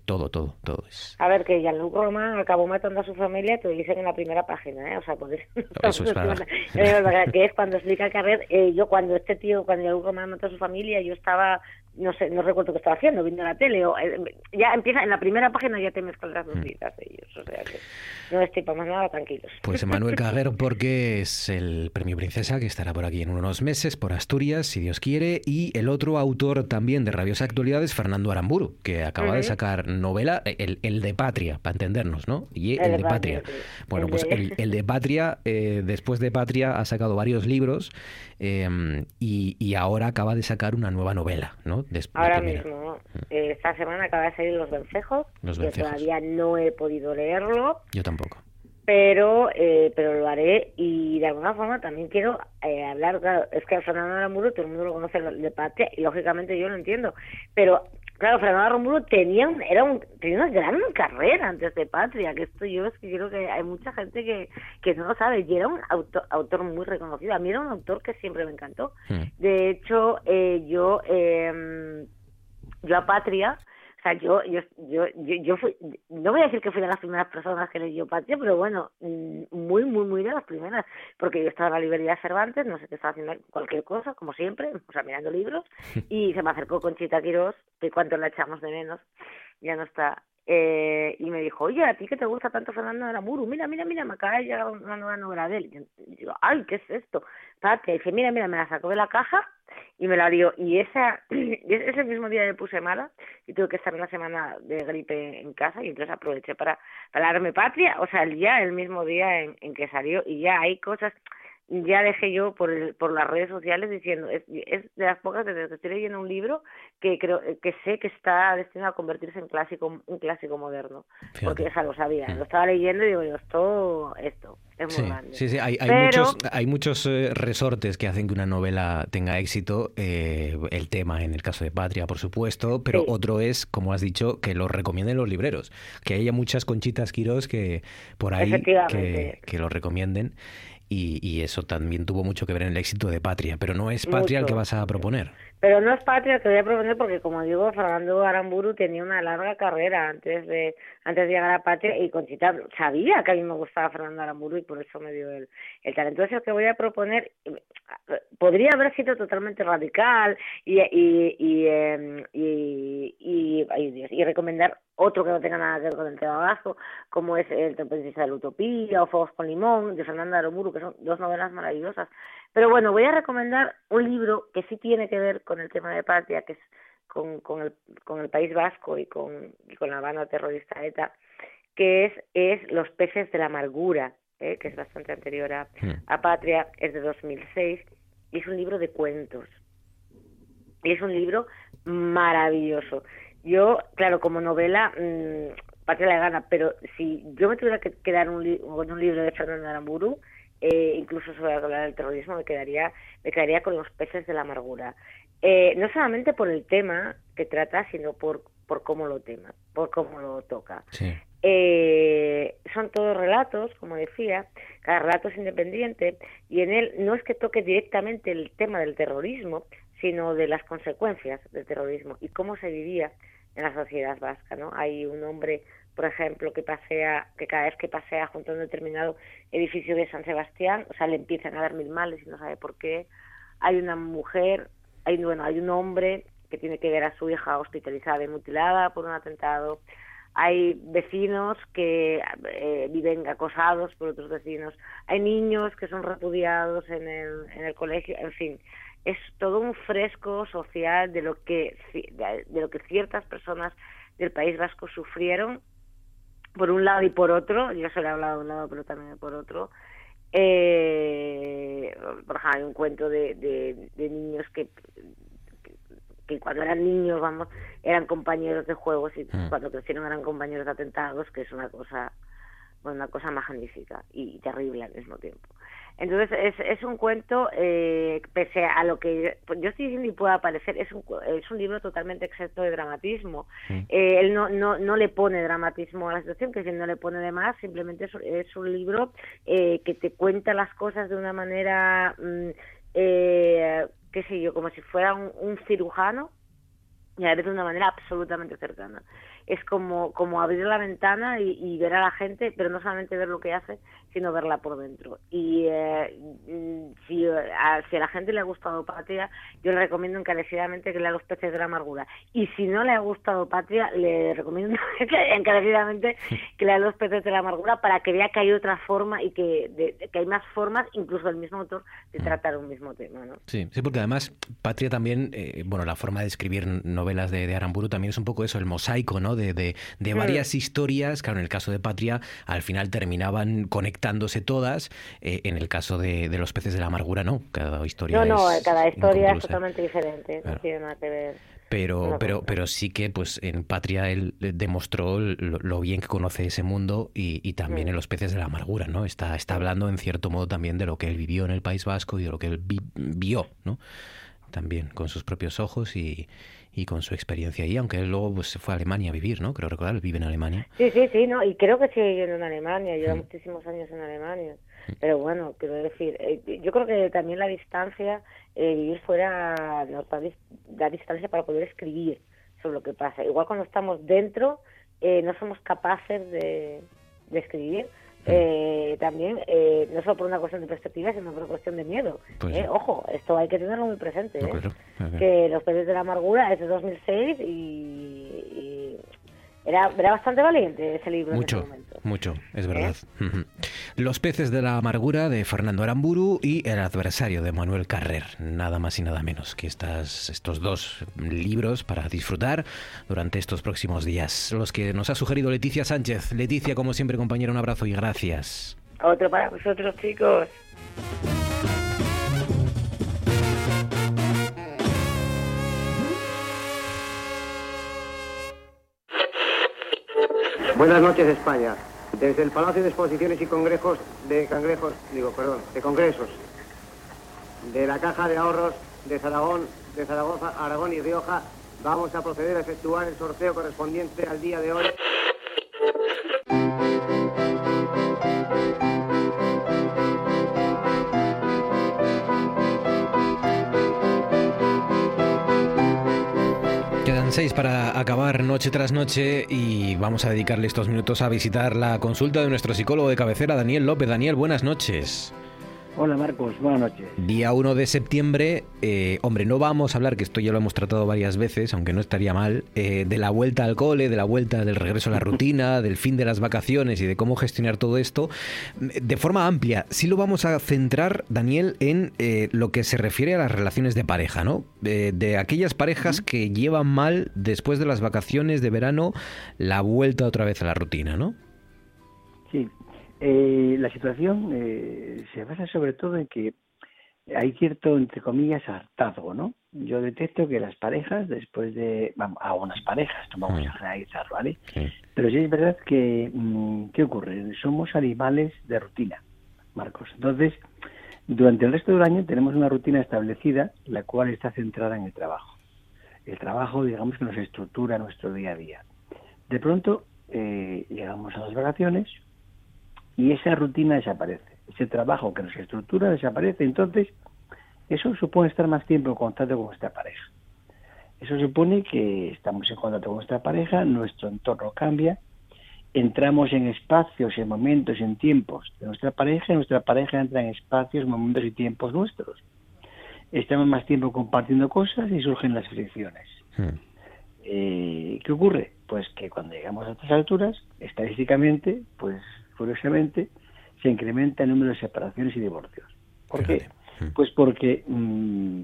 todo, todo, todo es. A ver, que Jean-Luc Romain acabó matando a su familia, te lo dicen en la primera página, ¿eh? O sea, pues... (laughs) Eso es para- (laughs) que es cuando explica Carrer, eh, yo cuando este tío, cuando Jean-Luc Romain mató a su familia, yo estaba, no sé, no recuerdo qué estaba haciendo, viendo la tele, o eh, ya empieza, en la primera página ya te mezclan las noticias de ellos, o sea que no destripamos nada, tranquilos. Pues Emanuel Caguer, porque es el premio Princesa que estará por aquí en unos meses, por Asturias, si Dios quiere. Y el otro autor también de Rabiosa Actualidad es Fernando Aramburu, que acaba de sacar novela, el, el de Patria, para entendernos, ¿no? Y el, de Patria. Bueno, pues el, el de Patria, eh, después de Patria, ha sacado varios libros eh, y, y ahora acaba de sacar una nueva novela, ¿no? Des- la Ahora mismo, eh, esta semana acaba de salir Los Vencejos, Los yo todavía no he podido leerlo, Yo tampoco. pero eh, pero lo haré y de alguna forma también quiero eh, hablar claro es que a Fernando Aramburu todo el mundo lo conoce de patria y lógicamente yo lo entiendo pero claro Fernando Aramburu tenía un, era un, tenía una gran carrera antes de patria que esto yo es que creo que hay mucha gente que que no lo sabe y era un autor, autor muy reconocido. A mí era un autor que siempre me encantó. De hecho eh, yo eh, yo a Patria, sea, yo, yo, yo, yo, yo fui, no voy a decir que fui de las primeras personas que leyó Patria, pero bueno, mm, muy, muy, muy de las primeras, porque yo estaba en la librería de Cervantes, no sé qué estaba haciendo, cualquier cosa, como siempre, o sea, mirando libros, (laughs) y se me acercó Conchita Quirós, que cuánto la echamos de menos, ya no está, eh, y me dijo, oye, ¿a ti que te gusta tanto Fernando Aramburu? Mira, mira, mira, me acaba de llegar una nueva novela de él. Y yo ay, ¿qué es esto? Patria, y dice, mira, mira, me la sacó de la caja y me la dio. Y esa, (clears throat) ese mismo día me puse mala y tuve que estar una semana de gripe en casa y entonces aproveché para, para darme patria, o sea, el día, el mismo día en, en que salió y ya hay cosas, ya dejé yo por el, por las redes sociales diciendo, es, es de las pocas veces que estoy leyendo un libro que creo que sé que está destinado a convertirse en clásico, un clásico moderno, porque ya lo sabía, lo estaba leyendo y digo, yo, esto, esto, es muy Sí, grande. sí, sí, hay, hay Pero- muchos, hay muchos eh, resortes que hacen que una novela tenga éxito. eh, el tema, en el caso de Patria, por supuesto, pero Sí. otro es, como has dicho, que lo recomienden los libreros. Que haya muchas conchitas Quirós que por ahí que, que lo recomienden. Y, y eso también tuvo mucho que ver en el éxito de Patria, pero no es Patria el que vas a proponer. Pero no es patria que voy a proponer porque, como digo, Fernando Aramburu tenía una larga carrera antes de antes de llegar a patria y Conchita sabía que a mí me gustaba Fernando Aramburu y por eso me dio el, el talento. Entonces, que voy a proponer eh, podría haber sido totalmente radical y y y, em, y, y, recomendar otro que no tenga nada que ver con el tema vasco, como es El Tempestista de la Utopía o Fuegos con Limón, de Fernando Aramburu, que son dos novelas maravillosas. Pero bueno, voy a recomendar un libro que sí tiene que ver con el tema de patria, que es con, con, el, con el País Vasco y con, y con la banda terrorista ETA, que es, es Los peces de la amargura, ¿eh? que es bastante anterior a, a Patria, es de 2006, y es un libro de cuentos. Y es un libro maravilloso. Yo, claro, como novela, mmm, Patria la gana, pero si yo me tuviera que quedar un li con un libro de Fernando Aramburu, eh, incluso sobre hablar del terrorismo, me quedaría, me quedaría con los peces de la amargura. Eh, no solamente por el tema que trata, sino por, por cómo lo tema, por cómo lo toca. Eh, son todos relatos, como decía, cada relato es independiente y en él no es que toque directamente el tema del terrorismo, sino de las consecuencias del terrorismo y cómo se vivía en la sociedad vasca, ¿no? Hay un hombre, por ejemplo, que pasea, que cada vez que pasea junto a un determinado edificio de San Sebastián, o sea, le empiezan a dar mil males y no sabe por qué. Hay una mujer, hay bueno, hay un hombre que tiene que ver a su hija hospitalizada y mutilada por un atentado. Hay vecinos que eh, viven acosados por otros vecinos. Hay niños que son repudiados en el, en el colegio. En fin, es todo un fresco social de lo que de lo que ciertas personas del País Vasco sufrieron por un lado y por otro yo solo he hablado de un lado pero también por otro eh, por ejemplo hay un cuento de, de, de niños que que cuando eran niños vamos eran compañeros de juegos y Mm. cuando crecieron eran compañeros de atentados que es una cosa bueno, una cosa magnífica y terrible al mismo tiempo entonces es, es un cuento, eh, pese a lo que yo estoy diciendo y pueda parecer, es un, es un libro totalmente exento de dramatismo. Eh, él no, no, no le pone dramatismo a la situación, que si no le pone de más, simplemente es, es un libro eh, que te cuenta las cosas de una manera, mm, eh, qué sé yo, como si fuera un, un cirujano y a vez de una manera absolutamente cercana. Es como, como abrir la ventana y, y ver a la gente, pero no solamente ver lo que hace, sino verla por dentro. Y eh, mm, si, a, si a la gente le ha gustado Patria, yo le recomiendo encarecidamente que lea Los peces de la amargura. Y si no le ha gustado Patria, le recomiendo (laughs) encarecidamente que lea Los peces de la amargura para que vea que hay otra forma y que, de- de- que hay más formas, incluso del mismo autor, de tratar un mismo tema. ¿no? Sí, sí, porque además Patria también, eh, bueno, la forma de escribir novelas de, de Aramburu también es un poco eso, el mosaico, ¿no? De, de, de Mm. varias historias, claro, en el caso de Patria, al final terminaban conectándose todas, eh, en el caso de, de Los peces de la amargura, no, cada historia No, no, es cada historia es inconclusa. totalmente diferente, no Claro. tiene nada que ver. Pero, pero, pero sí que pues en Patria él demostró lo, lo bien que conoce ese mundo y, y también Mm. en los peces de la amargura, ¿no? Está, está hablando en cierto modo también de lo que él vivió en el País Vasco y de lo que él vi- vio, ¿no? También con sus propios ojos y, y con su experiencia ahí, aunque él luego pues, se fue a Alemania a vivir, ¿no? Creo recordar, vive en Alemania. Sí, sí, sí, no, y creo que sigue viviendo en Alemania, Mm. lleva muchísimos años en Alemania. Pero bueno, quiero decir, eh, yo creo que también la distancia, eh, vivir fuera nos da, dis- da distancia para poder escribir sobre lo que pasa. Igual cuando estamos dentro, eh, no somos capaces de, de escribir. Mm. Eh, también, eh, no solo por una cuestión de perspectiva, sino por una cuestión de miedo. Pues Eh. Ojo, esto hay que tenerlo muy presente. No, ¿eh? claro, que Los peces de la amargura es de 2006 y, y era, era bastante valiente ese libro en ese momento. Mucho, es verdad. Ujú. Los peces de la amargura de Fernando Aramburu y El adversario de Manuel Carrer. Nada más y nada menos que estas, estos dos libros para disfrutar durante estos próximos días. Los que nos ha sugerido Leticia Sánchez. Leticia, como siempre, compañera, un abrazo y gracias. Otro para vosotros, chicos. Buenas noches, España. Desde el Palacio de Exposiciones y Congresos de Cangrejos, digo, perdón, de Congresos, de la Caja de Ahorros de de Zaragoza, Aragón y Rioja, vamos a proceder a efectuar el sorteo correspondiente al día de hoy. Seis para acabar noche tras noche y vamos a dedicarle estos minutos a visitar la consulta de nuestro psicólogo de cabecera, Daniel López. Daniel, buenas noches. Hola Marcos, buenas noches. Día 1 de septiembre, eh, hombre, no vamos a hablar, que esto ya lo hemos tratado varias veces, aunque no estaría mal, eh, de la vuelta al cole, de la vuelta del regreso a la (laughs) rutina, del fin de las vacaciones y de cómo gestionar todo esto, de forma amplia. Sí lo vamos a centrar, Daniel, en eh, lo que se refiere a las relaciones de pareja, ¿no? de aquellas parejas que llevan mal después de las vacaciones de verano la vuelta otra vez a la rutina, ¿no? Sí, eh, la situación eh, se basa sobre todo en que hay cierto, entre comillas, hartazgo, ¿no? Yo detecto que las parejas, después de, vamos, a unas parejas, no vamos a generalizar, ¿vale? Pero sí es verdad que, mm, ¿qué ocurre? Somos animales de rutina, Marcos. Entonces, durante el resto del año tenemos una rutina establecida, la cual está centrada en el trabajo. El trabajo, digamos, que nos estructura nuestro día a día. De pronto, eh, llegamos a las vacaciones, y esa rutina desaparece. Ese trabajo que nos estructura desaparece. Entonces, eso supone estar más tiempo en contacto con nuestra pareja. Eso supone que estamos en contacto con nuestra pareja, nuestro entorno cambia, entramos en espacios, en momentos, en tiempos de nuestra pareja, y nuestra pareja entra en espacios, momentos y tiempos nuestros. Estamos más tiempo compartiendo cosas y surgen las fricciones. Hmm. Eh, ¿Qué ocurre? Pues que cuando llegamos a estas alturas, estadísticamente, pues curiosamente, se incrementa el número de separaciones y divorcios. ¿Por qué? Mm. Pues porque, mm,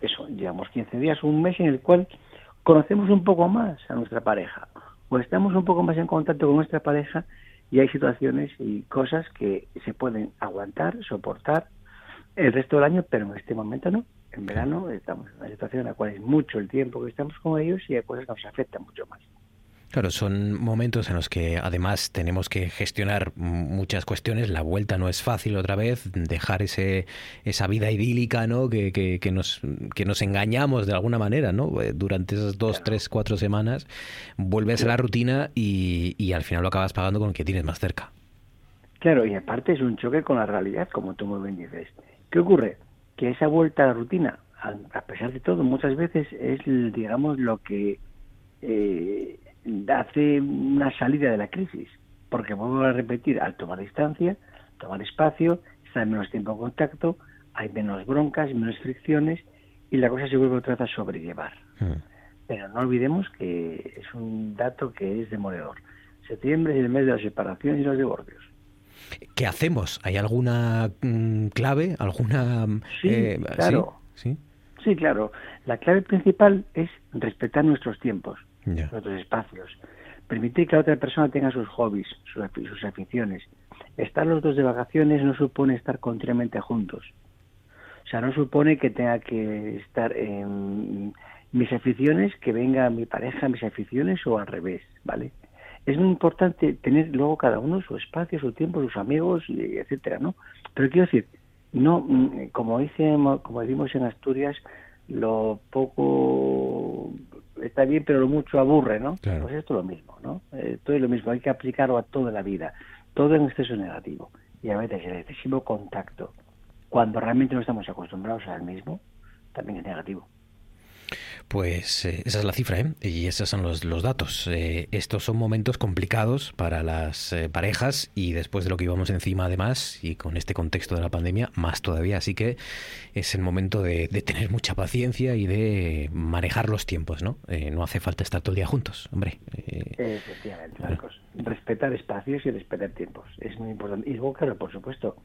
eso, llevamos 15 días, un mes en el cual conocemos un poco más a nuestra pareja, o estamos un poco más en contacto con nuestra pareja y hay situaciones y cosas que se pueden aguantar, soportar el resto del año, pero en este momento no. En verano estamos en una situación en la cual es mucho el tiempo que estamos con ellos y hay cosas que nos afectan mucho más. Claro, son momentos en los que además tenemos que gestionar muchas cuestiones. La vuelta no es fácil otra vez, dejar ese, esa vida idílica, ¿no? Que, que, nos, que nos engañamos de alguna manera, ¿no? Eh, durante esas dos, tres, cuatro semanas, vuelves a la rutina y, y al final lo acabas pagando con lo que tienes más cerca. Claro, y aparte es un choque con la realidad, como tú muy bien dices. ¿Qué ocurre? Que esa vuelta a la rutina, a pesar de todo, muchas veces es, digamos, lo que eh, hace una salida de la crisis, porque vuelvo a repetir, al tomar distancia, tomar espacio, estar menos tiempo en contacto, hay menos broncas, menos fricciones y la cosa se vuelve otra vez a sobrellevar. Hmm. Pero no olvidemos que es un dato que es demoledor. Septiembre es el mes de las separaciones y los divorcios. ¿Qué hacemos? ¿Hay alguna mm, clave? ¿Alguna...? Sí, eh, claro. ¿sí? ¿sí? claro. La clave principal es respetar nuestros tiempos nuestros espacios. Permitir que la otra persona tenga sus hobbies, sus, aficiones. Estar los dos de vacaciones no supone estar continuamente juntos. O sea, no supone que tenga que estar en mis aficiones, que venga mi pareja mis aficiones o al revés, ¿vale? Es muy importante tener luego cada uno su espacio, su tiempo, sus amigos, etcétera, ¿no? Pero quiero decir, no, mm, como dice, como decimos en Asturias, lo poco está bien, pero lo mucho aburre, ¿no? Pues esto es lo mismo, ¿no? Eh, todo es lo mismo, hay que aplicarlo a toda la vida. Todo en exceso negativo. Y a veces el excesivo contacto, cuando realmente no estamos acostumbrados al mismo, también es negativo. Pues eh, esa es la cifra, ¿eh? Y esos son los, los datos. Eh, estos son momentos complicados para las eh, parejas y después de lo que íbamos encima además y con este contexto de la pandemia, más todavía. Así que es el momento de, tener mucha paciencia y de manejar los tiempos, ¿no? no hace falta estar todo el día juntos, hombre. Efectivamente, Marcos. Respetar espacios y respetar tiempos. Es muy importante. Y luego, claro, por supuesto,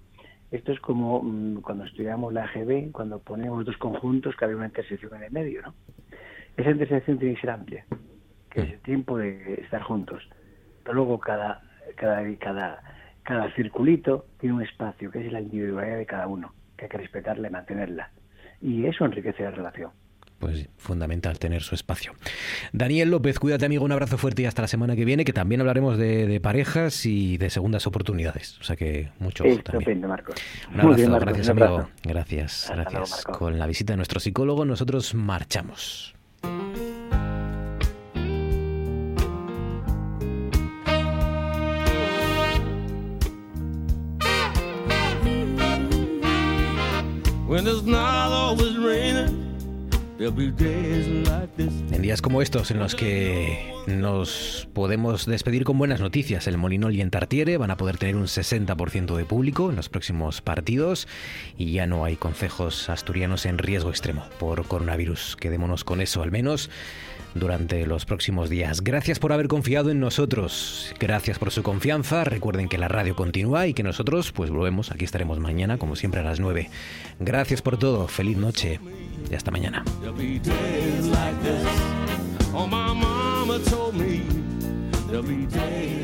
esto es como mm, cuando estudiamos la AGB, cuando ponemos dos conjuntos que hay una intersección en el medio, ¿no? Esa intersección tiene que ser amplia, que es el tiempo de estar juntos. Pero luego cada, cada, cada, cada circulito tiene un espacio, que es la individualidad de cada uno, que hay que respetarla y mantenerla. Y eso enriquece la relación pues fundamental tener su espacio. Daniel López, cuídate amigo, un abrazo fuerte y hasta la semana que viene, que también hablaremos de, parejas y de segundas oportunidades. O sea que mucho Marcos. Un abrazo, gracias amigo. Gracias, gracias. Con la visita de nuestro psicólogo nosotros marchamos. En días como estos en los que nos podemos despedir con buenas noticias, el Molinol y Entartiere van a poder tener un 60% de público en los próximos partidos y ya no hay concejos asturianos en riesgo extremo por coronavirus. Quedémonos con eso al menos durante los próximos días. Gracias por haber confiado en nosotros. Gracias por su confianza. Recuerden que la radio continúa y que nosotros pues volvemos. Aquí estaremos mañana como siempre a las 9. Gracias por todo. Feliz noche y hasta mañana. There'll be days